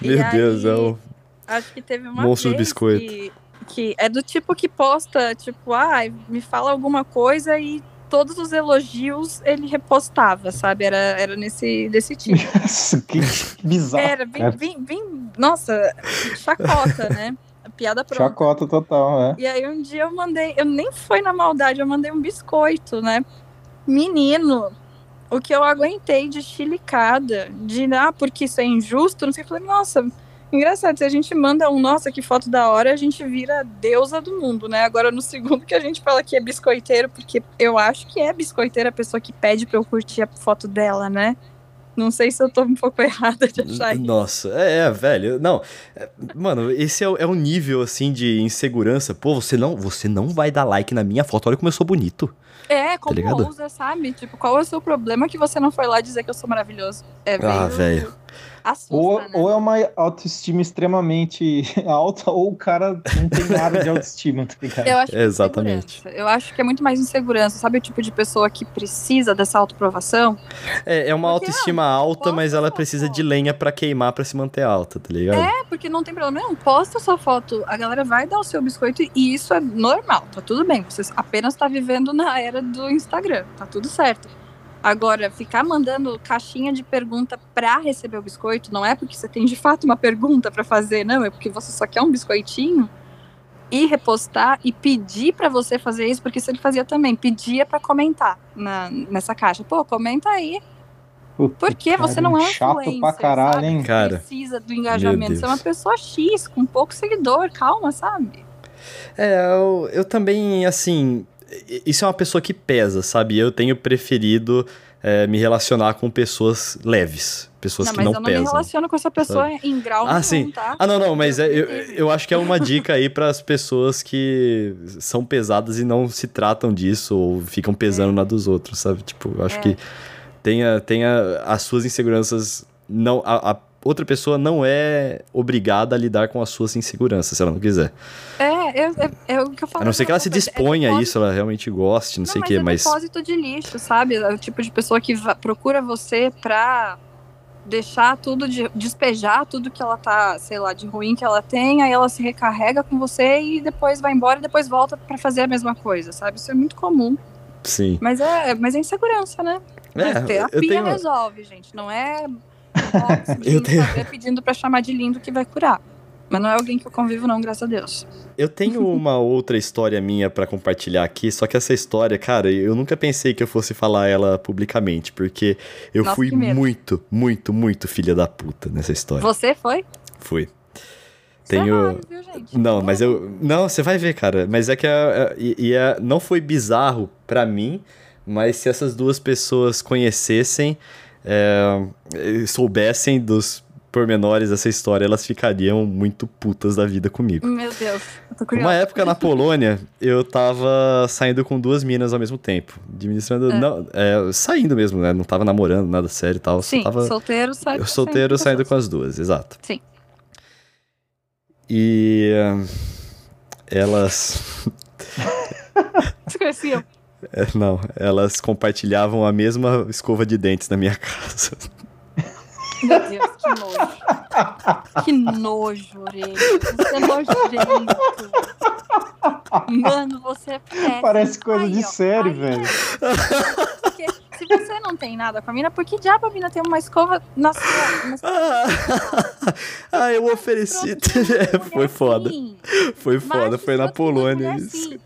[SPEAKER 2] E
[SPEAKER 1] Meu Deus, é
[SPEAKER 2] aí-
[SPEAKER 1] o.
[SPEAKER 2] Acho que teve uma
[SPEAKER 1] Monstro
[SPEAKER 2] vez
[SPEAKER 1] biscoito.
[SPEAKER 2] Que, que é do tipo que posta, tipo, ah, me fala alguma coisa e todos os elogios ele repostava, sabe? Era, era nesse desse tipo.
[SPEAKER 3] Nossa, que bizarro.
[SPEAKER 2] Era bem, bem, bem, nossa, chacota, né? Piada pronta.
[SPEAKER 3] Chacota total, é.
[SPEAKER 2] E aí um dia eu mandei, eu nem foi na maldade, eu mandei um biscoito, né? Menino, o que eu aguentei de chilicada, de ah, porque isso é injusto, não sei, eu falei, nossa, engraçado, se a gente manda um, nossa, que foto da hora, a gente vira deusa do mundo, né? Agora no segundo que a gente fala que é biscoiteiro, porque eu acho que é biscoiteiro a pessoa que pede pra eu curtir a foto dela, né? Não sei se eu tô um pouco errada de achar isso.
[SPEAKER 1] Nossa, é, é, velho. Não, é, mano, esse é, o- é um nível assim de insegurança. Pô, você não, você não vai dar like na minha foto. Olha como eu sou bonito.
[SPEAKER 2] É, como
[SPEAKER 1] ligado?
[SPEAKER 2] ousa, sabe? Tipo, qual é o seu problema que você não foi lá dizer que eu sou maravilhoso? É
[SPEAKER 1] Ah,
[SPEAKER 2] meio-
[SPEAKER 1] velho.
[SPEAKER 2] Assusta,
[SPEAKER 3] Ou,
[SPEAKER 2] né?
[SPEAKER 3] ou é uma autoestima extremamente alta, ou o cara não tem nada de autoestima, tá ligado?
[SPEAKER 2] Eu acho que é
[SPEAKER 1] Exatamente.
[SPEAKER 2] insegurança. Eu acho que é muito mais insegurança. Sabe o tipo de pessoa que precisa dessa autoprovação?
[SPEAKER 1] É, é uma
[SPEAKER 2] Porque,
[SPEAKER 1] autoestima alta,
[SPEAKER 2] posta
[SPEAKER 1] mas ela precisa de lenha pra queimar pra se manter alta, tá ligado?
[SPEAKER 2] É, porque não tem problema nenhum. Posta sua foto, a galera vai dar o seu biscoito e isso é normal, tá tudo bem. Você apenas tá vivendo na era do Instagram, tá tudo certo. Agora, ficar mandando caixinha de pergunta pra receber o biscoito, não é porque você tem de fato uma pergunta pra fazer, não, é porque você só quer um biscoitinho e repostar e pedir pra você fazer isso, porque isso ele fazia também, pedia pra comentar na, nessa caixa. Pô, comenta aí,
[SPEAKER 3] Puta
[SPEAKER 2] porque
[SPEAKER 3] que
[SPEAKER 2] você não é um
[SPEAKER 3] chato
[SPEAKER 2] influencer,
[SPEAKER 3] pra caralho,
[SPEAKER 2] sabe?
[SPEAKER 3] hein?
[SPEAKER 1] Cara,
[SPEAKER 2] Precisa do engajamento. Você é uma pessoa X, com pouco seguidor, calma, sabe?
[SPEAKER 1] É, eu, eu também, assim. Isso é uma pessoa que pesa, sabe? Eu tenho preferido é, me relacionar com pessoas leves. Pessoas
[SPEAKER 2] não,
[SPEAKER 1] que
[SPEAKER 2] mas
[SPEAKER 1] não
[SPEAKER 2] eu não me
[SPEAKER 1] pesam.
[SPEAKER 2] relaciono com essa pessoa em grau
[SPEAKER 1] Ah,
[SPEAKER 2] nenhum,
[SPEAKER 1] sim.
[SPEAKER 2] tá?
[SPEAKER 1] Ah, não, não, mas é, eu, eu acho que é uma dica aí para as pessoas que são pesadas e não se tratam disso ou ficam pesando na dos outros, sabe? Tipo, eu acho
[SPEAKER 2] É.
[SPEAKER 1] que tenha, tenha as suas inseguranças. Não, a, a outra pessoa não é obrigada a lidar com as suas inseguranças, se ela não quiser.
[SPEAKER 2] É, é, é, é o que eu falo.
[SPEAKER 1] A não ser que ela se
[SPEAKER 2] É
[SPEAKER 1] disponha a
[SPEAKER 2] depósito-
[SPEAKER 1] isso, ela realmente goste, não, sei o
[SPEAKER 2] mas
[SPEAKER 1] quê,
[SPEAKER 2] é
[SPEAKER 1] mas.
[SPEAKER 2] depósito de lixo, sabe? É o tipo de pessoa que procura você pra deixar tudo, de, despejar tudo que ela tá, sei lá, de ruim que ela tem, aí ela se recarrega com você e depois vai embora e depois volta pra fazer a mesma coisa, sabe? Isso é muito comum.
[SPEAKER 1] Sim.
[SPEAKER 2] Mas é, mas é insegurança, né?
[SPEAKER 1] É,
[SPEAKER 2] Mas terapia
[SPEAKER 1] tenho.
[SPEAKER 2] resolve, gente. Não é
[SPEAKER 1] Eu tenho-
[SPEAKER 2] fazer pedindo pra chamar de lindo que vai curar. Mas não é alguém que eu convivo, não, graças a Deus.
[SPEAKER 1] Eu tenho uma outra história minha pra compartilhar aqui, só que essa história, cara, eu nunca pensei que eu fosse falar ela publicamente, porque eu
[SPEAKER 2] Nossa,
[SPEAKER 1] fui muito, muito, muito filha da puta nessa história.
[SPEAKER 2] Você foi?
[SPEAKER 1] Fui.
[SPEAKER 2] Você é
[SPEAKER 1] Tenho-
[SPEAKER 2] raro, viu, gente?
[SPEAKER 1] Não, mas eu. Não, você vai ver, cara. Mas é que é, é- e, não foi bizarro pra mim, mas se essas duas pessoas conhecessem, é, soubessem dos pormenores dessa história, elas ficariam muito putas da vida comigo.
[SPEAKER 2] Meu Deus, eu tô curiosa.
[SPEAKER 1] Uma época na Polônia, eu tava saindo com duas minas ao mesmo tempo. Administrando.
[SPEAKER 2] É.
[SPEAKER 1] Não, é, saindo mesmo, né? Não tava namorando, nada sério e tal. só
[SPEAKER 2] Sim,
[SPEAKER 1] tava,
[SPEAKER 2] solteiro sai
[SPEAKER 1] solteiro
[SPEAKER 2] sempre
[SPEAKER 1] saindo
[SPEAKER 2] com
[SPEAKER 1] as duas, exato.
[SPEAKER 2] Sim.
[SPEAKER 1] E. ah, Elas.
[SPEAKER 2] Você conhecia?
[SPEAKER 1] É, Não, elas compartilhavam a mesma escova de dentes na minha casa.
[SPEAKER 2] Meu Deus, que nojo. Que nojo, orelha. Você é nojento. Mano, você é péssimo.
[SPEAKER 3] Parece coisa
[SPEAKER 2] Aí,
[SPEAKER 3] de
[SPEAKER 2] ó,
[SPEAKER 3] série,
[SPEAKER 2] aí,
[SPEAKER 3] velho.
[SPEAKER 2] Porque se você não tem nada com a mina, por que diabo a mina tem uma escova na sua... Na sua...
[SPEAKER 1] Ah, ah, eu ofereci. É,
[SPEAKER 2] mulher
[SPEAKER 1] foi foda.
[SPEAKER 2] assim.
[SPEAKER 1] Foi foda,
[SPEAKER 2] Macho
[SPEAKER 1] foi na Polônia isso.
[SPEAKER 2] assim.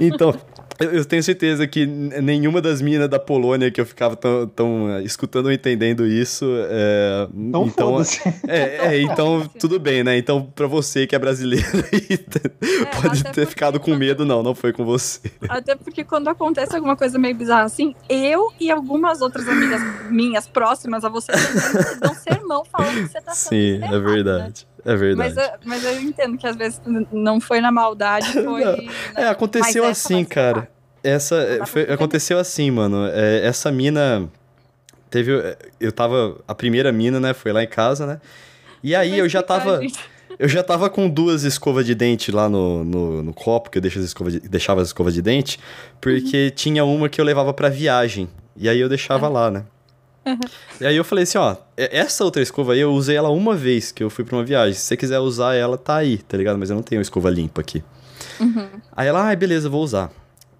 [SPEAKER 1] Então, Eu, tenho certeza que nenhuma das minas da Polônia que eu ficava tão, tão eh, escutando ou entendendo isso. É,
[SPEAKER 3] Então,
[SPEAKER 1] então,
[SPEAKER 3] foda-se.
[SPEAKER 1] é, é, então tudo bem, né? Então, pra você que é brasileiro e pode ter ficado com medo, não, não foi com você.
[SPEAKER 2] Até porque quando acontece alguma coisa meio bizarra assim, eu e algumas outras amigas minhas próximas a você também dão sermão falando que você tá sendo
[SPEAKER 1] Sim, é
[SPEAKER 2] né?
[SPEAKER 1] É verdade.
[SPEAKER 2] Mas, eu- mas eu entendo que às vezes não foi na maldade, foi.
[SPEAKER 1] É, aconteceu
[SPEAKER 2] Mas
[SPEAKER 1] assim, cara. Essa é, foi- aconteceu assim, mano. É, essa mina teve eu tava a primeira mina, né, foi lá em casa, né? E aí eu já tava eu já tava com duas escovas de dente lá no, no, no copo, que eu as escovas de- deixava as escovas de dente, porque
[SPEAKER 2] Uhum.
[SPEAKER 1] tinha uma que eu levava pra viagem. E aí eu deixava lá, né?
[SPEAKER 2] Uhum.
[SPEAKER 1] E aí eu falei assim, ó, e- essa outra escova aí eu usei ela uma vez que eu fui pra uma viagem. Se você quiser usar ela, tá aí, tá ligado? Mas eu não tenho escova limpa aqui.
[SPEAKER 2] Uhum.
[SPEAKER 1] Aí ela, ai, beleza, vou usar.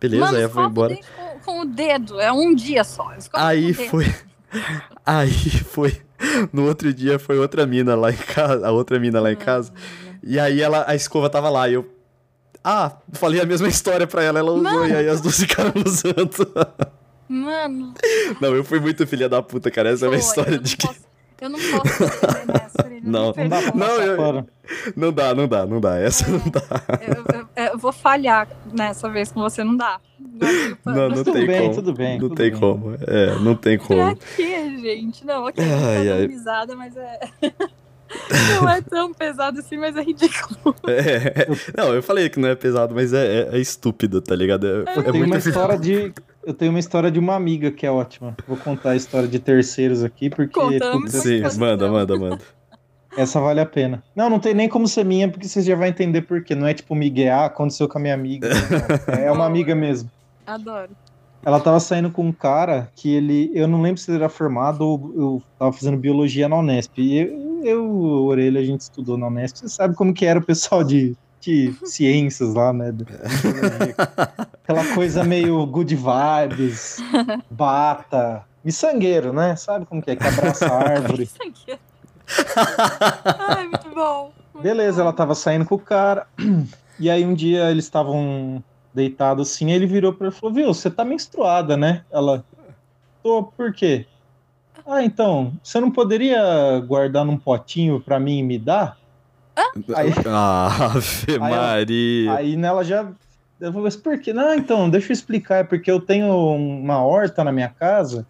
[SPEAKER 1] Beleza,
[SPEAKER 2] Mano,
[SPEAKER 1] aí eu
[SPEAKER 2] o
[SPEAKER 1] embora.
[SPEAKER 2] Com, com o dedo, é um dia só.
[SPEAKER 1] Aí foi. Aí foi. No outro dia foi outra mina lá em casa. A outra mina lá em casa. E aí ela, a escova tava lá. E eu. Ah, falei a mesma história pra ela, ela usou.
[SPEAKER 2] Mano.
[SPEAKER 1] E aí as duas ficaram usando.
[SPEAKER 2] Mano,
[SPEAKER 1] Não, eu fui muito filha da puta, cara. Essa é a minha
[SPEAKER 2] foi,
[SPEAKER 1] história de
[SPEAKER 2] não
[SPEAKER 1] que.
[SPEAKER 2] posso- Eu não posso nessa,
[SPEAKER 1] Não.
[SPEAKER 3] Não dá pra.
[SPEAKER 1] Não, eu-. Não dá, não dá, não dá. Essa não dá.
[SPEAKER 2] Eu, eu- eu vou falhar nessa vez com você, não dá. Não,
[SPEAKER 1] Não, não
[SPEAKER 3] Tudo
[SPEAKER 1] tem
[SPEAKER 3] bem,
[SPEAKER 1] como.
[SPEAKER 3] tudo bem,
[SPEAKER 1] Não
[SPEAKER 3] tudo
[SPEAKER 1] tem
[SPEAKER 3] bem.
[SPEAKER 1] como. É, não tem
[SPEAKER 2] Pra
[SPEAKER 1] como.
[SPEAKER 2] quê, gente? Não, ok,
[SPEAKER 1] Ai,
[SPEAKER 2] ai,
[SPEAKER 1] ai.
[SPEAKER 2] ai. risada, mas é. não é tão pesado assim, mas é ridículo.
[SPEAKER 1] É, não, eu falei que não é pesado, mas é, é, é estúpido, tá ligado? É,
[SPEAKER 3] Eu
[SPEAKER 1] é
[SPEAKER 3] tenho
[SPEAKER 1] muito
[SPEAKER 3] uma história de. Eu tenho uma história de uma amiga que é ótima. Vou contar a história de terceiros aqui, porque
[SPEAKER 2] Contamos.
[SPEAKER 3] putz,
[SPEAKER 1] Sim, manda, manda, manda.
[SPEAKER 3] essa vale a pena. Não, não tem nem como ser minha, porque você já vai entender por quê. Não é tipo Miguel, ah, aconteceu com a minha amiga. É uma amiga mesmo.
[SPEAKER 2] Adoro.
[SPEAKER 3] Ela tava saindo com um cara que ele. Eu não lembro se ele era formado ou eu tava fazendo biologia na Unesp. E eu, eu o Orelha, a gente estudou na Unesp. Você sabe como que era o pessoal de, de ciências lá, né? Aquela coisa meio good vibes, bata, miçangueiro, né? Sabe como que é? Que abraça a árvore.
[SPEAKER 2] Ai, muito bom. muito
[SPEAKER 3] Beleza,
[SPEAKER 2] bom.
[SPEAKER 3] ela tava saindo com o cara. E aí um dia eles estavam deitados assim, aí ele virou pra ela e falou: Viu, você tá menstruada, né? Ela. Tô, por quê? Ah, então, você não poderia guardar num potinho pra mim e me dar? Aí-
[SPEAKER 1] Ah, Ave
[SPEAKER 3] ela-
[SPEAKER 1] Maria.
[SPEAKER 3] Aí nela já. Eu falei, mas por quê? Não, então, deixa eu explicar. É porque eu tenho uma horta na minha casa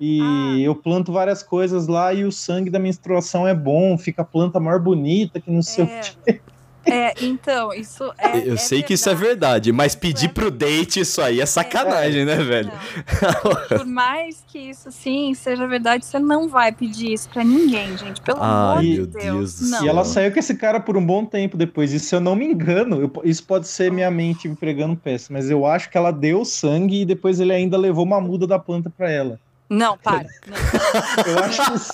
[SPEAKER 3] e
[SPEAKER 2] Ah.
[SPEAKER 3] eu planto várias coisas lá e o sangue da menstruação é bom, fica a planta mais bonita, que não sei o
[SPEAKER 2] É, é, então, isso é.
[SPEAKER 1] Eu
[SPEAKER 2] é
[SPEAKER 1] sei que isso é verdade, mas pedir pro date isso aí é sacanagem, né, velho?
[SPEAKER 2] Por mais que isso sim seja verdade, você não vai pedir isso pra ninguém, gente. Pelo
[SPEAKER 1] Ai,
[SPEAKER 2] amor de
[SPEAKER 1] meu
[SPEAKER 2] Deus.
[SPEAKER 1] Deus do
[SPEAKER 2] não.
[SPEAKER 1] céu.
[SPEAKER 3] E ela saiu com esse cara por um bom tempo depois. E se eu não me engano, eu- isso pode ser minha mente me pregando peça, mas eu acho que ela deu sangue e depois ele ainda levou uma muda da planta pra ela.
[SPEAKER 2] Não, para. Não.
[SPEAKER 3] Eu acho isso.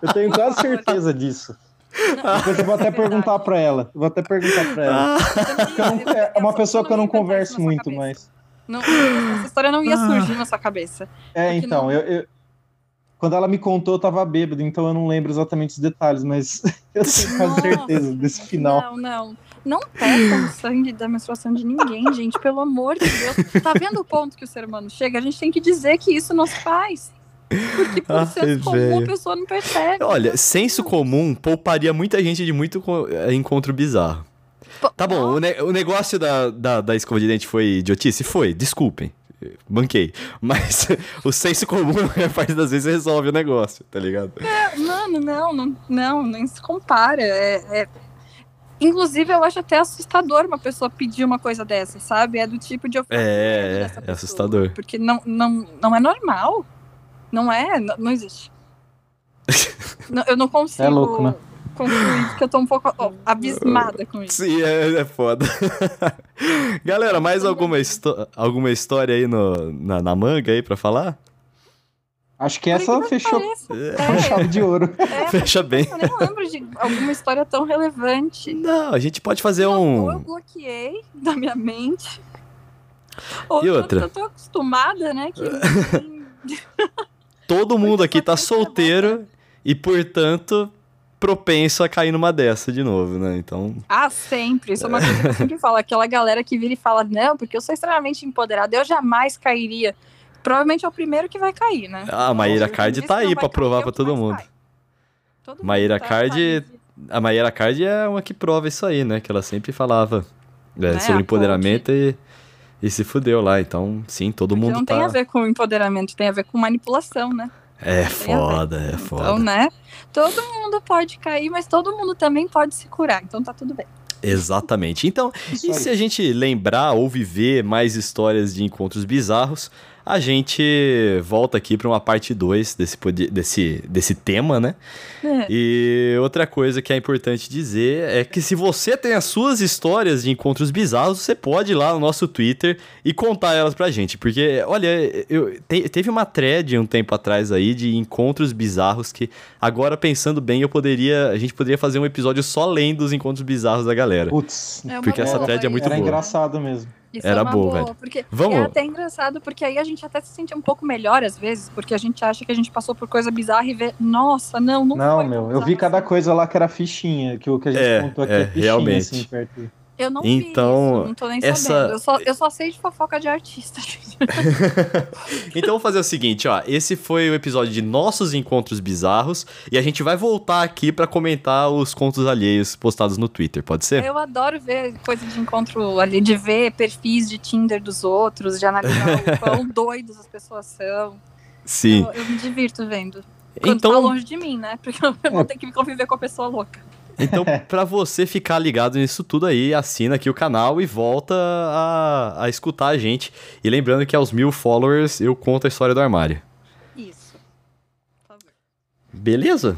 [SPEAKER 3] Eu tenho quase certeza disso. Depois eu vou até perguntar pra ela. Vou até perguntar pra ela. Eu não- é uma pessoa que eu não converso muito mais.
[SPEAKER 2] Não, essa história não ia
[SPEAKER 1] Ah.
[SPEAKER 2] surgir na sua cabeça.
[SPEAKER 3] É, então,
[SPEAKER 2] não-
[SPEAKER 3] eu, eu- quando ela me contou, eu tava bêbado, então eu não lembro exatamente os detalhes, mas eu tenho quase
[SPEAKER 2] Nossa.
[SPEAKER 3] certeza desse final.
[SPEAKER 2] Não, não. Não peçam o sangue da menstruação de ninguém, gente. Pelo amor de Deus. Tá vendo o ponto que o ser humano chega? A gente tem que dizer que isso não se faz. Porque por
[SPEAKER 1] Ai,
[SPEAKER 2] senso comum
[SPEAKER 1] velho.
[SPEAKER 2] a pessoa não percebe.
[SPEAKER 1] Olha, senso comum pouparia muita gente de muito eh, encontro bizarro. Tá bom, o, ne- o negócio da, da, da escova de dente foi idiotice? Foi, desculpem. Banquei. Mas o senso comum, maior parte das vezes, resolve o negócio, tá ligado?
[SPEAKER 2] Mano, não, não, não, nem se compara. É, é- Inclusive, eu acho até assustador uma pessoa pedir uma coisa dessa, sabe? É do tipo de ofender
[SPEAKER 1] É, é assustador.
[SPEAKER 2] Porque não, não, não é normal. Não é, não, não existe. Não, eu não consigo
[SPEAKER 3] É louco, né?
[SPEAKER 2] concluir, porque eu tô um pouco ó, abismada com isso.
[SPEAKER 1] Sim, é, é foda. Galera, mais alguma, alguma história aí no, na, na manga aí pra falar?
[SPEAKER 3] Acho que
[SPEAKER 2] Por
[SPEAKER 3] essa
[SPEAKER 2] que
[SPEAKER 3] fechou
[SPEAKER 2] pareça.
[SPEAKER 3] com chave de ouro.
[SPEAKER 2] É, é,
[SPEAKER 1] Fecha bem.
[SPEAKER 2] eu nem lembro de alguma história tão relevante.
[SPEAKER 1] Não, a gente pode fazer
[SPEAKER 2] Ou eu
[SPEAKER 1] um.
[SPEAKER 2] bloqueei da minha mente. Ou
[SPEAKER 1] E
[SPEAKER 2] eu tô-
[SPEAKER 1] outra?
[SPEAKER 2] Eu tô acostumada, né? Que
[SPEAKER 1] Todo mundo aqui tá solteiro e, portanto, propenso a cair numa dessa de novo, né? Então.
[SPEAKER 2] Ah, sempre. Isso é uma coisa que eu sempre falo. Aquela galera que vira e fala, não, porque eu sou extremamente empoderada, eu jamais cairia. Provavelmente é o primeiro que vai cair, né?
[SPEAKER 1] Ah, a Maíra Card tá aí
[SPEAKER 2] cair,
[SPEAKER 1] provar
[SPEAKER 2] é que
[SPEAKER 1] todo mundo.
[SPEAKER 2] Todo mundo
[SPEAKER 1] Maíra
[SPEAKER 2] tá-
[SPEAKER 1] Card- A Maíra Card é uma que prova isso aí, né? Que ela sempre falava é,
[SPEAKER 2] Né,
[SPEAKER 1] sobre empoderamento e, e se fudeu lá. Então, sim, todo
[SPEAKER 2] Porque
[SPEAKER 1] mundo
[SPEAKER 2] não
[SPEAKER 1] tá.
[SPEAKER 2] tem a ver com empoderamento, tem a ver com manipulação, né?
[SPEAKER 1] É foda, é foda.
[SPEAKER 2] Então, né? Todo mundo pode cair, mas todo mundo também pode se curar. Então tá tudo bem.
[SPEAKER 1] Exatamente. Então, e se a gente lembrar ou viver mais histórias de encontros bizarros, a gente volta aqui para uma parte 2 desse, desse, desse tema, né?
[SPEAKER 2] É.
[SPEAKER 1] E outra coisa que é importante dizer é que se você tem as suas histórias de encontros bizarros, você pode ir lá no nosso Twitter e contar elas pra gente. Porque, olha, eu, te- teve uma thread um tempo atrás aí de encontros bizarros que, agora pensando bem, eu poderia. A gente poderia fazer um episódio só lendo os encontros bizarros da galera.
[SPEAKER 3] Putz,
[SPEAKER 2] É
[SPEAKER 1] Porque essa
[SPEAKER 2] boa,
[SPEAKER 1] thread é muito
[SPEAKER 3] era
[SPEAKER 1] boa.
[SPEAKER 3] engraçado mesmo.
[SPEAKER 2] Isso
[SPEAKER 1] Era
[SPEAKER 2] é uma
[SPEAKER 1] boa,
[SPEAKER 2] boa,
[SPEAKER 1] velho.
[SPEAKER 2] porque
[SPEAKER 1] Vamos-
[SPEAKER 2] é até engraçado, porque aí a gente até se sente um pouco melhor às vezes, porque a gente acha que a gente passou por coisa bizarra e vê, nossa, não, não,
[SPEAKER 3] Não, meu, eu vi cada
[SPEAKER 2] assim.
[SPEAKER 3] coisa lá que era fichinha, que o que a gente
[SPEAKER 1] É,
[SPEAKER 3] contou aqui
[SPEAKER 1] é,
[SPEAKER 3] é, fichinha,
[SPEAKER 1] realmente.
[SPEAKER 3] assim, perto.
[SPEAKER 2] Eu não
[SPEAKER 1] Então,
[SPEAKER 2] vi isso, não tô nem
[SPEAKER 1] essa-
[SPEAKER 2] sabendo. Eu só, eu só sei de fofoca de artista, gente.
[SPEAKER 1] Então vamos fazer o seguinte, ó. Esse foi o episódio de nossos encontros bizarros e a gente vai voltar aqui pra comentar os contos alheios postados no Twitter, pode ser?
[SPEAKER 2] Eu adoro ver coisa de encontro ali, de ver perfis de Tinder dos outros, de analisar o quão doidos as pessoas são.
[SPEAKER 1] Sim.
[SPEAKER 2] Eu, eu me divirto vendo. Quando tá
[SPEAKER 1] Então,
[SPEAKER 2] longe de mim, né? Porque eu vou ter que conviver com a pessoa louca.
[SPEAKER 1] Então para você ficar ligado nisso tudo aí, assina aqui o canal e volta a, a escutar a gente. E lembrando que aos mil followers eu conto a história do armário.
[SPEAKER 2] Isso. Por favor.
[SPEAKER 1] Beleza?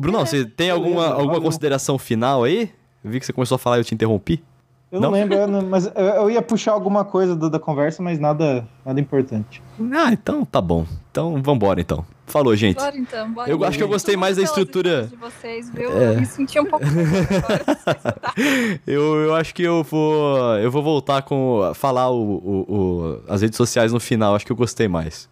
[SPEAKER 1] Bruno, você tem alguma,
[SPEAKER 3] Beleza,
[SPEAKER 1] alguma consideração final aí? Eu vi que você começou a falar e eu te interrompi.
[SPEAKER 3] Eu não,
[SPEAKER 1] Não?
[SPEAKER 3] lembro, eu não- mas eu, eu ia puxar alguma coisa do- da conversa, mas nada, nada importante.
[SPEAKER 1] Ah, então tá bom. Então vambora então. Falou, gente.
[SPEAKER 2] Bora então, bora.
[SPEAKER 1] Eu acho que eu gostei mais da estrutura-
[SPEAKER 2] De vocês, viu?
[SPEAKER 1] É.
[SPEAKER 2] Eu me senti um pouco agora.
[SPEAKER 1] Eu, eu acho que eu vou. Eu vou voltar com. falar o, o- o- as redes sociais no final. Acho que eu gostei mais.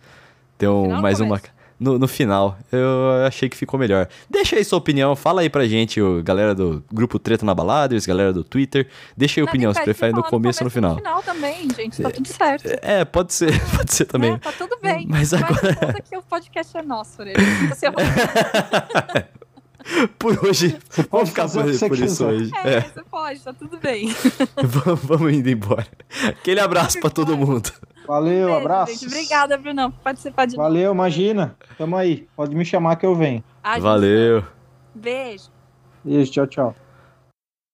[SPEAKER 1] Tem um, mais uma. No, no final. Eu achei que ficou melhor. Deixa aí sua opinião. Fala aí pra gente, o, galera do grupo Treta na Baladers, galera do Twitter. Deixa aí a opinião. Se prefere no começo ou no final.
[SPEAKER 2] No final também, gente. Tá tudo certo.
[SPEAKER 1] É, pode ser. Pode ser também.
[SPEAKER 2] É, tá tudo bem.
[SPEAKER 1] Mas agora-
[SPEAKER 2] conta que o podcast é nosso, Orelha. À vontade.
[SPEAKER 1] Por hoje.
[SPEAKER 3] Você
[SPEAKER 1] Vamos ficar por,
[SPEAKER 3] você
[SPEAKER 1] por isso hoje.
[SPEAKER 2] É,
[SPEAKER 1] É,
[SPEAKER 2] você pode, tá tudo bem.
[SPEAKER 1] vamos, vamos indo embora. Aquele abraço pra todo mundo.
[SPEAKER 3] Valeu,
[SPEAKER 2] Beijo,
[SPEAKER 3] abraço.
[SPEAKER 2] gente. Obrigada, Brunão, por participar de novo.
[SPEAKER 3] Valeu, imagina. Tamo aí. Pode me chamar que eu venho.
[SPEAKER 2] Gente,
[SPEAKER 1] Valeu.
[SPEAKER 2] Beijo.
[SPEAKER 3] Beijo, tchau, tchau.